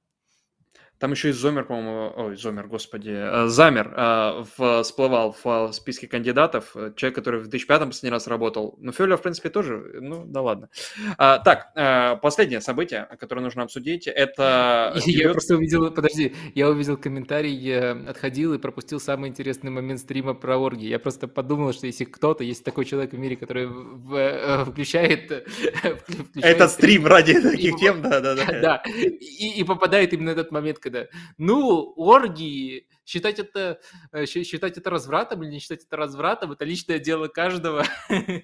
Там еще и Зомер, по-моему, ой, Зомер, господи, э, Замер э, в, всплывал в списке кандидатов, э, человек, который в 2005 последний раз работал. Ну, Фёллер, в принципе, тоже, ну, да ладно. А, так, последнее событие, которое нужно обсудить, это... Я просто увидел, подожди, я увидел комментарий, отходил и пропустил самый интересный момент стрима про орги. Я просто подумал, что если кто-то, есть такой человек в мире, который включает... Этот стрим ради таких тем, да-да-да. Да, и попадает именно этот момент, когда, ну, оргии, считать это, э, считать это развратом или не считать это развратом, это личное дело каждого.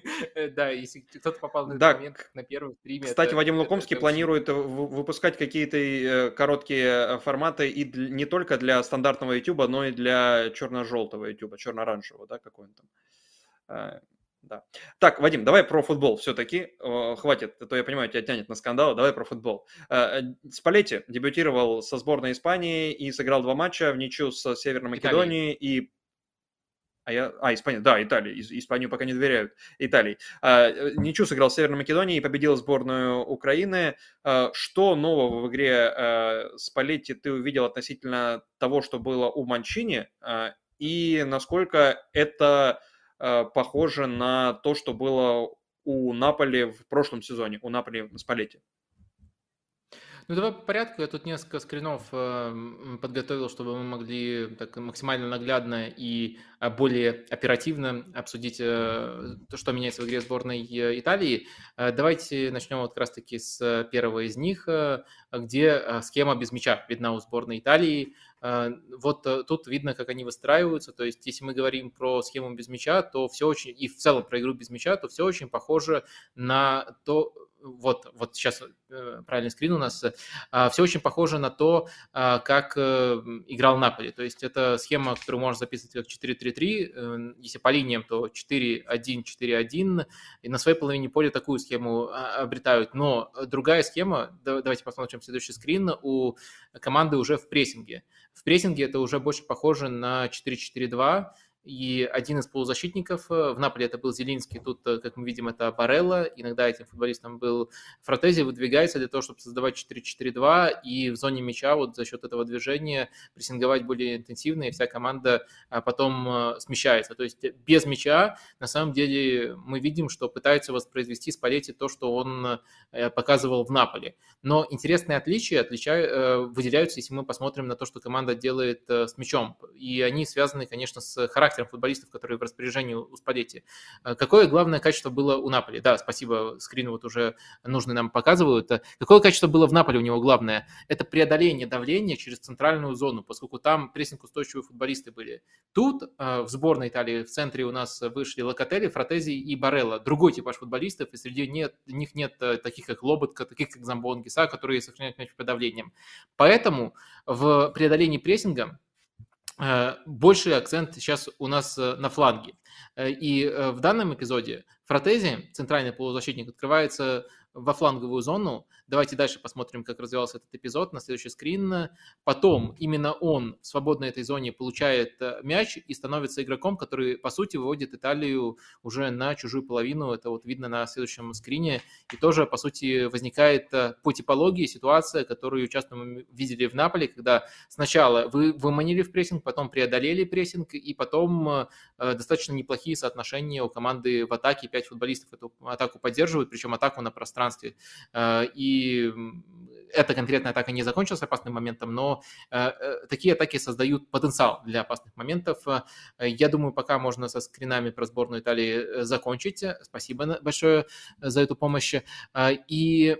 Да, если кто-то попал на этот момент на первом стриме. Кстати, Вадим Лукомский планирует выпускать какие-то э, короткие э, форматы и не только для стандартного YouTube, но и для черно-желтого YouTube, черно-оранжевого, да, какой он там. Да. Так, Вадим, давай про футбол все-таки. Хватит, а то я понимаю, тебя тянет на скандал. Давай про футбол. Э, Спалетти дебютировал со сборной Испании и сыграл два матча в ничью с Северной Македонией и а, я... а, Испания, да, Италия. Испанию пока не доверяют. Италии. А, э, ничью сыграл в Северной Македонии и победил сборную Украины. А, что нового в игре а, Спалетти ты увидел относительно того, что было у Манчини? А, и насколько это Э, похоже на то, что было у Наполи в прошлом сезоне, у Наполи на Спалете. Ну, давай по порядку. Я тут несколько скринов э, подготовил, чтобы мы могли так максимально наглядно и а, более оперативно обсудить э, то, что меняется в игре сборной Италии. Давайте начнем вот как раз-таки с первого из них, где схема без мяча видна у сборной Италии. А, вот э, тут видно, как они выстраиваются. То есть, если мы говорим про схему без мяча, то все очень, и в целом про игру без мяча, то все очень похоже на то, вот, вот сейчас э, правильный скрин у нас, а, все очень похоже на то, а, как э, играл Наполи. То есть это схема, которую можно записывать как 4-3-3, э, если по линиям, то 4-1-4-1, и на своей половине поля такую схему обретают. Но другая схема, давайте посмотрим следующий скрин, у команды уже в прессинге. В прессинге это уже больше похоже на 4-4-2, и один из полузащитников, э, в Наполе это был Зелинский, тут, э, как мы видим, это Барелла, иногда этим футболистом был Фротези, выдвигается для того, чтобы создавать 4-4-2, и в зоне мяча вот за счет этого движения прессинговать более интенсивно, и вся команда а, потом э, смещается. То есть без мяча, на самом деле, мы видим, что пытается воспроизвести Спалетти то, что он показывал в Наполе. Но интересные отличия отличают, выделяются, если мы посмотрим на то, что команда делает с мячом. И они связаны, конечно, с характером характером футболистов, которые в распоряжении у Спалетти. Э, какое главное качество было у Наполи? Да, спасибо, скрин вот уже нужный нам показывают. Э, какое качество было в Наполе у него главное? Это преодоление давления через центральную зону, поскольку там прессинг-устойчивые футболисты были. Тут э, в сборной Италии в центре у нас вышли Локотели, Фротези и Барелла. Другой типаж футболистов, и среди нет, них нет таких, как Лоботка, таких, как Замбонгиса, которые сохраняют мяч под давлением. Поэтому в преодолении прессинга больший акцент сейчас у нас э, на фланге. Э, и в данном эпизоде Фротези, центральный полузащитник, открывается во фланговую зону. Давайте дальше посмотрим, как развивался этот эпизод на следующий скрин. Потом именно он в свободной этой зоне получает э, мяч и становится игроком, который, по сути, выводит Италию уже на чужую половину. Это вот видно на следующем скрине. И тоже, по сути, возникает э, по типологии ситуация, которую часто мы видели в Наполе, когда сначала вы выманили в прессинг, потом преодолели прессинг, и потом э, достаточно неплохие соотношения у команды в атаке. Пять футболистов эту атаку поддерживают, причем атаку на пространстве пространстве. Э, и эта конкретная атака не закончилась опасным моментом, но э, э, такие атаки создают потенциал для опасных моментов. Я думаю, пока можно со скринами про сборную Италии закончить. Спасибо большое за эту помощь. И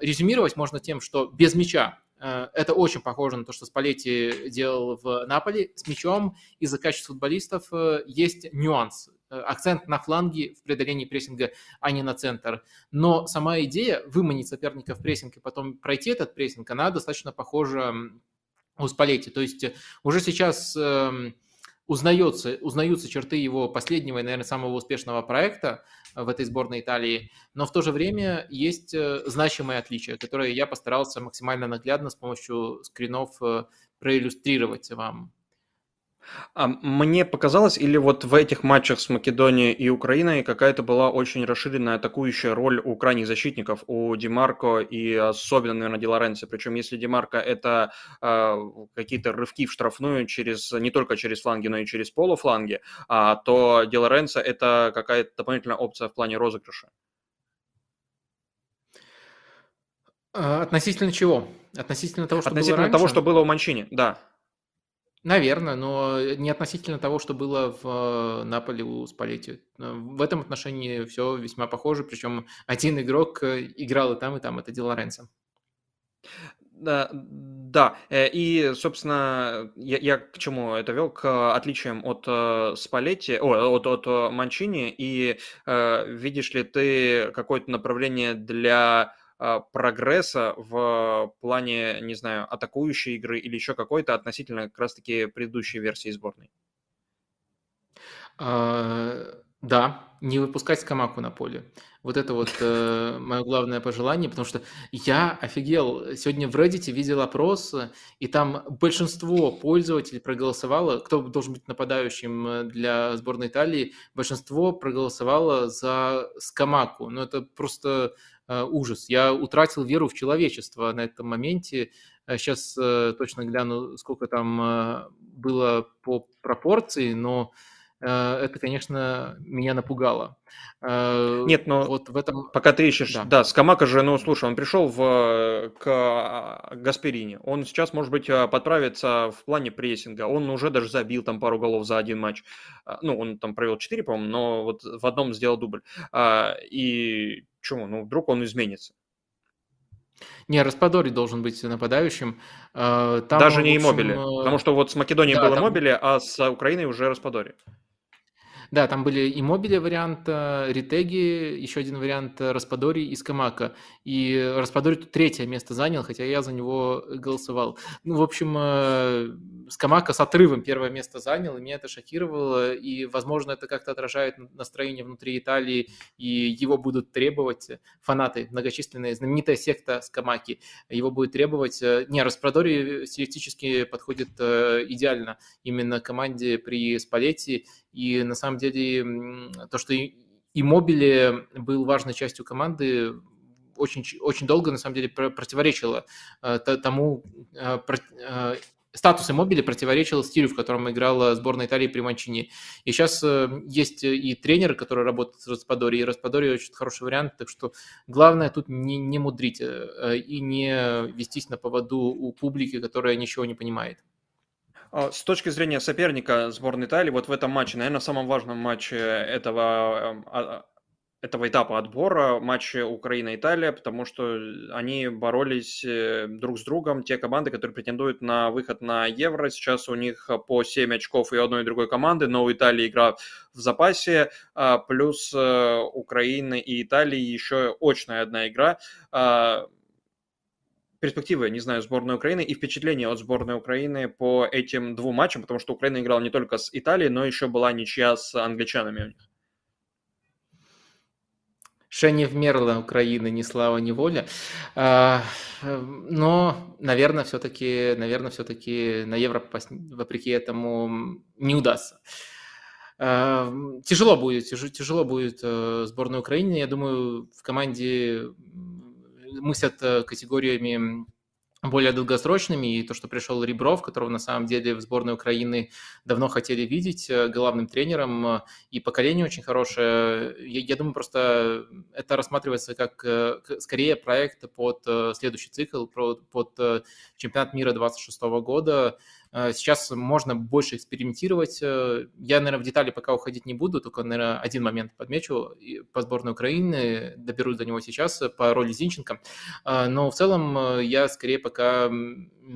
резюмировать можно тем, что без мяча это очень похоже на то, что Спалетти делал в Наполе. С мячом из-за качества футболистов есть нюанс. Э, акцент на фланге в преодолении прессинга, а не на центр. Но сама идея выманить соперника в прессинг и потом пройти этот прессинг, она достаточно похожа у Спалетти. То есть э, уже сейчас эм, узнается, узнаются черты его последнего и, наверное, самого успешного проекта в этой сборной Италии, но в то же время есть э, значимые отличия, которые я постарался максимально наглядно с помощью скринов проиллюстрировать вам. А, мне показалось, или вот в этих матчах с Македонией и Украиной какая-то была очень расширенная атакующая роль у крайних защитников, у Демарко и особенно, наверное, Ди Лоренцо. Причем если Демарко это э, какие-то рывки в штрафную через, не только через фланги, но и через полуфланги, а, то Ди Лоренцо это какая-то дополнительная опция в плане розыгрыша. А, относительно чего? Относительно того, что Относительно было того, что было у Манчини, да. Наверное, но не относительно того, что было в э, Наполе у Спалетти. Э, в этом отношении все весьма похоже, причем один игрок э, играл и там, и там, это Ди Лоренцо. Да, да, и, собственно, я, я к чему это вел? К отличиям от Спалетти, о, от, от Манчини, и видишь ли ты какое-то направление для прогресса в плане, не знаю, атакующей игры или еще какой-то относительно как раз-таки предыдущей версии сборной? А, да, не выпускать Скамаку на поле. Вот это вот э, мое главное пожелание, потому что я офигел. Сегодня в Reddit видел опрос, и там большинство пользователей проголосовало, кто должен быть нападающим для сборной Италии, большинство проголосовало за Скамаку. Ну, это просто ужас. Я утратил веру в человечество на этом моменте. Сейчас э, точно гляну, сколько там э, было по пропорции, но это, конечно, меня напугало. Нет, но вот в этом... пока ты ищешь, да, да Скамака же, ну, слушай, он пришел в, к а, Гасперине, он сейчас, может быть, подправится в плане прессинга, он уже даже забил там пару голов за один матч, а, ну, он там провел 4, по-моему, но вот в одном сделал дубль, а, и Почему? Ну, вдруг он изменится. Не, Распадори должен быть нападающим. Э, там, Даже не общем, Иммобили. Потому что вот с Македонией да, было там... Мобили, а с Украиной уже Распадори. Да, там были и мобили вариант, ретеги, еще один вариант Распадори и Скамака. И Распадори тут третье место занял, хотя я за него голосовал. Ну, в общем, э, Скамака с отрывом первое место занял, и меня это шокировало. И, возможно, это как-то отражает настроение внутри Италии, и его будут требовать фанаты, многочисленные, знаменитая секта Скамаки. Его будет требовать... Э, не, Распадори стилистически подходит э, идеально именно команде при Спалетти, и на самом деле то, что и Мобили был важной частью команды, очень, очень долго, на самом деле, противоречило э, тому, э, э, статус Иммобили противоречил стилю, в котором играла сборная Италии при Манчини. И сейчас есть и тренеры, которые работают с Распадори, и Распадори очень хороший вариант, так что главное тут не, не мудрить и не вестись на поводу у публики, которая ничего не понимает. А, с точки зрения соперника сборной Италии, вот в этом матче, наверное, самом важном матче этого, эм, а, этого этапа отбора, матче Украина-Италия, потому что они боролись э, друг с другом. Те команды, которые претендуют на выход на Евро, сейчас у них по 7 очков и одной и другой команды, но у Италии игра в запасе, а, плюс э, Украины и Италии еще очная одна игра перспективы, не знаю, сборной Украины и впечатления от сборной Украины по этим двум матчам, потому что Украина играла не только с Италией, но еще была ничья с англичанами у них. Ще не вмерла Украина ни слава, ни воля. А, но, наверное, все-таки, наверное, все-таки на Евро вопреки этому, не удастся. А, тяжело будет, тяжело будет э, сборной Украины. Я думаю, в команде мыслят э, категориями более долгосрочными, и то, что пришел Ребров, которого на самом деле в сборной Украины давно хотели видеть э, главным тренером, э, и поколение очень хорошее. Я, я думаю, просто это рассматривается как скорее проект под следующий цикл, под чемпионат мира 26 года, сейчас можно больше экспериментировать. Э, я, наверное, в детали пока уходить не буду, только, наверное, один момент подмечу по сборной Украины, доберусь до него сейчас, э, по роли Зинченко. Но в целом я скорее пока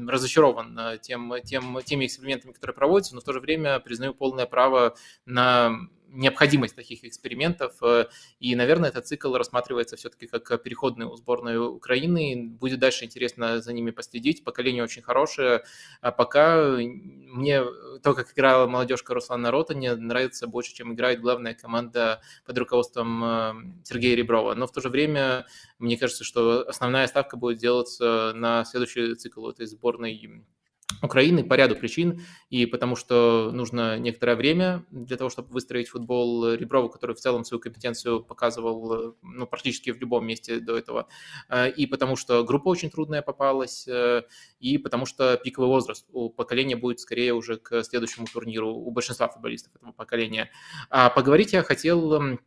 разочарован тем, тем, теми экспериментами, которые проводятся, но в то же время признаю полное право на необходимость таких экспериментов. Э, и, наверное, этот цикл рассматривается все-таки как переходный у сборной Украины. Будет дальше интересно за ними последить. Поколение очень хорошее. А пока мне то, как играла молодежка Руслана Ротани, нравится больше, чем играет главная команда под руководством э, Сергея Реброва. Но в то же время мне кажется, что основная ставка будет делаться на следующий цикл этой сборной Украины по ряду причин, и потому что нужно некоторое время для того, чтобы выстроить футбол Реброву, который в целом свою компетенцию показывал ну, практически в любом месте до этого, э, и потому что группа очень трудная попалась, э, и потому что пиковый возраст. У поколения будет скорее уже к следующему турниру у большинства футболистов этого поколения. А поговорить я хотел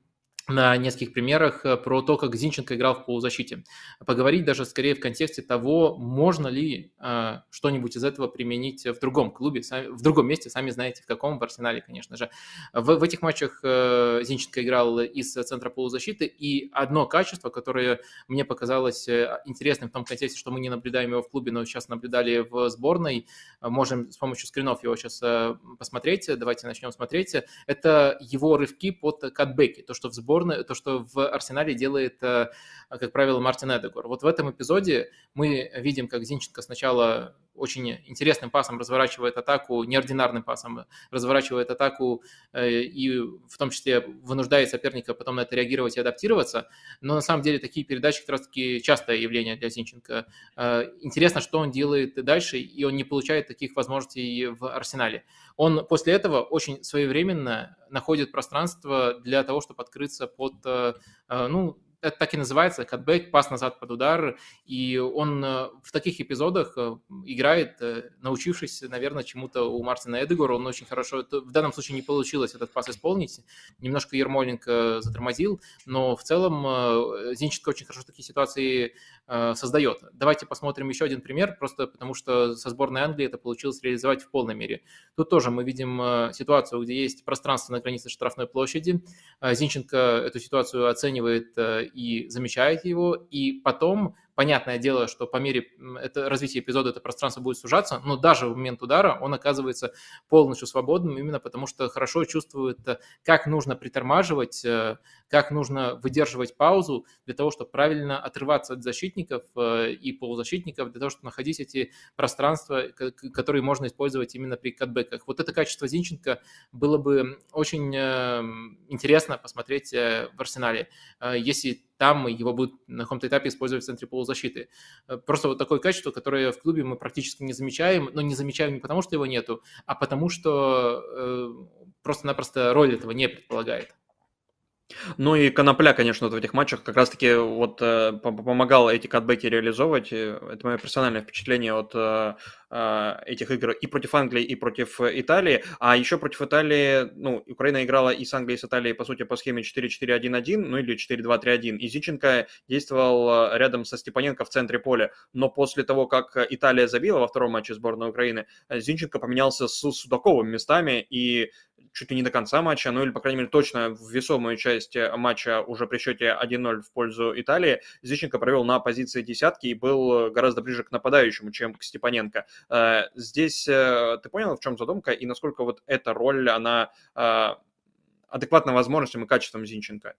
на нескольких примерах э, про то, как Зинченко играл в полузащите. Поговорить даже скорее в контексте того, можно ли э, что-нибудь из этого применить в другом клубе, сами, в другом месте, сами знаете, в каком, в Арсенале, конечно же. В, в этих матчах э, Зинченко играл из центра полузащиты, и одно качество, которое мне показалось э, интересным в том контексте, что мы не наблюдаем его в клубе, но сейчас наблюдали в сборной, можем с помощью скринов его сейчас э, посмотреть, давайте начнем смотреть, это его рывки под катбеки, то, что в сборной сборной, то, что в Арсенале делает, э, как правило, Мартин Эдегор. Вот в этом эпизоде мы видим, как Зинченко сначала очень интересным пасом разворачивает атаку, неординарным пасом разворачивает атаку э, и в том числе вынуждает соперника потом на это реагировать и адаптироваться. Но на самом деле такие передачи как раз-таки частое явление для Зинченко. Э, интересно, что он делает дальше, и он не получает таких возможностей в Арсенале. Он после этого очень своевременно находит пространство для того, чтобы открыться под э, ну, это так и называется, катбэк, пас назад под удар, и он э, в таких эпизодах э, играет, э, научившись, наверное, чему-то у Мартина Эдегора, он очень хорошо, в данном случае не получилось этот пас исполнить, немножко Ермоленко затормозил, но в целом Зинченко очень хорошо такие ситуации создает. Давайте посмотрим еще один пример, просто потому что со сборной Англии это получилось реализовать в полной мере. Тут тоже мы видим ситуацию, где есть пространство на границе штрафной площади, Зинченко эту ситуацию оценивает и замечает его, и потом понятное дело, что по мере это, развития эпизода это пространство будет сужаться, но даже в момент удара он оказывается полностью свободным, именно потому что хорошо чувствует, как нужно притормаживать, как нужно выдерживать паузу для того, чтобы правильно отрываться от защитников и полузащитников, для того, чтобы находить эти пространства, которые можно использовать именно при катбэках. Вот это качество Зинченко было бы очень интересно посмотреть в арсенале, если там его будут на каком-то этапе использовать в центре полузащиты. Э, просто вот такое качество, которое в клубе мы практически не замечаем, но не замечаем не потому, что его нету, а потому что э, просто-напросто роль этого не предполагает. Ну и Конопля, конечно, вот в этих матчах как раз-таки вот э, помогал эти катбеки реализовывать. Это мое персональное впечатление от э, э, этих игр и против Англии, и против Италии. А еще против Италии, ну, Украина играла и с Англией, и с Италией, по сути, по схеме 4-4-1-1, ну или 4-2-3-1. И Зиченко действовал рядом со Степаненко в центре поля. Но после того, как Италия забила во втором матче сборной Украины, Зинченко поменялся с Судаковым местами, и чуть ли не до конца матча, ну или, по крайней мере, точно в весомую часть э, матча уже при счете 1-0 в пользу Италии, Зиченко провел на позиции десятки и был гораздо ближе к нападающему, чем к Степаненко. Э, здесь э, ты понял, в чем задумка и насколько вот эта роль, она адекватна возможностям и качествам Зинченко?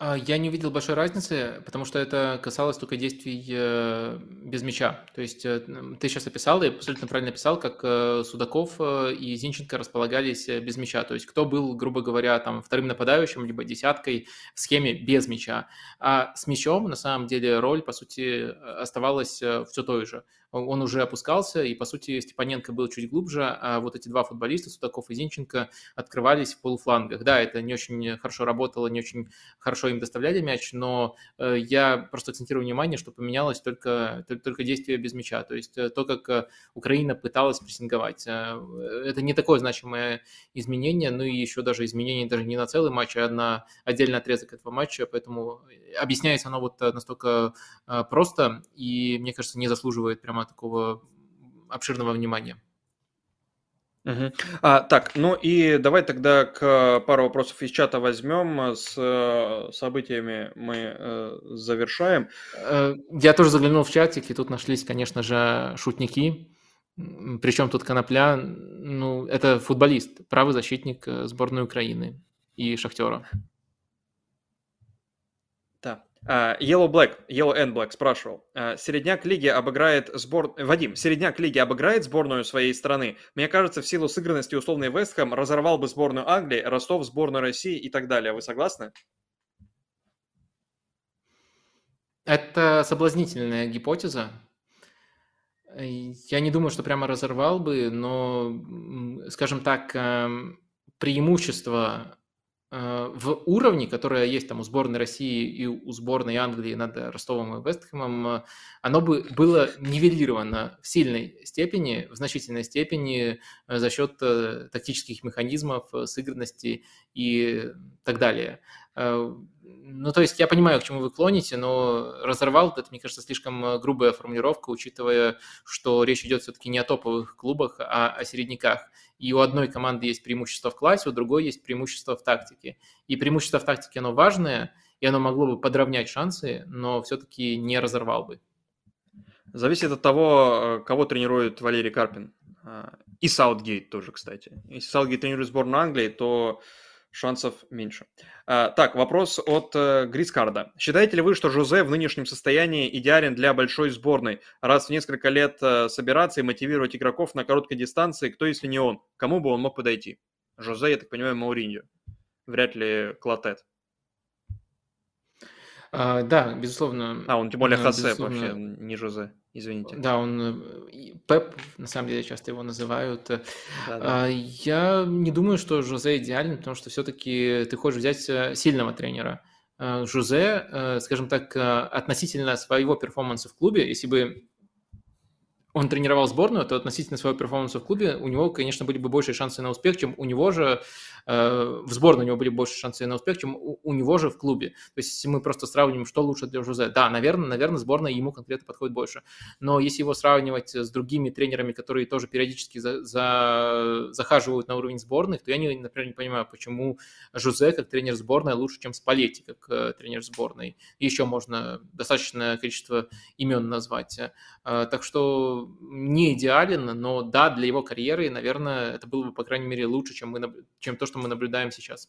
А, я не увидел большой разницы, потому что это касалось только действий э, без мяча. То есть э, ты сейчас описал, и абсолютно правильно описал, как э, Судаков и Зинченко располагались без мяча. То есть кто был, грубо говоря, там вторым нападающим, либо десяткой в схеме без мяча. А с мячом, на самом деле, роль, по сути, оставалась все той же он уже опускался, и, по сути, Степаненко был чуть глубже, а вот эти два футболиста, Судаков и Зинченко, открывались в полуфлангах. Да, это не очень хорошо работало, не очень хорошо им доставляли мяч, но э, я просто акцентирую внимание, что поменялось только, только действие без мяча, то есть э, то, как э, Украина пыталась прессинговать. Это не такое значимое изменение, ну и еще даже изменение даже не на целый матч, а на отдельный отрезок этого матча, поэтому объясняется оно вот настолько просто, и, мне кажется, не заслуживает прямо прямо такого обширного внимания. Угу. А, так, ну и давай тогда к пару вопросов из чата возьмем. С э, событиями мы э, завершаем. Э, я тоже заглянул в чатик, и тут нашлись, конечно же, шутники. Причем тут Конопля, ну, это футболист, правый защитник э, сборной Украины и Шахтера. Uh, Yellow Black, Yellow and Black спрашивал. Uh, середняк лиги обыграет сбор... Вадим, середняк лиги обыграет сборную своей страны? Мне кажется, в силу сыгранности условный Вестхэм разорвал бы сборную Англии, Ростов, сборную России и так далее. Вы согласны? Это соблазнительная гипотеза. Я не думаю, что прямо разорвал бы, но, скажем так, эм, преимущество в уровне, которое есть там у сборной России и у сборной Англии над Ростовом и Вестхэмом, э, оно бы было нивелировано в сильной степени, в значительной степени э, за счет тактических механизмов, сыгранности и так далее. Ну, то есть я понимаю, к чему вы клоните, но разорвал, это, мне кажется, слишком грубая формулировка, учитывая, что речь идет все-таки не о топовых клубах, а о середняках. И у одной команды есть преимущество в классе, у другой есть преимущество в тактике. И преимущество в тактике, оно важное, и оно могло бы подровнять шансы, но все-таки не разорвал бы. Зависит от того, кого тренирует Валерий Карпин. А, и Саутгейт тоже, кстати. Если Саутгейт тренирует сборную Англии, то шансов меньше. А, так, вопрос от э, Грискарда. Считаете ли вы, что Жозе в нынешнем состоянии идеален для большой сборной? Раз в несколько лет э, собираться и мотивировать игроков на короткой дистанции, кто, если не он? Кому бы он мог подойти? Жозе, я так понимаю, Мауриньо. Вряд ли Клотет. А, да, безусловно. А, он тем более Хосе вообще, не Жозе, извините. Да, он э, Пеп, на самом деле, часто его называют. Да, да. Я не думаю, что Жозе идеален, потому что все-таки ты хочешь взять э, сильного тренера. А, Жозе, э, скажем так, относительно своего перформанса в клубе, если бы он тренировал сборную, то относительно своего перформанса в клубе у него, конечно, были бы большие шансы на успех, чем у него же э, в сборной у него были больше шансы на успех, чем у, у него же в клубе. То есть, если мы просто сравним, что лучше для Жузе, да, наверное, наверное, сборная ему конкретно подходит больше. Но если его сравнивать с другими тренерами, которые тоже периодически за, за, захаживают на уровень сборных, то я, не, например, не понимаю, почему Жузе как тренер сборной лучше, чем Спалетти как э, тренер сборной. Еще можно достаточное количество имен назвать. Э, так что не идеален, но да, для его карьеры, наверное, это было бы, по крайней мере, лучше, чем, мы, чем то, что мы наблюдаем сейчас.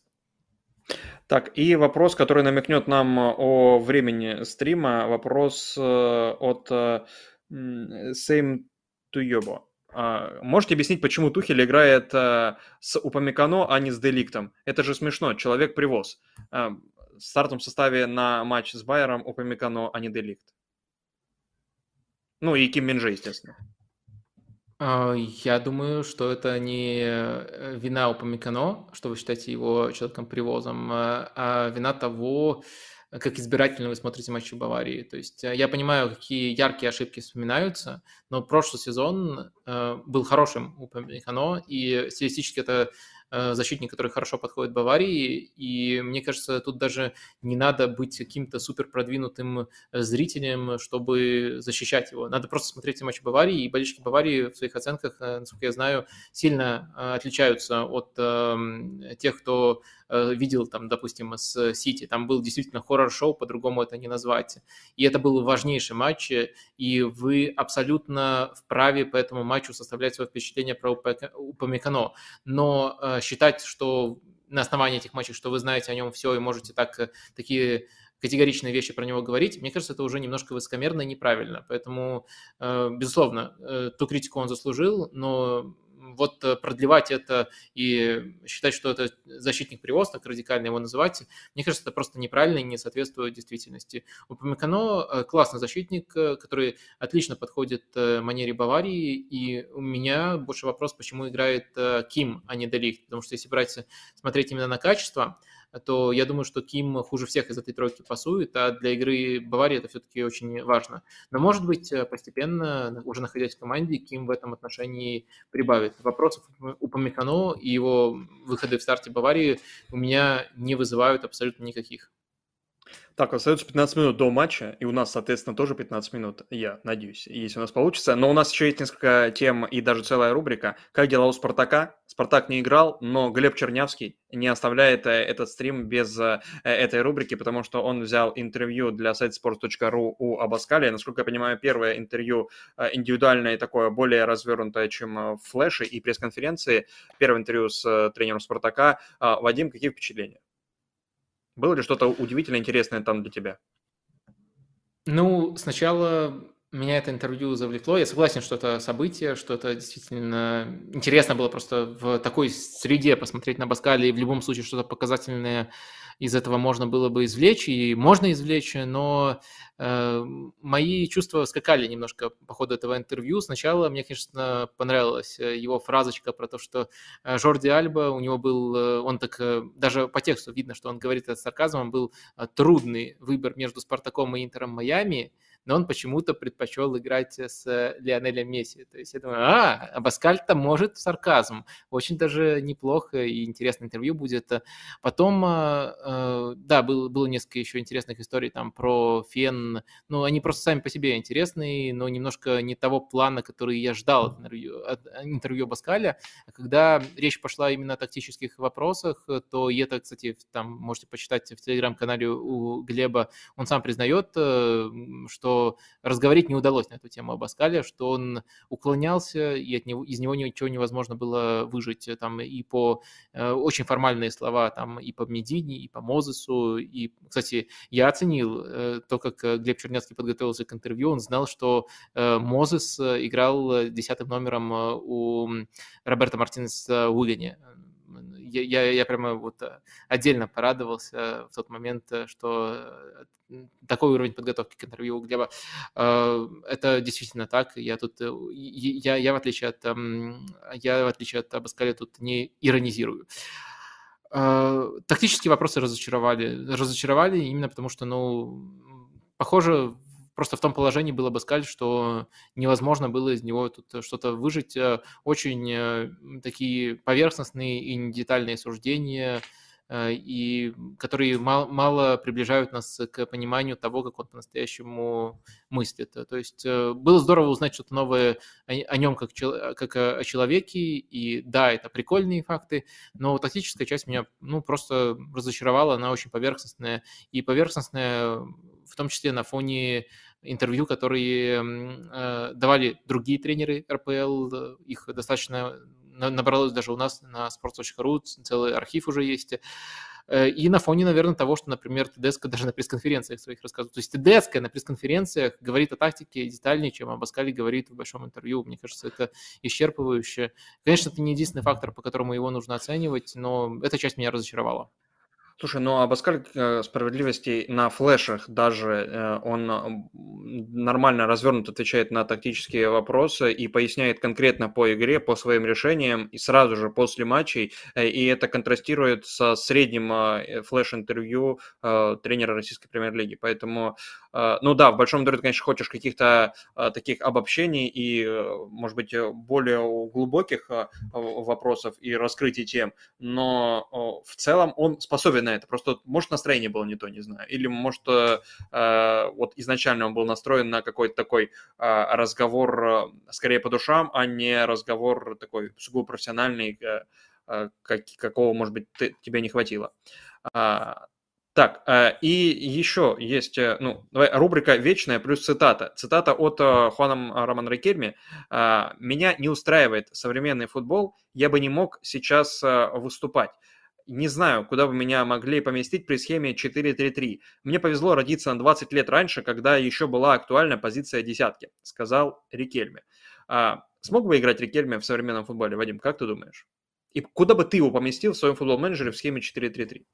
Так, и вопрос, который намекнет нам о времени стрима, вопрос э, от э, Same Туйобо. А, можете объяснить, почему Тухель играет э, с Упамекано, а не с Деликтом? Это же смешно, человек привоз. В стартовом составе на матч с Байером Упамекано, а не Деликт. Ну и Ким Минже, естественно. А, я думаю, что это не э, вина у Памикано, что вы считаете его человеком-привозом, а, а вина того, как избирательно вы смотрите матчи Баварии. То есть э, я понимаю, какие яркие ошибки вспоминаются, но прошлый сезон э, был хорошим у Памикано, и стилистически это защитник, который хорошо подходит Баварии, и мне кажется, тут даже не надо быть каким-то супер продвинутым э, зрителем, чтобы защищать его. Надо просто смотреть матч Баварии, и болельщики Баварии в своих оценках, э, насколько я знаю, сильно отличаются от эм, тех, кто Э, видел там, допустим, с Сити. Там был действительно хоррор-шоу, по-другому это не назвать. И это был важнейший матч, и вы абсолютно вправе по этому матчу составлять свое впечатление про Упамекано. Но э, считать, что на основании этих матчей, что вы знаете о нем все и можете так, э, такие категоричные вещи про него говорить, мне кажется, это уже немножко высокомерно и неправильно. Поэтому, безусловно, ту критику он заслужил, но вот э, продлевать это и считать, что это защитник привоз, так радикально его называть, мне кажется, это просто неправильно и не соответствует действительности. У Памекано э, классный защитник, э, который отлично подходит манере Баварии, и у меня больше вопрос, почему играет Ким, а не Делихт, потому что если брать, смотреть именно на качество, то я думаю, что Ким хуже всех из этой тройки пасует, а для игры Баварии это все-таки очень важно. Но, может быть, э, постепенно, уже находясь в команде, Ким в этом отношении прибавит. Вопросов у Памекано и его выходы в старте Баварии у меня не вызывают абсолютно никаких. Так, остается 15 минут до матча, и у нас, соответственно, тоже 15 минут, я надеюсь, если у нас получится. Но у нас еще есть несколько тем и даже целая рубрика. Как дела у Спартака? Спартак не играл, но Глеб Чернявский не оставляет э, этот стрим без э, этой рубрики, потому что он взял интервью для сайта sports.ru у Абаскали. Насколько я понимаю, первое интервью э, индивидуальное такое более развернутое, чем в и пресс-конференции. Первое интервью с тренером Спартака. Вадим, какие впечатления? Было ли что-то удивительно интересное там для тебя? Ну, сначала меня это интервью завлекло. Я согласен, что это событие, что это действительно интересно было просто в такой среде посмотреть на Баскали и в любом случае что-то показательное из этого можно было бы извлечь, и можно извлечь, но э, мои чувства скакали немножко по ходу этого интервью. Сначала мне, конечно, понравилась э, его фразочка про то, что э, Жорди Альба, у него был, э, он так, даже по тексту видно, что он говорит это с сарказмом, был трудный выбор между Спартаком и Интером Майами, но он почему-то предпочел играть с Лионелем Месси. То есть я думаю, а, Абаскаль-то может сарказм. Очень даже неплохо и интересное интервью будет. Потом, а, а, да, было, было несколько еще интересных историй там про Фен. Ну, они просто сами по себе интересные, но немножко не того плана, который я ждал от интервью, от интервью Баскаля. Когда речь пошла именно о тактических вопросах, то это, кстати, там можете почитать в телеграм-канале у Глеба, он сам признает, э, что что разговорить не удалось на эту тему Абаскаля, что он уклонялся, и от него, из него ничего невозможно было выжить. Э, там и по э, очень формальные слова, там и по Медине, и по Мозесу. И, кстати, я оценил э, то, как э, Глеб Чернецкий подготовился к интервью. Он знал, что э, Мозес э, играл десятым номером у Роберта Мартинеса Уильяне я, я, я прямо вот э, отдельно порадовался в тот момент, э, что э, такой уровень подготовки к интервью у Глеба. Это действительно так. Я тут, я, я в отличие от, я в отличие от Абаскаля тут не иронизирую. Тактические вопросы разочаровали. Разочаровали именно потому, что, ну, похоже, просто в том положении было бы сказать, что невозможно было из него тут что-то выжить. Очень такие поверхностные и недетальные суждения – Э, и которые мало, мало приближают нас к пониманию того, как он по-настоящему мыслит. То есть э, было здорово узнать что-то новое о, о нем как, как о человеке, и да, это прикольные факты, но тактическая часть меня ну, просто разочаровала, она очень поверхностная, и поверхностная в том числе на фоне интервью, которые э, давали другие тренеры РПЛ, их достаточно набралось даже у нас на sports.ru, целый архив уже есть. Э, и на фоне, наверное, того, что, например, Тедеско даже на пресс-конференциях своих рассказывает. То есть Тедеско на пресс-конференциях говорит о тактике детальнее, чем Абаскали говорит в большом интервью. Мне кажется, это исчерпывающе. Конечно, это не единственный фактор, по которому его нужно оценивать, но эта часть меня разочаровала. Слушай, ну Абаскаль э, справедливости на флешах даже э, он нормально развернут отвечает на тактические вопросы и поясняет конкретно по игре, по своим решениям и сразу же после матчей. Э, и это контрастирует со средним флеш-интервью тренера российской премьер-лиги. Поэтому, ну да, в большом доре ты, конечно, хочешь каких-то таких обобщений и, может быть, более глубоких вопросов и раскрытий тем, но в целом он способен на это. Просто, может, настроение было не то, не знаю. Или, может, э, э, вот изначально он был настроен на какой-то такой э, разговор скорее по душам, а не разговор такой сугубо профессиональный, э, э, как, какого, может быть, ты, тебе не хватило. А, так, э, и еще есть, ну, давай, рубрика «Вечная» плюс цитата. Цитата от Хуана Романа Рикельми. «Меня не устраивает современный футбол, я бы не мог сейчас выступать не знаю, куда бы меня могли поместить при схеме 4-3-3. Мне повезло родиться на 20 лет раньше, когда еще была актуальна позиция десятки, сказал Рикельме. А, смог бы играть Рикельме в современном футболе, Вадим, как ты думаешь? И куда бы ты его поместил в своем футбол-менеджере в схеме 4-3-3?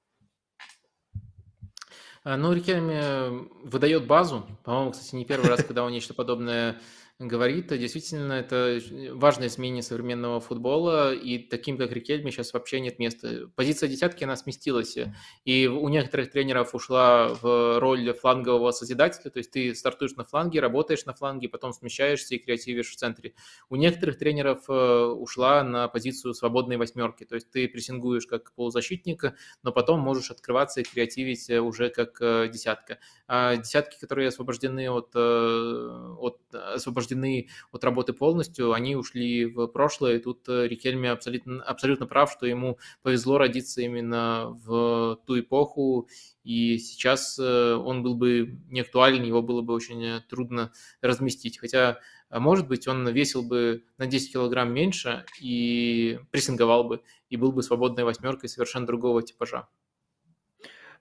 А, ну, Рикельме выдает базу. По-моему, кстати, не первый раз, когда он нечто подобное говорит, действительно, это важное изменение современного футбола, и таким, как Рикельме, сейчас вообще нет места. Позиция десятки, она сместилась, и у некоторых тренеров ушла в роль флангового созидателя, то есть ты стартуешь на фланге, работаешь на фланге, потом смещаешься и креативишь в центре. У некоторых тренеров э, ушла на позицию свободной восьмерки, то есть ты прессингуешь как полузащитник, но потом можешь открываться и креативить э, уже как э, десятка. А десятки, которые освобождены от, от освобождены освобождены от работы полностью, они ушли в прошлое, и тут э, Рикельме абсолютно, абсолютно прав, что ему повезло родиться именно в ту эпоху, и сейчас э, он был бы не актуален, его было бы очень э, трудно разместить. Хотя, может быть, он весил бы на 10 килограмм меньше и прессинговал бы, и был бы свободной восьмеркой совершенно другого типажа.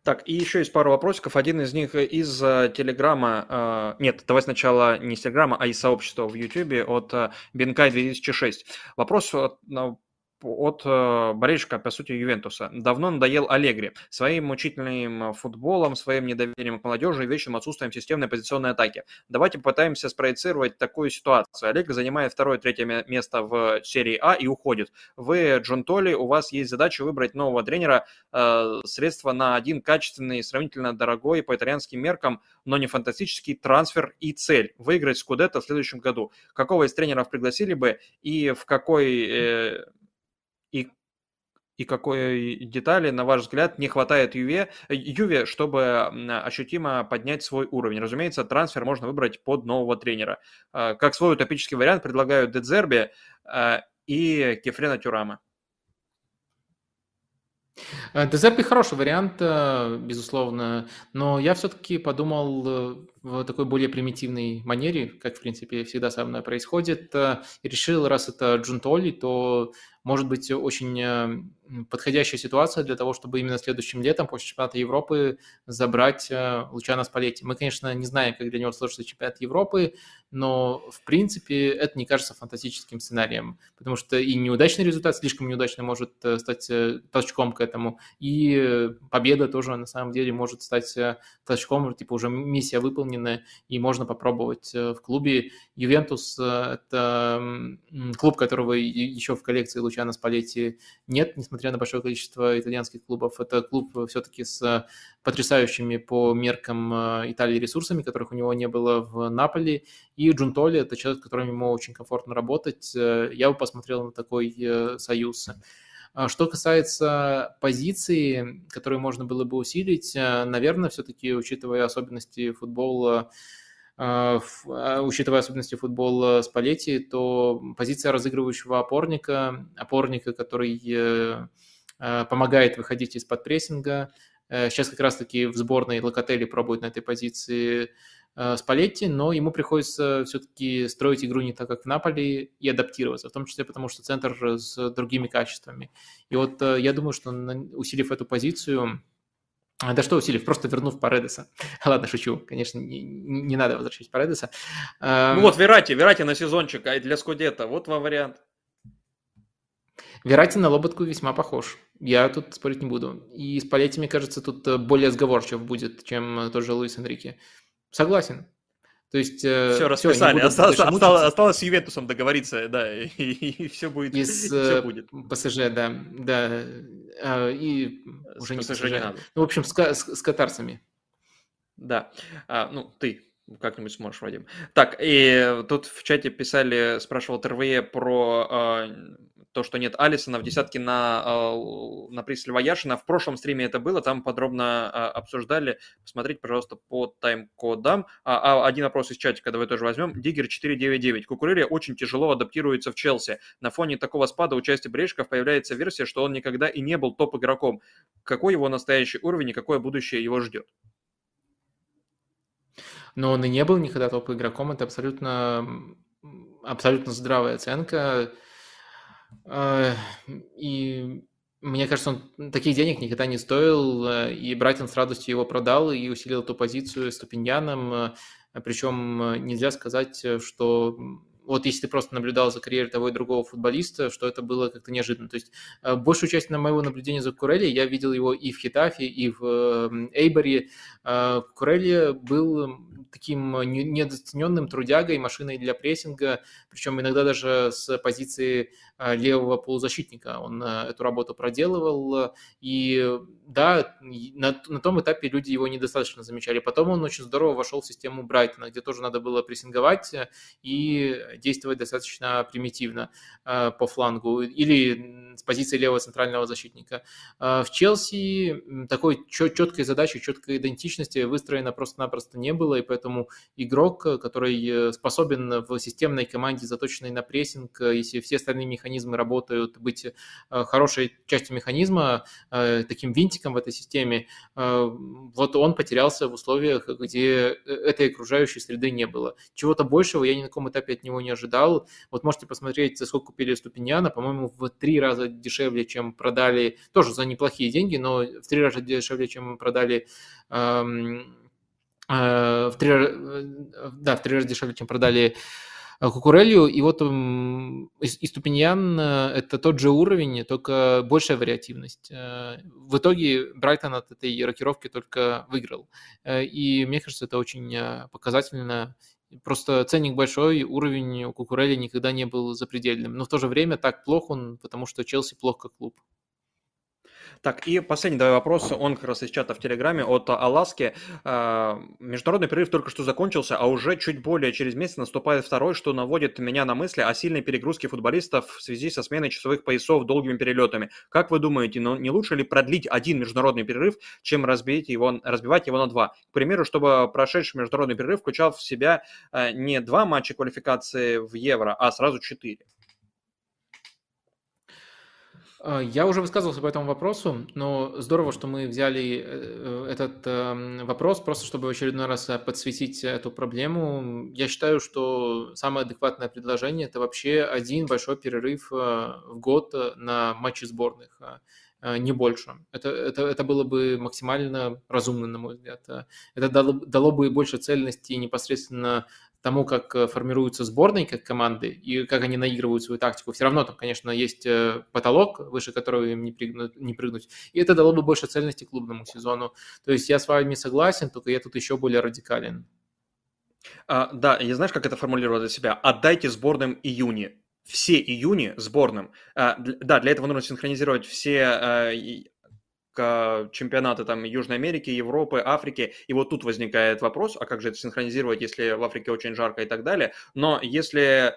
Так, и еще есть пару вопросиков. Один из них из э, Телеграма. Э, нет, давай сначала не из Телеграма, а из сообщества в Ютубе от э, Бенкай 2006. Вопрос от э, болельщика, по сути, Ювентуса. Давно надоел Аллегри своим мучительным футболом, своим недоверием к молодежи и вечным отсутствием системной позиционной атаки. Давайте попытаемся спроецировать такую ситуацию. Аллегри занимает второе-третье место в серии А и уходит. Вы, Джон Толли, у вас есть задача выбрать нового тренера, э, средства на один качественный, сравнительно дорогой по итальянским меркам, но не фантастический трансфер и цель – выиграть Скудетто в следующем году. Какого из тренеров пригласили бы и в какой э, и какой детали, на ваш взгляд, не хватает Юве, Юве, чтобы ощутимо поднять свой уровень? Разумеется, трансфер можно выбрать под нового тренера. А, как свой утопический вариант предлагаю Дедзерби а, и Кефрена Тюрама. Э, Дезерби хороший вариант, э, безусловно, но я все-таки подумал э, в такой более примитивной манере, как, в принципе, всегда со мной происходит, и решил, раз это Джунтоли, то может быть очень э, подходящая ситуация для того, чтобы именно следующим летом после чемпионата Европы забрать э, Лучана Спалетти. Мы, конечно, не знаем, как для него сложится чемпионат Европы, но, в принципе, это не кажется фантастическим сценарием, потому что и неудачный результат, слишком неудачный, может э, стать толчком к этому. И победа тоже на самом деле может стать толчком, типа уже миссия выполнена, и можно попробовать в клубе. Ювентус – это клуб, которого еще в коллекции Лучана Спалетти нет, несмотря на большое количество итальянских клубов. Это клуб все-таки с потрясающими по меркам Италии ресурсами, которых у него не было в Наполе. И Джунтоли – это человек, с которым ему очень комфортно работать. Я бы посмотрел на такой союз. А что касается позиции, которую можно было бы усилить, наверное, все-таки, учитывая особенности футбола, а, а, учитывая особенности футбола Спалетти, то позиция разыгрывающего опорника, опорника, который э, помогает выходить из-под прессинга. Сейчас э, как раз-таки в сборной Локотели пробует на этой позиции э, Спалетти, но ему приходится все-таки строить игру не так, как в Наполе, и адаптироваться, в том числе потому, что центр с другими качествами. И вот я думаю, что усилив эту позицию, а, да что усилив, просто вернув Паредеса. Ладно, шучу, конечно, не, не надо возвращать Паредеса. Ну вот Верати, Верати на сезончик, а для Скудета, вот вам вариант. Верати на Лоботку весьма похож. Я тут спорить не буду. И с Палетти, мне кажется, тут э, более сговорчив будет, чем тот же Луис Энрике. Согласен. То есть э, все расписали. Все, осталось, осталось, осталось с Ювентусом договориться, да, и, и все будет. И с все будет. ПСЖ, да, да, а, и с уже ПСЖ не ПСЖ. Не надо. Ну, в общем, с, с, с катарцами. Да, а, ну ты как-нибудь сможешь, Вадим. Так, и тут в чате писали, спрашивал ТРВЕ про а, то, что нет Алисона в десятке на, а, на присле Яшина. В прошлом стриме это было, там подробно а, обсуждали. Посмотрите, пожалуйста, по тайм-кодам. А, а один вопрос из чатика давай тоже возьмем. Диггер 499. Кукурелия очень тяжело адаптируется в Челси. На фоне такого спада участия Брешков появляется версия, что он никогда и не был топ-игроком. Какой его настоящий уровень и какое будущее его ждет? Но он и не был никогда топ-игроком. Это абсолютно, абсолютно здравая оценка. А, и мне кажется, он таких денег никогда не стоил, э, и Брайтон с радостью его продал и усилил эту позицию Ступиньяном. Э, Причем э, нельзя сказать, что вот если ты просто наблюдал за карьерой того и другого футболиста, что это было как-то неожиданно. То есть большую часть на моего наблюдения за Курелли я видел его и в Хитафе, и в Эйборе. Курелли был таким недооцененным трудягой, машиной для прессинга, причем иногда даже с позиции левого полузащитника. Он а, эту работу проделывал, и да, на, на том этапе люди его недостаточно замечали. Потом он очень здорово вошел в систему Брайтона, где тоже надо было прессинговать и действовать достаточно примитивно по флангу или с позиции левого центрального защитника. В Челси такой четкой задачи, четкой идентичности выстроена просто-напросто не было, и поэтому игрок, который э, способен в системной команде, заточенной на прессинг, если все остальные механизмы работают, быть э, хорошей частью механизма, э, таким винтиком в этой системе, э, вот он потерялся в условиях, где этой окружающей среды не было. Чего-то большего я ни на каком этапе от него не ожидал. Вот можете посмотреть, за сколько купили Ступиньяна, по-моему, в три раза дешевле, чем продали, тоже за неплохие деньги, но в три раза дешевле, чем продали эм, в три, да, в три раза дешевле, чем продали Кукурелью, и вот и Ступиньян э, – это тот же уровень, только большая вариативность. Э, в итоге Брайтон от этой рокировки только выиграл. И мне кажется, это очень показательно. Просто ценник большой, уровень у Кукурелли никогда не был запредельным. Но в то же время так плох он, потому что Челси плох как клуб. Так, и последний давай вопрос, он как раз из чата в Телеграме от Аласки. А, международный перерыв только что закончился, а уже чуть более через месяц наступает второй, что наводит меня на мысли о сильной перегрузке футболистов в связи со сменой часовых поясов долгими перелетами. Как вы думаете, ну, не лучше ли продлить один международный перерыв, чем разбить его, разбивать его на два? К примеру, чтобы прошедший международный перерыв включал в себя а, не два матча квалификации в Евро, а сразу четыре. А, я уже высказывался по этому вопросу, но здорово, что мы взяли э, этот эм, вопрос, просто чтобы в очередной раз э, подсветить эту проблему. Я считаю, что самое адекватное предложение – это вообще один большой перерыв э, в год на матчи сборных не больше. Это, это, это было бы максимально разумно, на мой взгляд. Это дало, дало бы больше цельности непосредственно тому, как э, формируются сборные как команды и как они наигрывают свою тактику. Все равно там, конечно, есть э, потолок, выше которого им не прыгнуть, не прыгнуть. И это дало бы больше цельности клубному сезону. То есть я с вами согласен, только я тут еще более радикален. А, да, я знаешь, как это формулировать для себя? Отдайте сборным июне. Все июни сборным. А, да, для этого нужно синхронизировать все а, чемпионаты там Южной Америки, Европы, Африки. И вот тут возникает вопрос, а как же это синхронизировать, если в Африке очень жарко и так далее. Но если,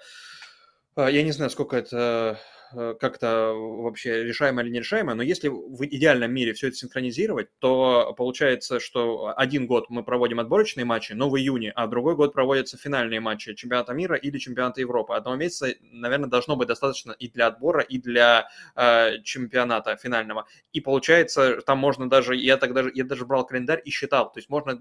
а, я не знаю, сколько это Э, как-то вообще решаемо или нерешаемо, но если в идеальном мире все это синхронизировать, то получается, что один год мы проводим отборочные матчи, но в июне, а другой год проводятся финальные матчи чемпионата мира или чемпионата Европы. Одного месяца, наверное, должно быть достаточно и для отбора, и для э, чемпионата финального. И получается, там можно даже, я так даже, я даже брал календарь и считал, то есть можно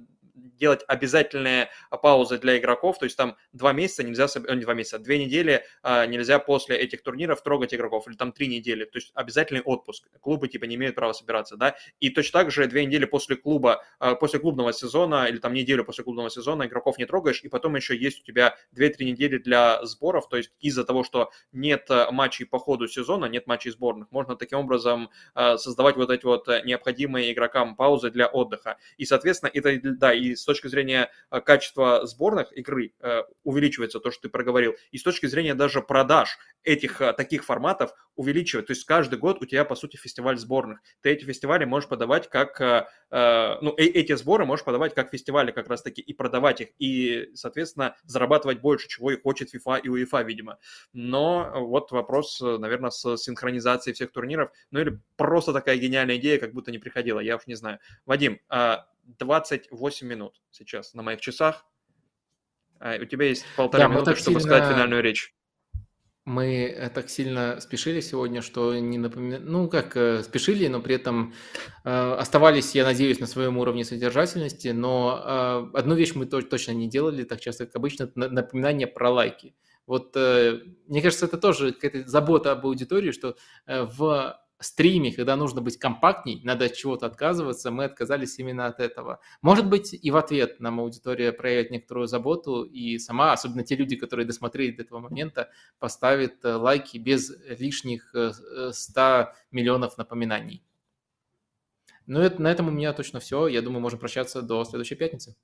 делать обязательные паузы для игроков, то есть там два месяца нельзя, э, не два месяца, две недели а, нельзя после этих турниров трогать игроков, или там три недели, то есть обязательный отпуск. Клубы типа не имеют права собираться, да, и точно так же две недели после клуба, а, после клубного сезона, или там неделю после клубного сезона игроков не трогаешь, и потом еще есть у тебя две-три недели для сборов, то есть из-за того, что нет э, матчей по ходу сезона, нет матчей сборных, можно таким образом а, создавать вот эти вот э, необходимые игрокам паузы для отдыха. И, соответственно, это, да, и с точки зрения э, качества сборных игры э, увеличивается то, что ты проговорил, и с точки зрения даже продаж этих э, таких форматов увеличивать. То есть каждый год у тебя, по сути, фестиваль сборных. Ты эти фестивали можешь подавать как, ну, эти сборы можешь подавать как фестивали как раз-таки и продавать их, и, соответственно, зарабатывать больше, чего и хочет FIFA и UEFA, видимо. Но вот вопрос, наверное, с синхронизацией всех турниров, ну или просто такая гениальная идея, как будто не приходила, я уж не знаю. Вадим, а 28 минут сейчас на моих часах. А, у тебя есть полторы да, минуты, чтобы сильно... сказать финальную речь. Мы э, так сильно спешили сегодня, что не напоминаю, ну как э, спешили, но при этом э, оставались, я надеюсь, на своем уровне содержательности, но э, одну вещь мы то, точно не делали так часто, как обычно, напоминание про лайки. Вот э, мне кажется, это тоже какая-то забота об аудитории, что э, в стриме, когда нужно быть компактней, надо от чего-то отказываться, мы отказались именно от этого. Может быть, и в ответ нам аудитория проявит некоторую заботу, и сама, особенно те люди, которые досмотрели до этого момента, поставит э, лайки без лишних 100 э, миллионов напоминаний. Ну, это, на этом у меня точно все. Я думаю, можем прощаться до следующей пятницы.